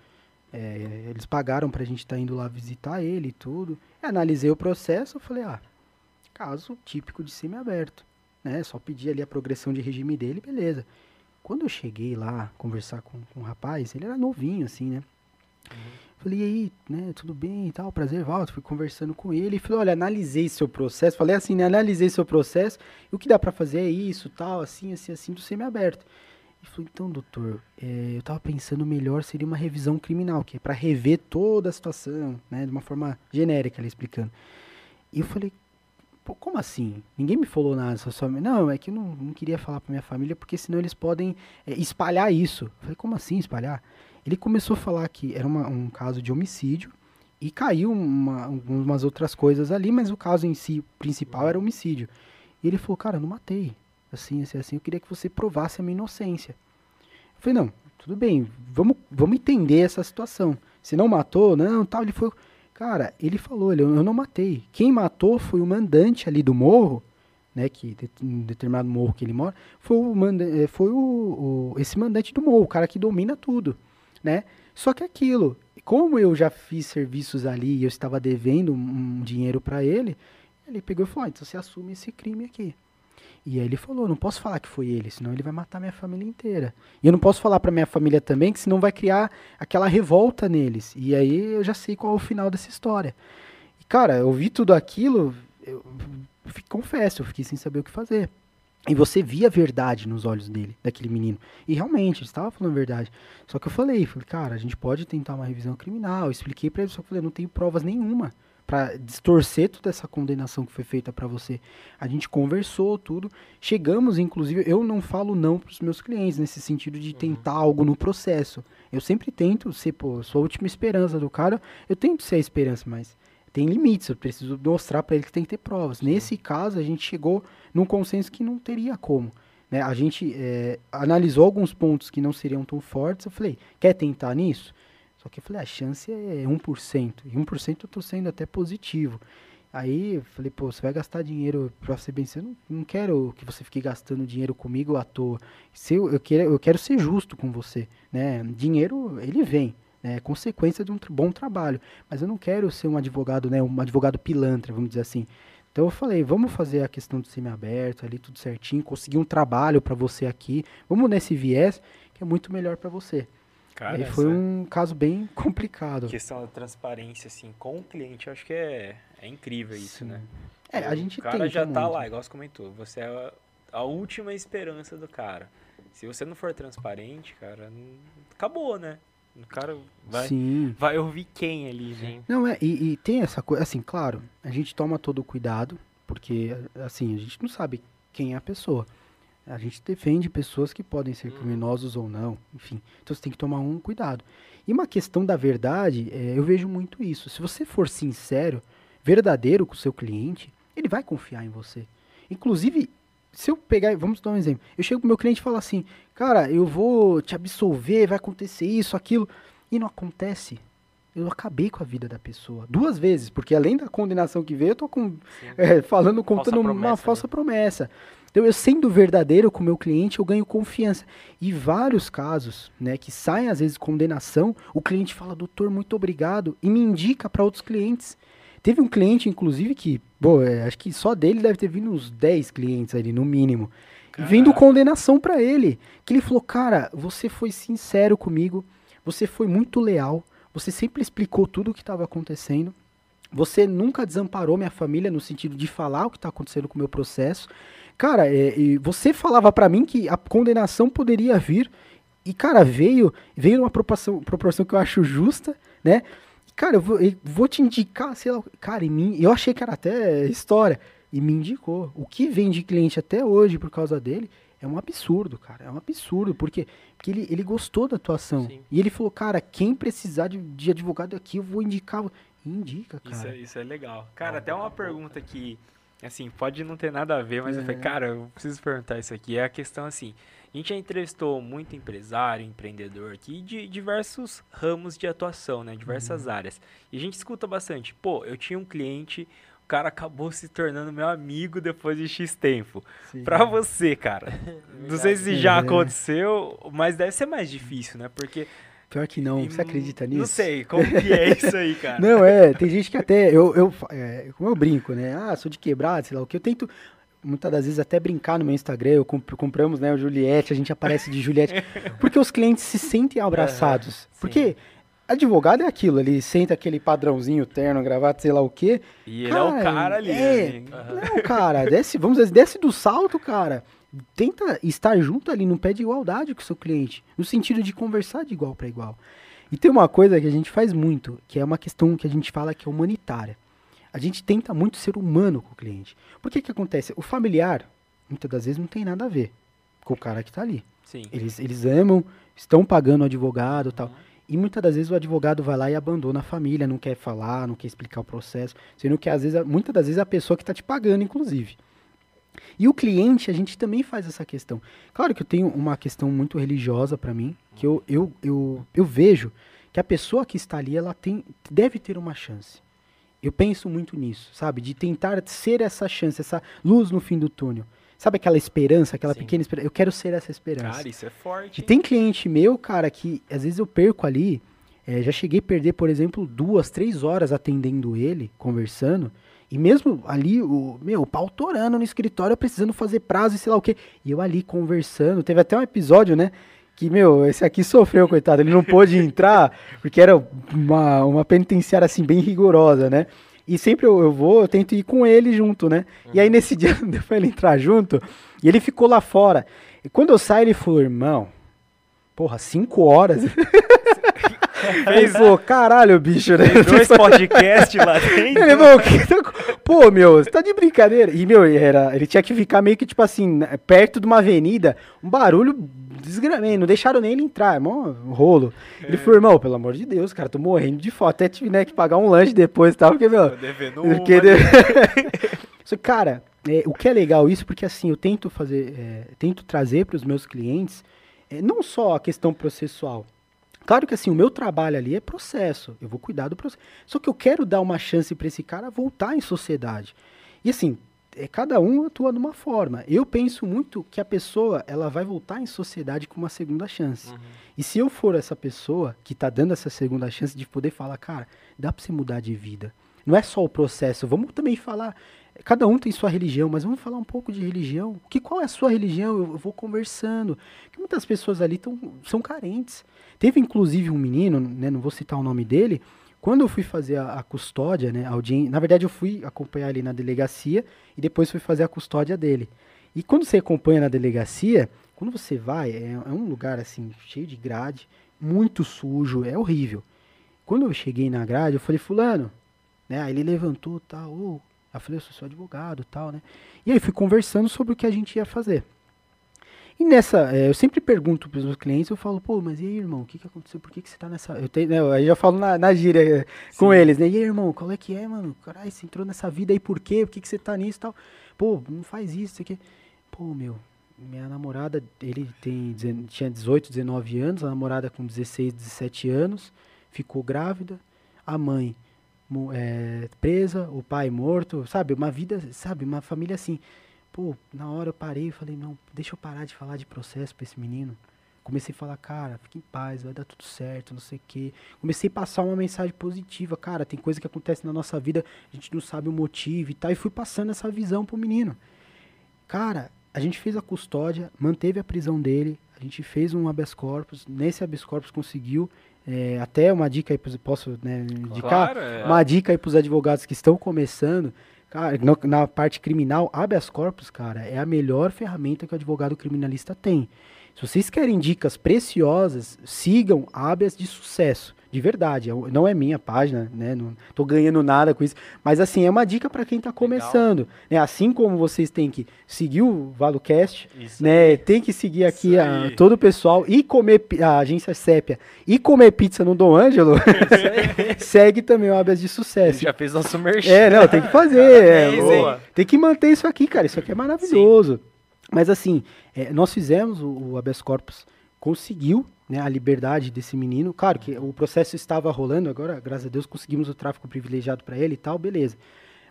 é, eles pagaram pra gente estar indo lá visitar ele e tudo. Eu analisei o processo, falei, ah, caso típico de semi-aberto, né? Só pedi ali a progressão de regime dele, beleza. Quando eu cheguei lá conversar com, com o rapaz, ele era novinho, assim, né? Falei, e aí, né, tudo bem e tal, prazer, Walter. Fui conversando com ele e falei, olha, analisei seu processo. Falei assim, né, analisei seu processo e o que dá pra fazer é isso, tal, assim, assim, assim, do semi-aberto. Ele falou, então, doutor, é, eu tava pensando melhor seria uma revisão criminal, que é pra rever toda a situação, né, de uma forma genérica, ele explicando. E eu falei, pô, como assim? Ninguém me falou nada, só, só não, é que eu não, não queria falar pra minha família, porque senão eles podem é, espalhar isso. Eu falei, como assim espalhar? Ele começou a falar que era uma- um caso de homicídio e caiu uma, algumas outras coisas ali, mas o caso em si principal era homicídio. E ele falou, cara, eu não matei. Assim, assim, assim, eu queria que você provasse a minha inocência. Eu falei, não, tudo bem, vamos, vamos entender essa situação. Se não matou, não, tal, ele foi... Cara, ele falou, ele, eu não matei. Quem matou foi o mandante ali do morro, né, que em determinado morro que ele mora, foi o, eh, foi o, o- esse mandante do morro, o cara que domina tudo, né? Só que aquilo, como eu já fiz serviços ali e eu estava devendo um, um dinheiro para ele, ele pegou e falou, ah, então você assume esse crime aqui. E aí ele falou, não posso falar que foi ele, senão ele vai matar minha família inteira. E eu não posso falar pra minha família também, que senão vai criar aquela revolta neles. E aí eu já sei qual é o final dessa história. E cara, eu vi tudo aquilo, eu, confesso, eu fiquei sem saber o que fazer. E você via a verdade nos olhos dele, daquele menino. E realmente, ele estava falando a verdade. Só que eu falei, falei, cara, a gente pode tentar uma revisão criminal. Eu expliquei pra ele, só que eu falei, não tenho provas nenhuma pra distorcer toda essa condenação que foi feita pra você. A gente conversou tudo, chegamos, inclusive, eu não falo não pros meus clientes nesse sentido de tentar algo no processo. Eu sempre tento ser, pô, sou a última esperança do cara, eu tento ser a esperança, mas tem limites, eu preciso mostrar pra ele que tem que ter provas. Nesse caso, a gente chegou num consenso que não teria como. né? A gente é, analisou alguns pontos que não seriam tão fortes, eu falei, quer tentar nisso? Só que eu falei, a chance é 1%. E 1% eu tô sendo até positivo. Aí falei, pô, você vai gastar dinheiro pra ser bem. Eu não, não quero que você fique gastando dinheiro comigo à toa. Se eu, eu, quero, eu quero ser justo com você. Né? Dinheiro, ele vem. né? É consequência de um bom trabalho. Mas eu não quero ser um advogado, né? Um advogado pilantra, vamos dizer assim. Então eu falei, vamos fazer a questão do semi-aberto ali, tudo certinho, conseguir um trabalho pra você aqui. Vamos nesse viés, que é muito melhor pra você. Cara, e foi um caso bem complicado. questão da transparência, assim, com o cliente, eu acho que é, é incrível isso, Sim. né? É, a gente O cara tenta já tá muito. lá, igual você comentou. Você é a, a última esperança do cara. Se você não for transparente, cara, não- acabou, né? O cara vai, Sim. vai ouvir quem ali, né? Sim. Não, é, e, e tem essa coisa, assim, claro, a gente toma todo o cuidado, porque, assim, a gente não sabe quem é a pessoa. A gente defende pessoas que podem ser criminosos ou não, enfim. Então você tem que tomar um cuidado. E uma questão da verdade, é, eu vejo muito isso. Se você for sincero, verdadeiro com o seu cliente, ele vai confiar em você. Inclusive, se eu pegar, vamos dar um exemplo. Eu chego pro meu cliente e falo assim, cara, eu vou te absolver, vai acontecer isso, aquilo, e não acontece. eu acabei com a vida da pessoa. Duas vezes, porque além da condenação que veio, eu tô com, é, falando, contando promessa, uma né? falsa promessa. Então, eu sendo verdadeiro com o meu cliente, eu ganho confiança. E vários casos, né, que saem às vezes condenação, o cliente fala, doutor, muito obrigado, e me indica para outros clientes. Teve um cliente, inclusive, que, pô, é, acho que só dele deve ter vindo uns 10 clientes ali, no mínimo. E Vindo condenação para ele. Que ele falou, cara, você foi sincero comigo, você foi muito leal, você sempre explicou tudo o que estava acontecendo. Você nunca desamparou minha família no sentido de falar o que está acontecendo com o meu processo. Cara, é, e você falava para mim que a condenação poderia vir. E, cara, veio, veio numa proporção, proporção que eu acho justa, né? Cara, eu vou, eu vou te indicar, sei lá, cara, em mim, eu achei que era até história, e me indicou. O que vem de cliente até hoje por causa dele é um absurdo, cara, é um absurdo, porque, porque ele, ele gostou da atuação. Sim. E ele falou, cara, quem precisar de, de advogado aqui, eu vou indicar. Indica, cara. Isso é, isso é legal. Cara, até uma boa, boa. pergunta que, assim, pode não ter nada a ver, mas eu falei, É. cara, eu preciso perguntar isso aqui. É a questão assim, a gente já entrevistou muito empresário, empreendedor aqui de diversos ramos de atuação, né? Diversas áreas. E a gente escuta bastante, pô, eu tinha um cliente, o cara acabou se tornando meu amigo depois de X tempo. Sim. Pra você, cara, não sei se já É. aconteceu, mas deve ser mais difícil, né? Porque... Pior que não, você acredita nisso? Não sei, como que é isso aí, cara? Não, é, tem gente que até, eu, eu, é, como eu brinco, né, ah, sou de quebrado, sei lá o que, eu tento, muitas das vezes até brincar no meu Instagram, eu comp- compramos, né, o Juliette, a gente aparece de Juliette, porque os clientes se sentem abraçados, porque advogado é aquilo, ele senta aquele padrãozinho, terno, gravata, sei lá o que, E ele é o cara ali, é, né? não, cara, desce, vamos dizer, desce do salto, cara, tenta estar junto ali no pé de igualdade com o seu cliente, no sentido de conversar de igual para igual. E tem uma coisa que a gente faz muito, que é uma questão que a gente fala que é humanitária. A gente tenta muito ser humano com o cliente. Por que que acontece? O familiar, muitas das vezes, não tem nada a ver com o cara que está ali. Sim. Eles, eles amam, estão pagando o advogado e tal. E muitas das vezes o advogado vai lá e abandona a família, não quer falar, não quer explicar o processo, sendo que às vezes, muitas das vezes a pessoa que está te pagando, inclusive. E o cliente, a gente também faz essa questão. Claro que eu tenho uma questão muito religiosa para mim, que eu, eu, eu, eu vejo que a pessoa que está ali, ela tem, deve ter uma chance. Eu penso muito nisso, sabe? De tentar ser essa chance, essa luz no fim do túnel. Sabe aquela esperança, aquela Sim. pequena esperança? Eu quero ser essa esperança. Cara, isso é forte. E hein? tem cliente meu, cara, que às vezes eu perco ali. eh, já cheguei a perder, por exemplo, duas, três horas atendendo ele, conversando. E mesmo ali, o meu, o pau torando no escritório, precisando fazer prazo e sei lá o quê. E eu ali conversando. Teve até um episódio, né? Que, meu, esse aqui sofreu, coitado. Ele não pôde entrar, porque era uma, uma penitenciária, assim, bem rigorosa, né? E sempre eu, eu vou, eu tento ir com ele junto, né? E aí nesse dia deu pra ele entrar junto, e ele ficou lá fora. E quando eu saio, ele falou, irmão, porra, cinco horas. ele falou, caralho, bicho, né? Dois podcasts lá dentro. Ele, meu, que Pô, meu, você tá de brincadeira. E, meu, era, ele tinha que ficar meio que, tipo assim, né, perto de uma avenida, um barulho desgramento, não deixaram nem ele entrar, é mó rolo. Ele falou, irmão, pelo amor de Deus, cara, tô morrendo de fome. Até tive, né, que pagar um lanche depois e tal, porque, meu... Tô devendo né? Só que, cara, é, o que é legal isso, porque assim, eu tento fazer, é, tento trazer para os meus clientes é, não só a questão processual. Claro que assim, o meu trabalho ali é processo, eu vou cuidar do processo. Só que eu quero dar uma chance para esse cara voltar em sociedade. E assim, é, cada um atua de uma forma. Eu penso muito que a pessoa ela vai voltar em sociedade com uma segunda chance. E se eu for essa pessoa que está dando essa segunda chance de poder falar, cara, dá para você mudar de vida. Não é só o processo, vamos também falar. Cada um tem sua religião, mas vamos falar um pouco de religião. Que qual é a sua religião? Eu, eu vou conversando. Porque muitas pessoas ali tão, são carentes. Teve inclusive um menino, né, não vou citar o nome dele, quando eu fui fazer a, a custódia, né, a audien- na verdade eu fui acompanhar ele na delegacia e depois fui fazer a custódia dele. E quando você acompanha na delegacia, quando você vai, é, é um lugar assim, cheio de grade, muito sujo, é horrível. Quando eu cheguei na grade, eu falei, fulano, né? Aí ele levantou, tal, ô. Aí eu falei, eu sou seu advogado, tal, né? E aí fui conversando sobre o que a gente ia fazer. E nessa, é, eu sempre pergunto para os meus clientes, eu falo, pô, mas e aí, irmão, o que, que aconteceu? Por que, que você tá nessa. Eu tenho, né, aí eu já falo na, na gíria com Sim. eles, né? E aí, irmão, qual é que é, mano? Caralho, você entrou nessa vida aí por quê? Por que, que você tá nisso e tal? Pô, não faz isso, isso aqui. Pô, meu, minha namorada, ele tem, tinha 18, 19 anos, a namorada com 16, 17 anos, ficou grávida. a mãe é, presa, o pai morto, sabe? Uma vida, sabe? Uma família assim. Pô, na hora eu parei e falei, não, deixa eu parar de falar de processo pra esse menino. Comecei a falar, cara, fique em paz, vai dar tudo certo, não sei o quê. Comecei a passar uma mensagem positiva, cara, tem coisa que acontece na nossa vida, a gente não sabe o motivo e tal, e fui passando essa visão pro menino. Cara, a gente fez a custódia, manteve a prisão dele, a gente fez um habeas corpus, nesse habeas corpus conseguiu, é, até uma dica aí, pros- posso né, indicar? Claro, é. Uma dica aí pros advogados que estão começando, cara, no- na parte criminal, habeas corpus, cara, é a melhor ferramenta que o advogado criminalista tem. Se vocês querem dicas preciosas, sigam habeas de sucesso. De verdade, é não é minha página, né? Não tô ganhando nada com isso. Mas assim, é uma dica para quem tá começando. Né? Assim como vocês têm que seguir o ValoCast, Isso né? Tem que seguir aqui a- aí. todo o pessoal e comer a agência Sépia e comer pizza no Dom Ângelo. segue também o habeas de sucesso. já fez nosso merchan. É, não, tem que fazer. é, Parabéns, boa. hein? tem que manter isso aqui, cara. Isso aqui é maravilhoso. Mas assim, é, nós fizemos o, o habeas corpus, conseguiu né, a liberdade desse menino. Claro que o processo estava rolando, agora, graças a Deus, conseguimos o tráfico privilegiado para ele e tal, beleza.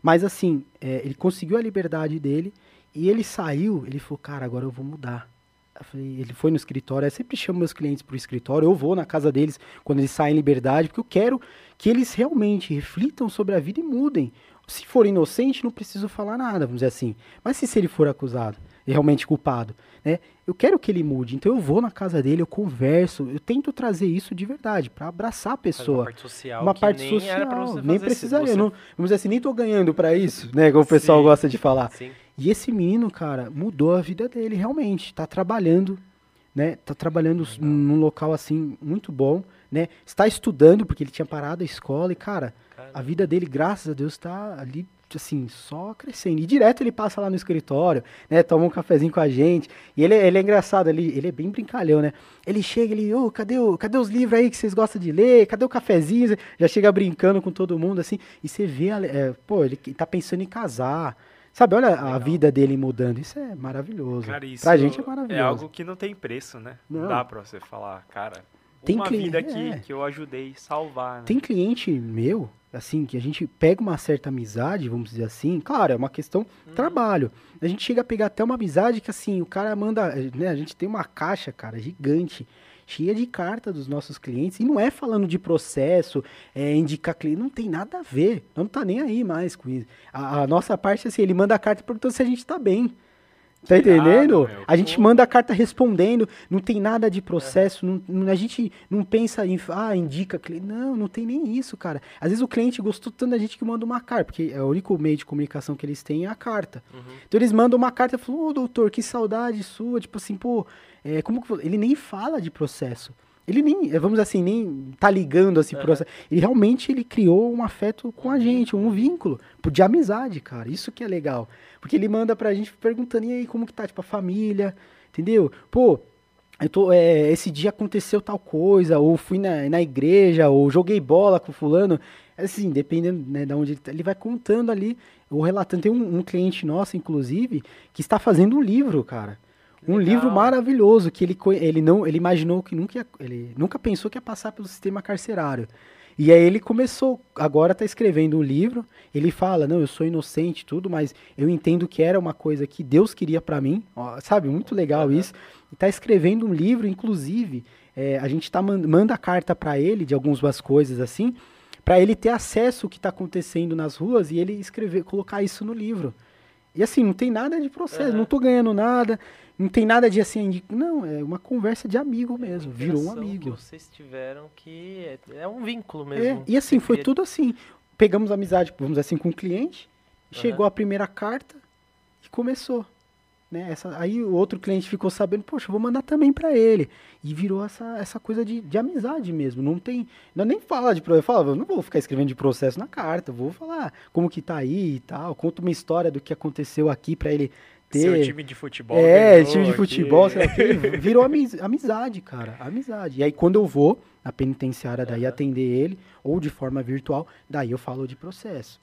Mas assim, é, ele conseguiu a liberdade dele e ele saiu, ele falou, cara, agora eu vou mudar. Eu falei, ele foi no escritório, eu sempre chamo meus clientes pro escritório, eu vou na casa deles quando eles saem em liberdade, porque eu quero que eles realmente reflitam sobre a vida e mudem. Se for inocente, não preciso falar nada, vamos dizer assim. Mas se, se ele for acusado realmente culpado, né? Eu quero que ele mude. Então eu vou na casa dele, eu converso, eu tento trazer isso de verdade, para abraçar a pessoa Uma parte social. uma parte nem social, nem precisaria. você- Não, vamos dizer assim, nem tô ganhando pra isso, né? Como o pessoal Sim. gosta de falar. Sim. E esse menino, cara, mudou a vida dele, realmente. Tá trabalhando, né? Tá trabalhando s- num local, assim, muito bom, né? Está estudando, porque ele tinha parado a escola e, cara, Cara, a vida dele, graças a Deus, tá ali, assim, só crescendo. E direto ele passa lá no escritório, né? Toma um cafezinho com a gente. E ele, ele é engraçado, ele, ele é bem brincalhão, né? Ele chega, ele, ô, cadê, o, cadê os livros aí que vocês gostam de ler? Cadê o cafezinho? Já chega brincando com todo mundo, assim. E você vê, a- é, pô, ele tá pensando em casar. Sabe, olha a Legal. vida dele mudando. Isso é maravilhoso. Cara, isso pra gente é maravilhoso. É algo que não tem preço, né? Não, Não. dá pra você falar, cara, Tem uma cli- vida aqui é. que eu ajudei a salvar, né? Tem cliente meu, assim, que a gente pega uma certa amizade, vamos dizer assim, claro, é uma questão Uhum. trabalho. A gente chega a pegar até uma amizade que, assim, o cara manda, né, a gente tem uma caixa, cara, gigante, cheia de carta dos nossos clientes, e não é falando de processo, é indicar cliente, não tem nada a ver, não tá nem aí mais com isso. A, a nossa parte, assim, ele manda a carta perguntando se a gente tá bem. Tá entendendo? meu. A gente Pô. manda a carta respondendo, não tem nada de processo, não, não- a gente não pensa em, ah, indica cliente. Não, não tem nem isso, cara. Às vezes o cliente gostou tanto da gente que manda uma carta, porque é o único meio de comunicação que eles têm é a carta. Uhum. Então eles mandam uma carta e falam, ô doutor, que saudade sua, tipo assim, pô, é, como que... vo-" Ele nem fala de processo. Ele nem, vamos assim, nem tá ligando assim, processo. Ele realmente ele criou um afeto com a gente, um vínculo de amizade, cara. Isso que é legal. Porque ele manda pra gente perguntando, e aí, como que tá, tipo, a família, entendeu? Pô, eu tô, é, esse dia aconteceu tal coisa, ou fui na, na igreja, ou joguei bola com fulano. Assim, dependendo né, de onde ele tá, ele vai contando ali, ou relatando. Tem um, um cliente nosso, inclusive, que está fazendo um livro, cara. Um Legal. livro maravilhoso que ele, ele não ele imaginou que nunca ia, ele nunca pensou que ia passar pelo sistema carcerário. E aí ele começou, agora tá escrevendo um livro, ele fala, não, eu sou inocente tudo, mas eu entendo que era uma coisa que Deus queria pra mim, ó, sabe? Muito legal isso. E tá escrevendo um livro, inclusive, é, a gente tá man- manda carta pra ele de algumas coisas assim, pra ele ter acesso ao que tá acontecendo nas ruas e ele escrever, colocar isso no livro. E assim, não tem nada de processo, Aham. não tô ganhando nada, não tem nada de assim, não, é uma conversa de amigo mesmo, virou um amigo. que Vocês tiveram que é, é um vínculo É, mesmo. e assim, foi cria- tudo assim. Pegamos amizade, vamos dizer assim, com o cliente, chegou a primeira carta e começou. Né? Essa, aí o outro cliente ficou sabendo, poxa, vou mandar também pra ele. E virou essa, essa coisa de, de amizade mesmo. Não tem. Não nem fala de processo. Eu falava, eu não vou ficar escrevendo de processo na carta, vou falar como que tá aí e tal. Conta uma história do que aconteceu aqui pra ele ter. Seu time de futebol. É, time de futebol, virou amiz- amizade, cara, amizade. E aí quando eu vou na penitenciária daí Aham. atender ele, ou de forma virtual, daí eu falo de processo,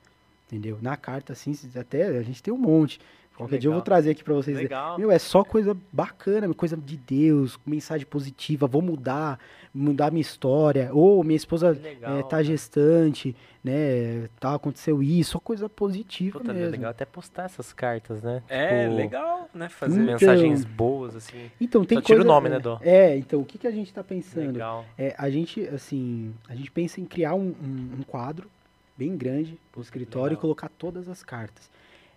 entendeu? Na carta, assim, até a gente tem um monte, Qualquer dia eu vou trazer aqui pra vocês. Legal. Meu, é só coisa bacana, coisa de Deus, mensagem positiva, vou mudar, mudar minha história. Ou minha esposa Que legal, eh, tá cara. gestante, né? Tá, aconteceu isso, só coisa positiva Puta, é mesmo. legal até postar essas cartas, né? É, Tipo, legal, né? Fazer. Hum. Mensagens boas, assim. Então, tem Só tira o coisa- nome, é, né, Dó? É, então, o que, que a gente tá pensando? Legal. É, a gente, assim, a gente pensa em criar um, um- um quadro bem grande pro escritório legal. e colocar todas as cartas.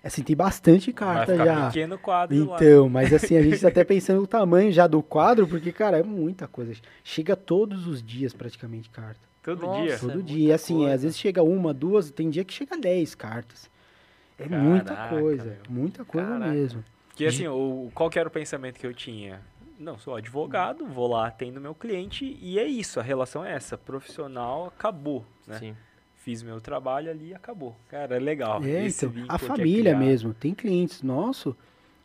Assim, tem bastante Vai carta ficar já. pequeno quadro lá. Então, mas assim, a gente tá até pensando no tamanho já do quadro, porque, cara, é muita coisa. Chega todos os dias praticamente carta. Todo Nossa. dia. É Todo muita dia. Assim, é, coisa. às vezes chega uma, duas, tem dia que chega dez cartas. É muita Caraca, coisa. meu. Muita coisa Caraca. mesmo. Porque assim, o, qual que era o pensamento que eu tinha? Não, sou advogado, vou lá, atendo meu cliente e é isso, a relação é essa. Profissional, acabou, né? Sim. Fiz meu trabalho ali e acabou. Cara, é legal. É, então, a que é família criado. mesmo. Tem clientes nossos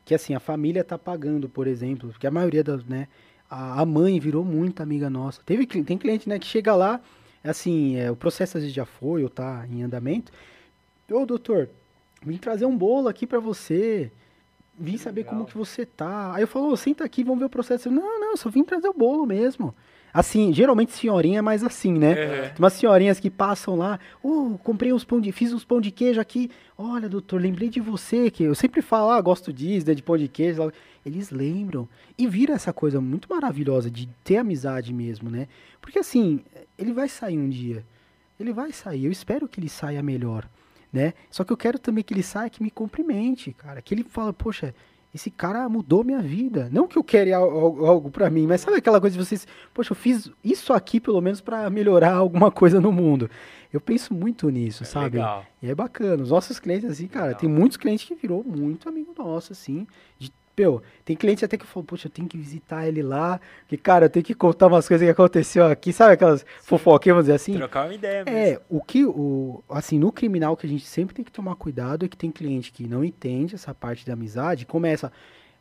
que, assim, a família tá pagando, por exemplo, porque a maioria das, né, a, a mãe virou muito amiga nossa. Teve, tem cliente, né, que chega lá, assim, é, o processo às vezes já foi ou tá em andamento. Ô, doutor, vim trazer um bolo aqui pra você. Vim saber como legal. que você tá. Aí eu falo, senta aqui, vamos ver o processo. Eu, não, não, só vim trazer o bolo mesmo. Assim, geralmente senhorinha é mais assim, né? É. Tem umas senhorinhas que passam lá, oh, comprei uns pão de, fiz uns pão de queijo aqui. Olha, doutor, lembrei de você, que eu sempre falo, ah, gosto disso, né, de pão de queijo. lá." Eles lembram. E vira essa coisa muito maravilhosa de ter amizade mesmo, né? Porque assim, ele vai sair um dia. Ele vai sair, eu espero que ele saia melhor, né? Só que eu quero também que ele saia que me cumprimente, cara. Que ele fala, poxa, esse cara mudou minha vida. Não que eu quero al- al- algo pra mim, mas sabe aquela coisa de vocês, poxa, eu fiz isso aqui pelo menos pra melhorar alguma coisa no mundo. Eu penso muito nisso, sabe? Legal. E é bacana. Os nossos clientes, assim, cara, Legal. tem muitos clientes que virou muito amigo nosso, assim. De, meu, tem cliente até que falou, poxa, eu tenho que visitar ele lá, que, cara, eu tenho que contar umas coisas que aconteceu aqui, sabe aquelas fofoquinhas, vamos dizer assim? Trocar uma ideia mesmo. É, o que, o, assim, no criminal que a gente sempre tem que tomar cuidado é que tem cliente que não entende essa parte da amizade e começa.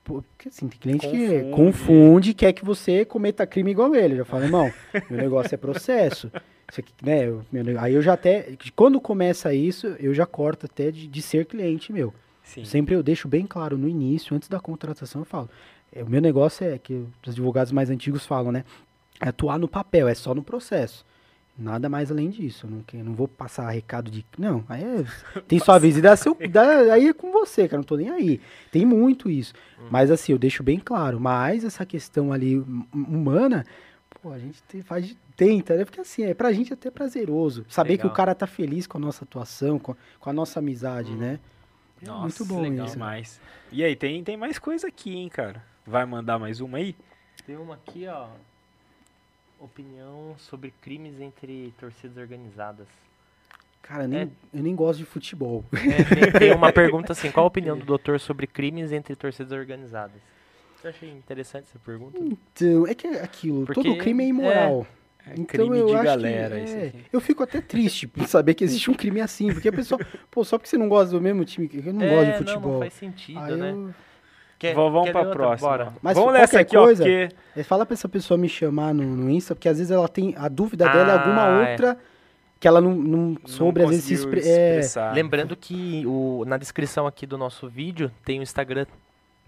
Porque assim, tem cliente que Confunde. confunde e quer que você cometa crime igual ele. Eu já falo, irmão, meu negócio é processo. Aqui, né, eu- meu aí eu já até. Quando começa isso, eu já corto até de, de ser cliente meu. Sim. Sempre eu deixo bem claro no início, antes da contratação, eu falo. é, o meu negócio é que os advogados mais antigos falam, né? É atuar no papel, é só no processo. Nada mais além disso. Eu não, que- não vou passar recado de. Não, aí é, tem sua vez e dá seu. Dá, aí é com você, cara. Não tô nem aí. Tem muito isso. Mas assim, eu deixo bem claro. Mas essa questão ali hum- humana, pô, a gente te- faz, de- tenta, né? Porque assim, é pra gente até prazeroso. Saber que Legal. o cara tá feliz com a nossa atuação, com, com a nossa amizade, né? É Nossa, muito bom legal isso. demais. E aí, tem, tem mais coisa aqui, hein, cara? Vai mandar mais uma aí? Tem uma aqui, ó. Opinião sobre crimes entre torcidas organizadas. Cara, nem, É. eu nem gosto de futebol. É, tem, tem uma pergunta assim: qual a opinião do doutor sobre crimes entre torcidas organizadas? Eu achei interessante essa pergunta. Então, é que é aquilo, Porque, todo crime é imoral. É então crime eu de acho galera. que, é, aqui. eu fico até triste por saber que existe um crime assim, porque a pessoa, pô, só porque você não gosta do mesmo time, que eu não é, gosto de Não, futebol. não faz sentido, Aí né? eu- Quer- Vamos vamos quer pra outra? próxima. Bora. Mas vamos qualquer nessa aqui, coisa- ó, porque... é, fala pra essa pessoa me chamar no, no Insta, porque às vezes ela tem, a dúvida dela é alguma Ah, é. outra que ela não, não soube, às vezes, se expre- é, expressar. Lembrando que o, na descrição aqui do nosso vídeo tem o Instagram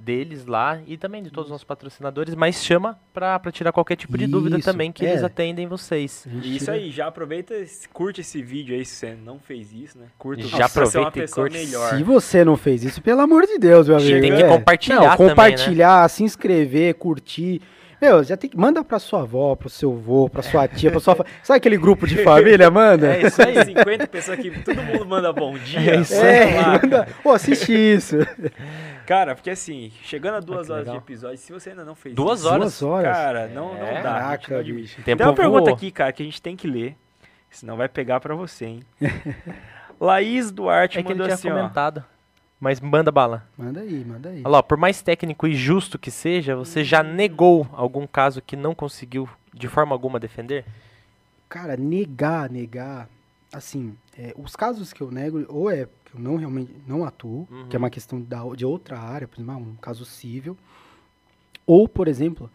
deles lá e também de todos os nossos patrocinadores, mas chama pra, pra tirar qualquer tipo de dúvida Isso, também que é. eles atendem vocês. Isso aí, já aproveita, curte esse vídeo aí se você não fez isso, né? Curta Já aproveita e curte. melhor. Se você não fez isso, pelo amor de Deus, meu amigo. Tem que é. compartilhar Não, também, né? compartilhar, se inscrever, curtir. Meu, já tem que. Manda pra sua avó, pro seu avô, pra sua tia, pra sua. fa- Sabe aquele grupo de família? Manda? É isso aí, 50 pessoas que todo mundo manda bom dia. É isso É, lá, manda. Pô, assiste isso. Cara, porque assim, chegando a duas que horas de legal. episódio, se você ainda não fez Duas isso, horas? Duas horas. cara, não, não É. dá. Caraca, de- bicho. Tempo Tem uma pergunta voou. aqui, cara, que a gente tem que ler, senão vai pegar pra você, hein? Laís Duarte É que ele mandou tinha assim, ó. Mas manda bala. Manda aí, manda aí. Olha lá, por mais técnico e justo que seja, você já negou algum caso que não conseguiu de forma alguma defender? Cara, negar, negar. Assim, é, os casos que eu nego, ou é que eu não realmente não atuo, Uhum. que é uma questão da, de outra área, por exemplo, ah, um caso civil. Ou, por exemplo,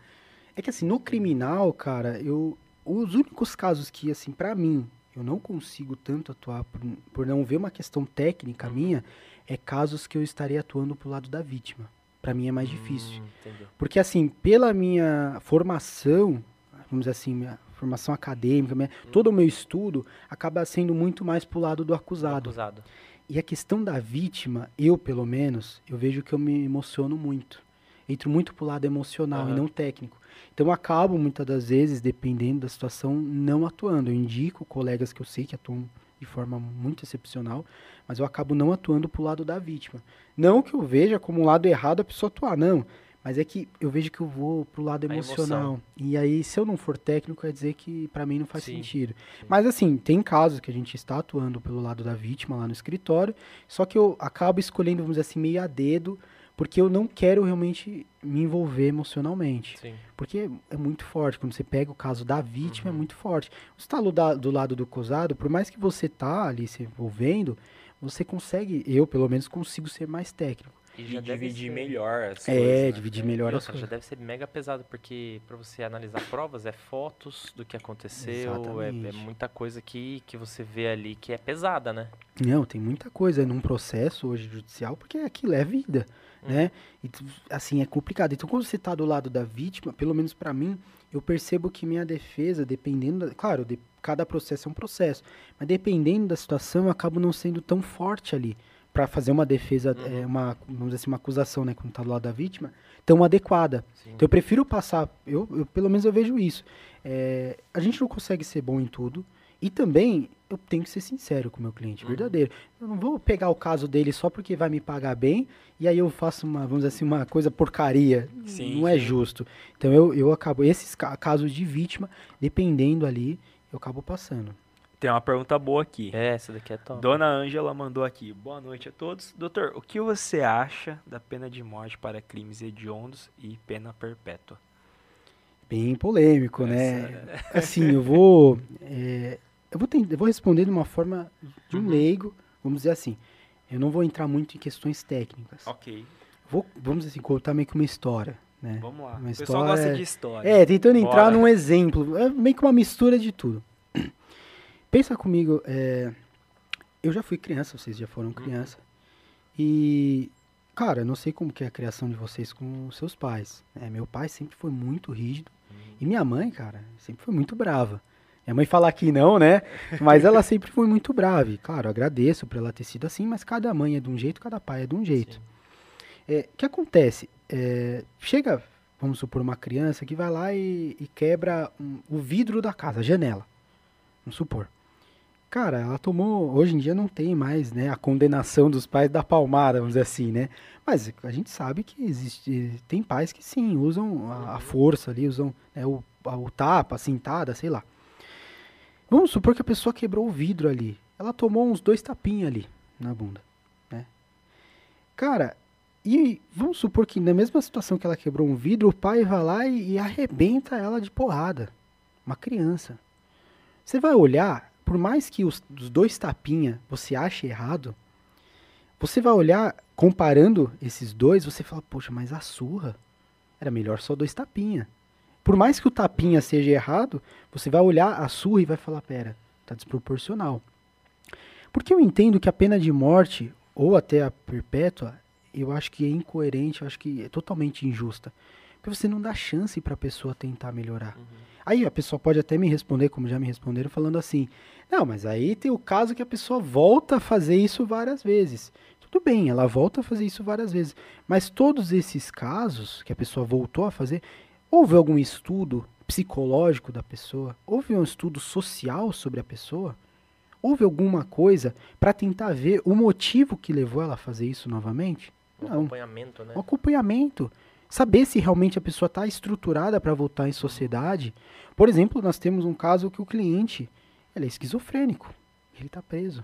é que assim, no criminal, cara, eu. Os únicos casos que, assim, pra mim, eu não consigo tanto atuar por, por não ver uma questão técnica minha, é casos que eu estaria atuando pro lado da vítima. Para mim é mais difícil. Hum. Porque, assim, pela minha formação, vamos dizer assim, minha formação acadêmica, minha- todo o meu estudo acaba sendo muito mais pro lado do acusado. Acusado. E a questão da vítima, eu pelo menos, eu vejo que eu me emociono muito. Entro muito pro lado emocional e Aham. não técnico. Então eu acabo, muitas das vezes, dependendo da situação, não atuando. Eu indico colegas que eu sei que atuam de forma muito excepcional, mas eu acabo não atuando pro lado da vítima. Não que eu veja como um lado errado a pessoa atuar, não. Mas é que eu vejo que eu vou pro lado emocional. E aí, se eu não for técnico, quer dizer que pra mim não faz Sim, sentido. sim. Mas assim, tem casos que a gente está atuando pelo lado da vítima lá no escritório, só que eu acabo escolhendo, vamos dizer assim, meio a dedo, porque eu não quero realmente me envolver emocionalmente. Sim. Porque é muito forte. Quando você pega o caso da vítima, Uhum. é muito forte. Você está do, do lado do acusado, por mais que você tá ali se envolvendo, você consegue, eu pelo menos consigo ser mais técnico. E E já dividir ser- melhor as É, coisas. né? dividir É, melhor e as outra, já coisas. deve ser mega pesado, porque pra você analisar provas é fotos do que aconteceu, é, é muita coisa que, que você vê ali que é pesada, né? Não, tem muita coisa num processo hoje judicial, porque aquilo é vida, Hum. né? E, assim, é complicado. Então, quando você tá do lado da vítima, pelo menos pra mim, eu percebo que minha defesa, dependendo, da, claro, de, cada processo é um processo, mas dependendo da situação, eu acabo não sendo tão forte ali pra fazer uma defesa, Uhum. é, uma, vamos dizer assim, uma acusação, né, quando tá do lado da vítima, tão adequada. Sim. Então eu prefiro passar, eu, eu- pelo menos eu vejo isso. É, a gente não consegue ser bom em tudo. E também eu tenho que ser sincero com o meu cliente, Uhum. verdadeiro. Eu não vou pegar o caso dele só porque vai me pagar bem e aí eu faço uma, vamos dizer assim, uma coisa porcaria. Sim, não é justo. Então eu, eu acabo, esses ca- casos de vítima, dependendo ali, eu acabo passando. Tem uma pergunta boa aqui. É, essa daqui é top. Dona Ângela mandou aqui. Boa noite a todos. Doutor, o que você acha da pena de morte para crimes hediondos e pena perpétua? Bem polêmico, Essa- né? Assim, eu vou. é, eu, vou ten- eu vou responder de uma forma de um Uhum. leigo, vamos dizer assim. Eu não vou entrar muito em questões técnicas. Ok, Vou, vamos dizer assim, contar meio que uma história, né? vamos lá. Uma o pessoal história- gosta de história. É, tentando entrar Bora. num exemplo. É meio que uma mistura de tudo. Pensa comigo, é, eu já fui criança, vocês já Uhum. foram criança. E, cara, eu não sei como que é a criação de vocês com os seus pais. né? Meu pai sempre foi muito rígido. E minha mãe, cara, sempre foi muito brava. Minha mãe fala que não, né? Mas ela sempre foi muito brava. E, claro, agradeço por ela ter sido assim, mas cada mãe é de um jeito, cada pai é de um jeito. É, O que acontece? É, chega, vamos supor, uma criança que vai lá e, e quebra um- o vidro da casa, a janela. Vamos supor. Cara, ela tomou. Hoje em dia não tem mais né, a condenação dos pais da palmada, vamos dizer assim, né? Mas a gente sabe que existe. Tem pais que sim, usam a, a força ali, usam né, o, a- o tapa, a cintada, sei lá. Vamos supor que a pessoa quebrou o vidro ali. Ela tomou uns dois tapinhas ali na bunda, né? Cara, e vamos supor que na mesma situação que ela quebrou um vidro, o pai vai lá e, e arrebenta ela de porrada. Uma criança. Você vai olhar, por mais que os, os dois tapinha você ache errado, você vai olhar, comparando esses dois, você fala, poxa, mas a surra era melhor só dois tapinha. Por mais que o tapinha seja errado, você vai olhar a surra e vai falar, pera, tá desproporcional. Porque eu entendo que a pena de morte, ou até a perpétua, eu acho que é incoerente, eu acho que é totalmente injusta. Porque você não dá chance para a pessoa tentar melhorar. Aí a pessoa pode até me responder, como já me responderam, falando assim: não, mas aí tem o caso que a pessoa volta a fazer isso várias vezes. Tudo bem, ela volta a fazer isso várias vezes. Mas todos esses casos que a pessoa voltou a fazer, houve algum estudo psicológico da pessoa? Houve um estudo social sobre a pessoa? Houve alguma coisa para tentar ver o motivo que levou ela a fazer isso novamente? Um Não. acompanhamento, né? Um acompanhamento. Saber se realmente a pessoa está estruturada para voltar em sociedade. Por exemplo, nós temos um caso que o cliente ele é esquizofrênico. Ele está preso.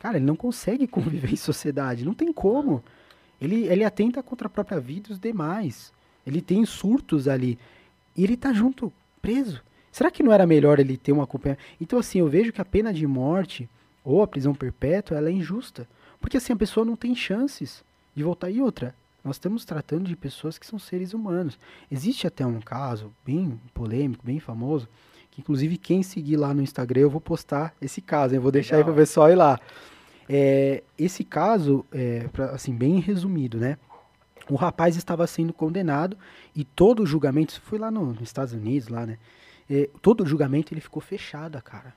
Cara, ele não consegue conviver em sociedade. Não tem como. Ele, ele atenta contra a própria vida e os demais. Ele tem surtos ali. E ele tá junto, preso. Será que não era melhor ele ter um acompanhamento? Então, assim, eu vejo que a pena de morte ou a prisão perpétua, ela é injusta. Porque, assim, a pessoa não tem chances de voltar. E outra, nós estamos tratando de pessoas que são seres humanos. Existe até um caso bem polêmico, bem famoso, que inclusive quem seguir lá no Instagram eu vou postar esse caso, eu vou deixar aí Legal. para o pessoal ir lá. É, esse caso, é, pra, assim, bem resumido, né? O rapaz estava sendo condenado e todo o julgamento, isso foi lá no, nos Estados Unidos, lá, né? É, todo o julgamento ele ficou fechado, cara.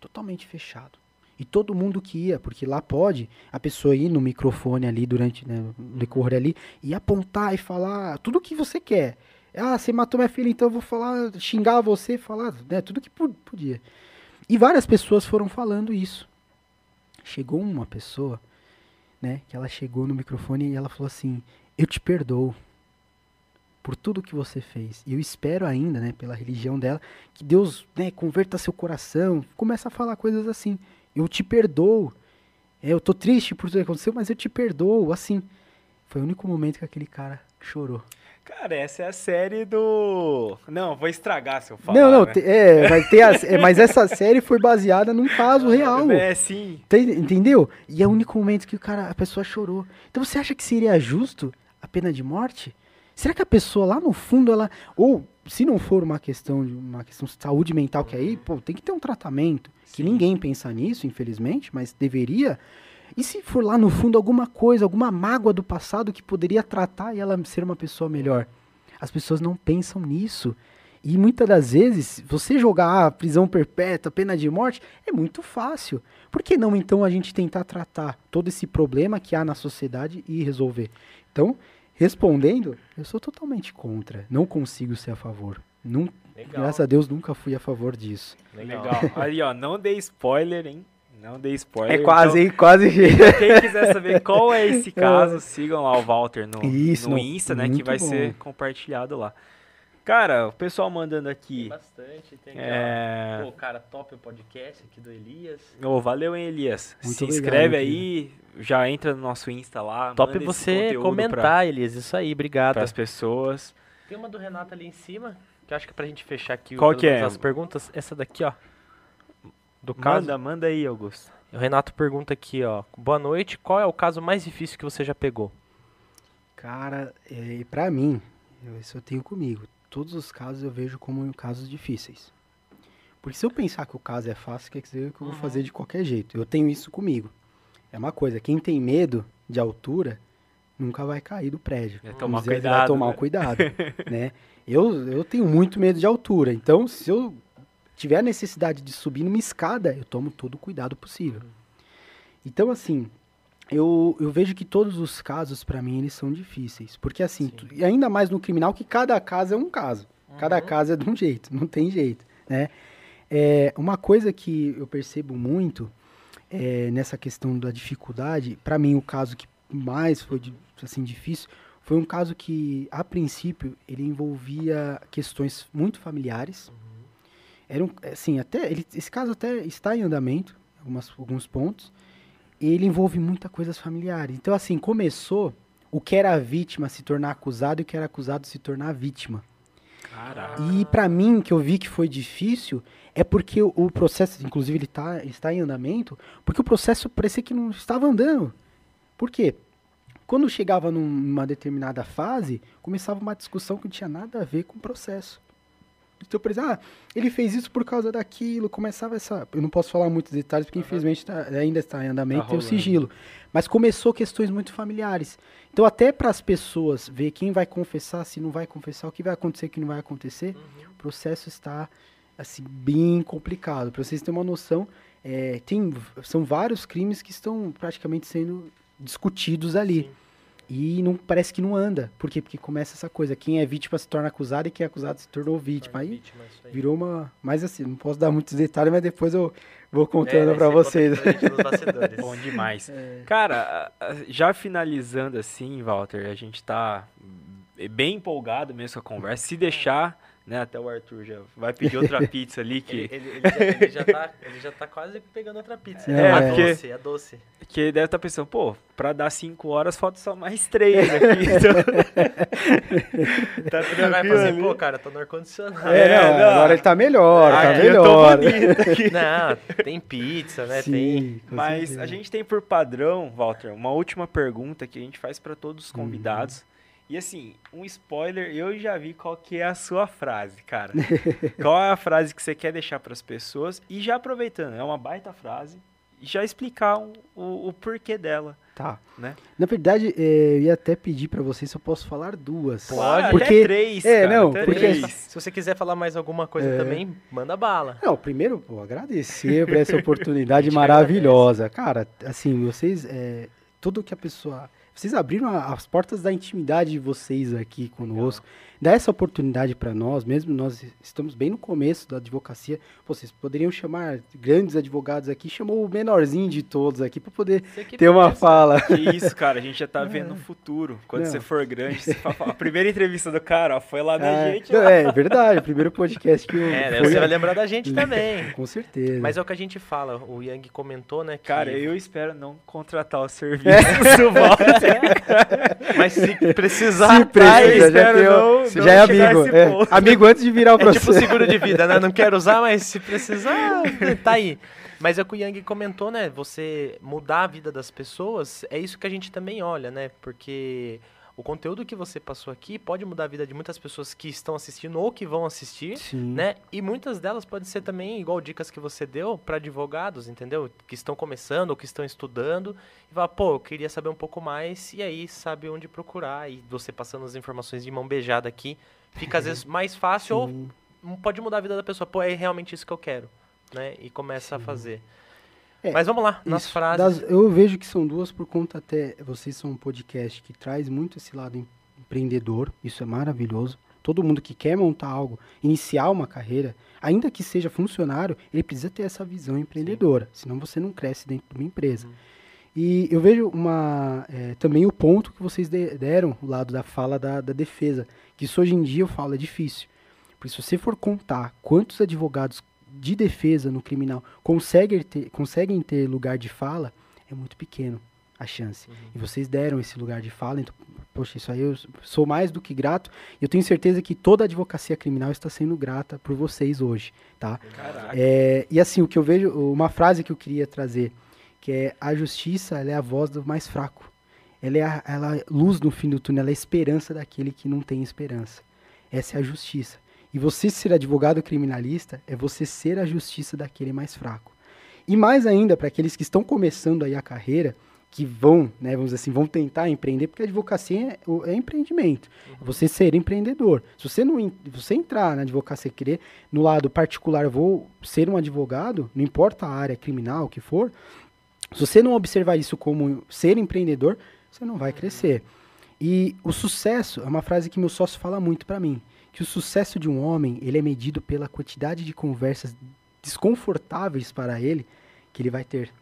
Totalmente fechado. E todo mundo que ia, porque lá pode a pessoa ir no microfone ali durante, né, no decorrer ali, e apontar e falar tudo o que você quer. Ah, você matou minha filha, então eu vou falar, xingar você, falar, né, tudo que podia. E várias pessoas foram falando isso. Chegou uma pessoa, né, que ela chegou no microfone e ela falou assim: "Eu te perdoo por tudo que você fez. E eu espero ainda, né, pela religião dela, que Deus, né, converta seu coração, começa a falar coisas assim. Eu te perdoo. É, eu tô triste por tudo que aconteceu, mas eu te perdoo. Assim, foi o único momento que aquele cara chorou. Cara, essa é a série do. Não, vou estragar se eu falar. Não, não, né? é, vai ter a- é, mas essa série foi baseada num caso real. É, sim. Tem- Entendeu? E é o único momento que o cara, a pessoa chorou. Então você acha que seria justo a pena de morte? Será que a pessoa lá no fundo ela ou se não for uma questão de uma questão de saúde mental que aí, pô, tem que ter um tratamento, que Sim. ninguém pensa nisso, infelizmente, mas deveria. E se for lá no fundo alguma coisa, alguma mágoa do passado que poderia tratar e ela ser uma pessoa melhor? As pessoas não pensam nisso. E muitas das vezes, você jogar ah, prisão perpétua, pena de morte, é muito fácil. Por que não então a gente tentar tratar todo esse problema que há na sociedade e resolver? Então, respondendo, eu sou totalmente contra. Não consigo ser a favor. Graças a Deus nunca fui a favor disso. Legal. Legal. Ali, ó, não dei spoiler, hein? Não dei spoiler. É quase, hein? Quase. Então, quem quiser saber qual é esse caso, sigam lá o Walter no, Isso, no Insta, né? Que vai bom. ser compartilhado lá. Cara, o pessoal mandando Tem aqui. bastante. Tem É... Pô, cara, top o podcast aqui do Elias. Ô, valeu, hein, Elias. Muito Se inscreve aí, já entra no nosso Insta lá. Top você comentar, Elias. Isso aí, obrigado. Para as pessoas. Tem uma do Renato ali em cima, que eu acho que é pra gente fechar aqui o- Qual que é? as perguntas. Essa daqui, ó. Do caso. Manda, manda aí, Augusto. O Renato pergunta aqui, ó. Boa noite. Qual é o caso mais difícil que você já pegou? Cara, é, pra mim, eu- isso eu tenho comigo. Todos os casos eu vejo como casos difíceis. Porque se eu pensar que o caso é fácil, quer dizer que eu vou Uhum. fazer de qualquer jeito. Eu tenho isso comigo. É uma coisa, quem tem medo de altura nunca vai cair do prédio. É tomar dizer, cuidado, Vai tomar né? cuidado, né? Eu, eu tenho muito medo de altura. Então, se eu tiver necessidade de subir numa escada, eu tomo todo o cuidado possível. Então, assim, eu, eu vejo que todos os casos, pra mim, eles são difíceis. Porque, assim, Sim. tu- e ainda mais no criminal, que cada caso é um caso. Cada Uhum. caso é de um jeito, não tem jeito, né? É, uma coisa que eu percebo muito é, nessa questão da dificuldade, pra mim, o caso que mais foi, assim, difícil, foi um caso que, a princípio, ele envolvia questões muito familiares. Era um, assim, até, ele- esse caso até está em andamento, algumas, alguns pontos, e ele envolve muita coisas familiares. Então, assim, começou o que era vítima se tornar acusado e o que era acusado se tornar vítima. Caraca. E pra mim, que eu vi que foi difícil, é porque o, o processo, inclusive ele tá, está em andamento, porque o processo parecia que não estava andando. Por quê? Quando chegava num- numa determinada fase, começava uma discussão que não tinha nada a ver com o processo. Então, por exemplo, ah, ele fez isso por causa daquilo, começava essa... Eu não posso falar muitos detalhes, porque Aham. infelizmente tá- ainda está em andamento, Tá tem o sigilo. Mas começou questões muito familiares. Então, até para as pessoas ver quem vai confessar, se não vai confessar, o que vai acontecer, o que não vai acontecer, o processo está assim bem complicado. Para vocês terem uma noção, é, tem, são vários crimes que estão praticamente sendo discutidos ali. Sim. E não parece que não anda. Por quê? Porque começa essa coisa, quem é vítima se torna acusado e quem é acusado se tornou vítima. Aí Vítima, aí. virou uma, mas assim, não posso dar muitos detalhes, mas depois eu vou contando É, para você conta vocês. pra gente nos bastidores. Bom demais. É. Cara, já finalizando assim, Walter, a gente tá bem empolgado mesmo com a conversa. Se deixar, né, até o Arthur já vai pedir outra pizza ali que, Ele, ele- ele já, ele já tá, ele já tá quase pegando outra pizza. É, a porque- doce, a doce. que ele deve estar pensando, pô, pra dar cinco horas falta só mais três aqui. Então, tá Ele vai fazer, ali. pô, cara, tô no ar-condicionado. É, É, não, não. agora ele tá melhor, tá Aqui eu tô melhor. Não, tem pizza, né? Tem. Sim, com Mas certeza. a gente tem por padrão, Walter, uma última pergunta que a gente faz pra todos os Uhum. convidados. E assim, um spoiler, eu já vi qual que é a sua frase, cara. qual é a frase que você quer deixar pras pessoas? E já aproveitando, é uma baita frase já explicar o, o, o porquê dela. Tá. Né? Na verdade, é, eu ia até pedir pra vocês se eu posso falar duas. Pode. Porque Até três, é, cara, não, até porque- três. Se você quiser falar mais alguma coisa É. também, manda bala. Não, primeiro, pô, agradecer por essa oportunidade maravilhosa. Cara, assim, vocês, é, tudo que a pessoa... Vocês abriram a- as portas da intimidade de vocês aqui conosco. Dá essa oportunidade para nós, mesmo nós estamos bem no começo da advocacia. Vocês poderiam chamar grandes advogados aqui, chamou o menorzinho de todos aqui para poder ter uma pensa. fala. Que isso, cara, a gente já tá vendo o futuro. Quando Não. você for grande, você fala, a primeira entrevista do cara, ó, foi lá na Ah, gente. não, é verdade, o primeiro podcast que eu É, foi- você vai lembrar da gente também. Com certeza. Mas é o que a gente fala, o Yang comentou, né? que- Cara, eu espero não contratar o serviço do Walter. Mas se precisar, Se tá precisa, já, espero tem, não- você não já é amigo. é, amigo antes de virar o É tipo processo. seguro de vida, né? Não quero usar, mas se precisar, tá aí. Mas é o que o Yang comentou, né? Você mudar a vida das pessoas, é isso que a gente também olha, né? Porque o conteúdo que você passou aqui pode mudar a vida de muitas pessoas que estão assistindo ou que vão assistir, Sim. né? E muitas delas podem ser também igual dicas que você deu para advogados, entendeu? Que estão começando ou que estão estudando e fala, pô, eu queria saber um pouco mais e aí sabe onde procurar e você passando as informações de mão beijada aqui, fica às vezes mais fácil ou Sim. m- pode mudar a vida da pessoa. Pô, é realmente isso que eu quero, né? E começa a fazer. É, Mas vamos lá, nas Isso. frases. Das- eu vejo que são duas por conta até. Vocês são um podcast que traz muito esse lado em- empreendedor. Isso é maravilhoso. Todo mundo que quer montar algo, iniciar uma carreira, ainda que seja funcionário, ele precisa ter essa visão empreendedora. Senão você não cresce dentro de uma empresa. Uhum. E eu vejo uma, é, também o ponto que vocês de- deram, o lado da fala da, da defesa. Que isso hoje em dia eu falo é difícil. Porque se você for contar quantos advogados de defesa no criminal conseguem ter, conseguem ter lugar de fala, é muito pequeno a chance. Uhum. E vocês deram esse lugar de fala, então, poxa, isso aí eu sou mais do que grato. E eu tenho certeza que toda a advocacia criminal está sendo grata por vocês hoje, tá? É, e assim, o que eu vejo, uma frase que eu queria trazer, que é a justiça, ela é a voz do mais fraco. Ela é a ela é luz no fim do túnel, ela é a esperança daquele que não tem esperança. Essa é a justiça. E você ser advogado criminalista é você ser a justiça daquele mais fraco. E mais ainda, para aqueles que estão começando aí a carreira, que vão, né, vamos dizer assim, vão tentar empreender, porque a advocacia é, o- é empreendimento. É você ser empreendedor. Se você não você entrar na advocacia querer no lado particular, vou ser um advogado, não importa a área criminal que for, se você não observar isso como ser empreendedor, você não vai crescer. E o sucesso é uma frase que meu sócio fala muito para mim, que o sucesso de um homem, ele é medido pela quantidade de conversas desconfortáveis para ele que ele vai ter.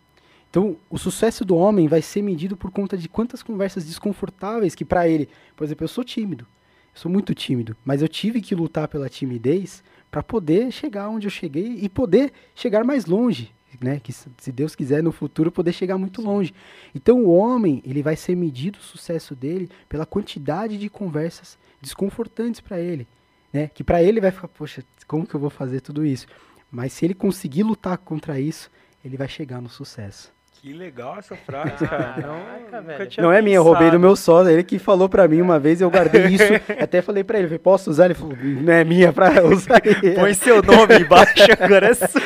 Então, o sucesso do homem vai ser medido por conta de quantas conversas desconfortáveis que para ele, por exemplo, eu sou tímido. Eu sou muito tímido, mas eu tive que lutar pela timidez para poder chegar onde eu cheguei e poder chegar mais longe, né? Que se Deus quiser no futuro poder chegar muito longe. Então, o homem, ele vai ser medido o sucesso dele pela quantidade de conversas desconfortantes para ele, né? Que para ele vai ficar, poxa, como que eu vou fazer tudo isso? Mas se ele conseguir lutar contra isso, ele vai chegar no sucesso. Que legal essa frase, cara. Não, Caraca, nunca velho. Não é minha, eu roubei do meu sócio, ele que falou pra mim uma vez, eu guardei isso, até falei pra ele, falei, posso usar? Ele falou, não é minha pra usar. Põe seu nome embaixo, agora é sua.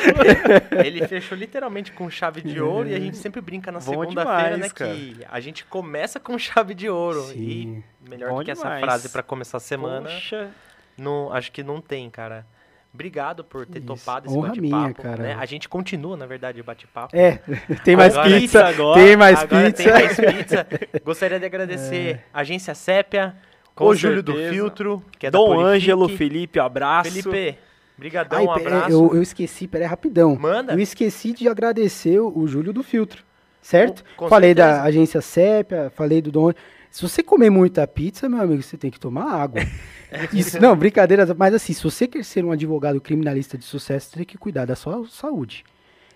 Ele fechou literalmente com chave de ouro e a gente sempre brinca na segunda-feira, né? cara. Que a gente começa com chave de ouro. Sim. E melhor Bom do que essa demais. frase pra começar a semana, Poxa, não, acho que não tem, cara. Obrigado por ter Isso. topado esse bate-papo. né? A gente continua, na verdade, o bate-papo. É, tem mais Agora- pizza, agora- tem mais Agora pizza. tem mais pizza. Gostaria de agradecer a Agência Sépia, Com o Júlio do. Filtro, que é Dom. Ângelo, Felipe, abraço. Felipe, brigadão, Ai, um abraço. eu, eu esqueci, peraí, rapidão. Manda. Eu esqueci de agradecer o, o Júlio do Filtro, certo? Com- falei certeza. da agência Sépia, falei do Dom. Se você comer muita pizza, meu amigo, você tem que tomar água. Isso, não, brincadeira, mas assim, se você quer ser um advogado criminalista de sucesso, você tem que cuidar da sua saúde.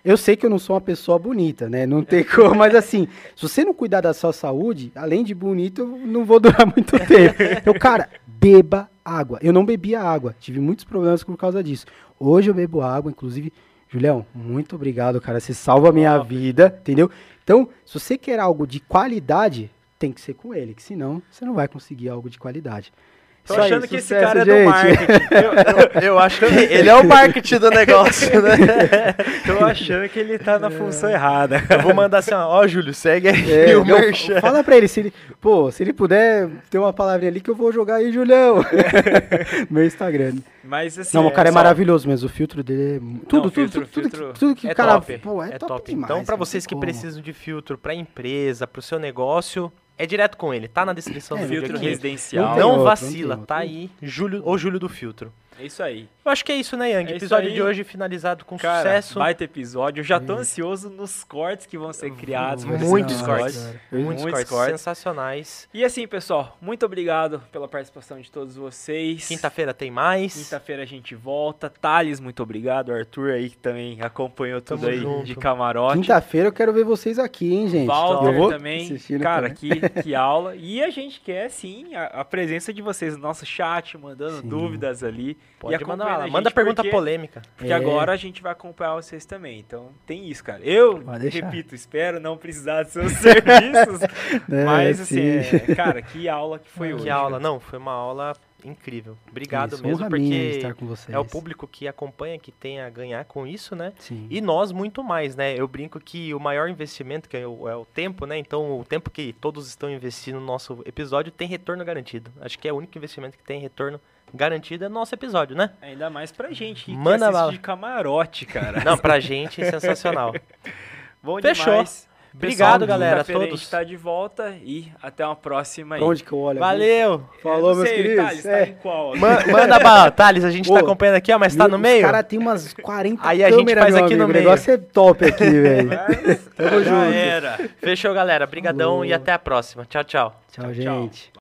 Eu sei que eu não sou uma pessoa bonita, né? Não tem como, mas assim, se você não cuidar da sua saúde, além de bonito, eu não vou durar muito tempo. Então, cara, beba água. Eu não bebia água, tive muitos problemas por causa disso. Hoje eu bebo água, inclusive, Julião, muito obrigado, cara. Você salva a minha vida, entendeu? Então, se você quer algo de qualidade, tem que ser com ele, que senão você não vai conseguir algo de qualidade. Tô Isso aí, achando que esse sucesso, cara é gente. do marketing. Eu acho que ele é o marketing do negócio, né? Tô achando que ele tá na função errada. Eu vou mandar assim, ó, ó, Júlio, segue aí É, o não, merchan. fala pra ele, se ele, pô, se ele puder ter uma palavrinha ali que eu vou jogar aí, Julião. Meu Instagram. Mas assim. Não, o cara é só- maravilhoso mesmo, o filtro dele é tudo, tudo, filtro, tudo, tudo, filtro que, tudo que É o cara, top, pô, é, é top, top. demais. então, pra não vocês que como. precisam de filtro pra empresa, pro seu negócio, é direto com ele. Tá na descrição É, do vídeo Filtro aqui. residencial. Não Não outro, vacila, não tá aí, Júlio, o Júlio do Filtro. É isso aí. Eu acho que é isso, né, Yang? É Episódio de hoje finalizado com Cara, sucesso. baita episódio. Eu já tô ansioso nos cortes que vão ser criados. Muitos cortes. cara. Muitos, Muitos cortes, cortes. sensacionais. E assim, pessoal, muito obrigado pela participação de todos vocês. Quinta-feira tem mais. Quinta-feira a gente volta. Thales, muito obrigado. Arthur aí que também acompanhou tudo Tamo aí junto. de camarote. Quinta-feira eu quero ver vocês aqui, hein, gente. Walter eu vou também. Cara, também. que, que aula. E a gente quer, sim, a, a presença de vocês no nosso chat, mandando Sim. dúvidas ali. Pode e mandar lá. a Manda pergunta porque, polêmica. Porque É. agora a gente vai acompanhar vocês também. Então tem isso, cara. Eu, repito, espero não precisar dos seus serviços. É, mas, assim, sim. é, cara, que aula que foi hoje. Que aula. Não, foi uma aula incrível. Obrigado Isso, mesmo, porque estar com vocês. é o público que acompanha que tem a ganhar com isso, né? Sim. E nós muito mais, né? Eu brinco que o maior investimento que é o, é o tempo, né? Então, o tempo que todos estão investindo no nosso episódio tem retorno garantido. Acho que é o único investimento que tem retorno garantido é no nosso episódio, né? Ainda mais pra gente que Manda assiste bala. de camarote, cara. Não, pra gente é sensacional. Bom Fechou. demais. Obrigado, galera, todos. A gente tá de volta e até uma próxima aí. Onde que eu olho? Valeu! Falou, meus sei, queridos. Thales, É. tá em qual? Ma- manda bala, Thales, a gente Ô, tá acompanhando aqui, ó, mas tá Meu, no meio? Os caras tem umas 40 Aí a gente faz aqui no amigo. meio. O negócio é top aqui, velho. Tamo junto. era. Fechou, galera. Brigadão Falou. e até a próxima. Tchau, tchau. Tchau, Tchau. gente.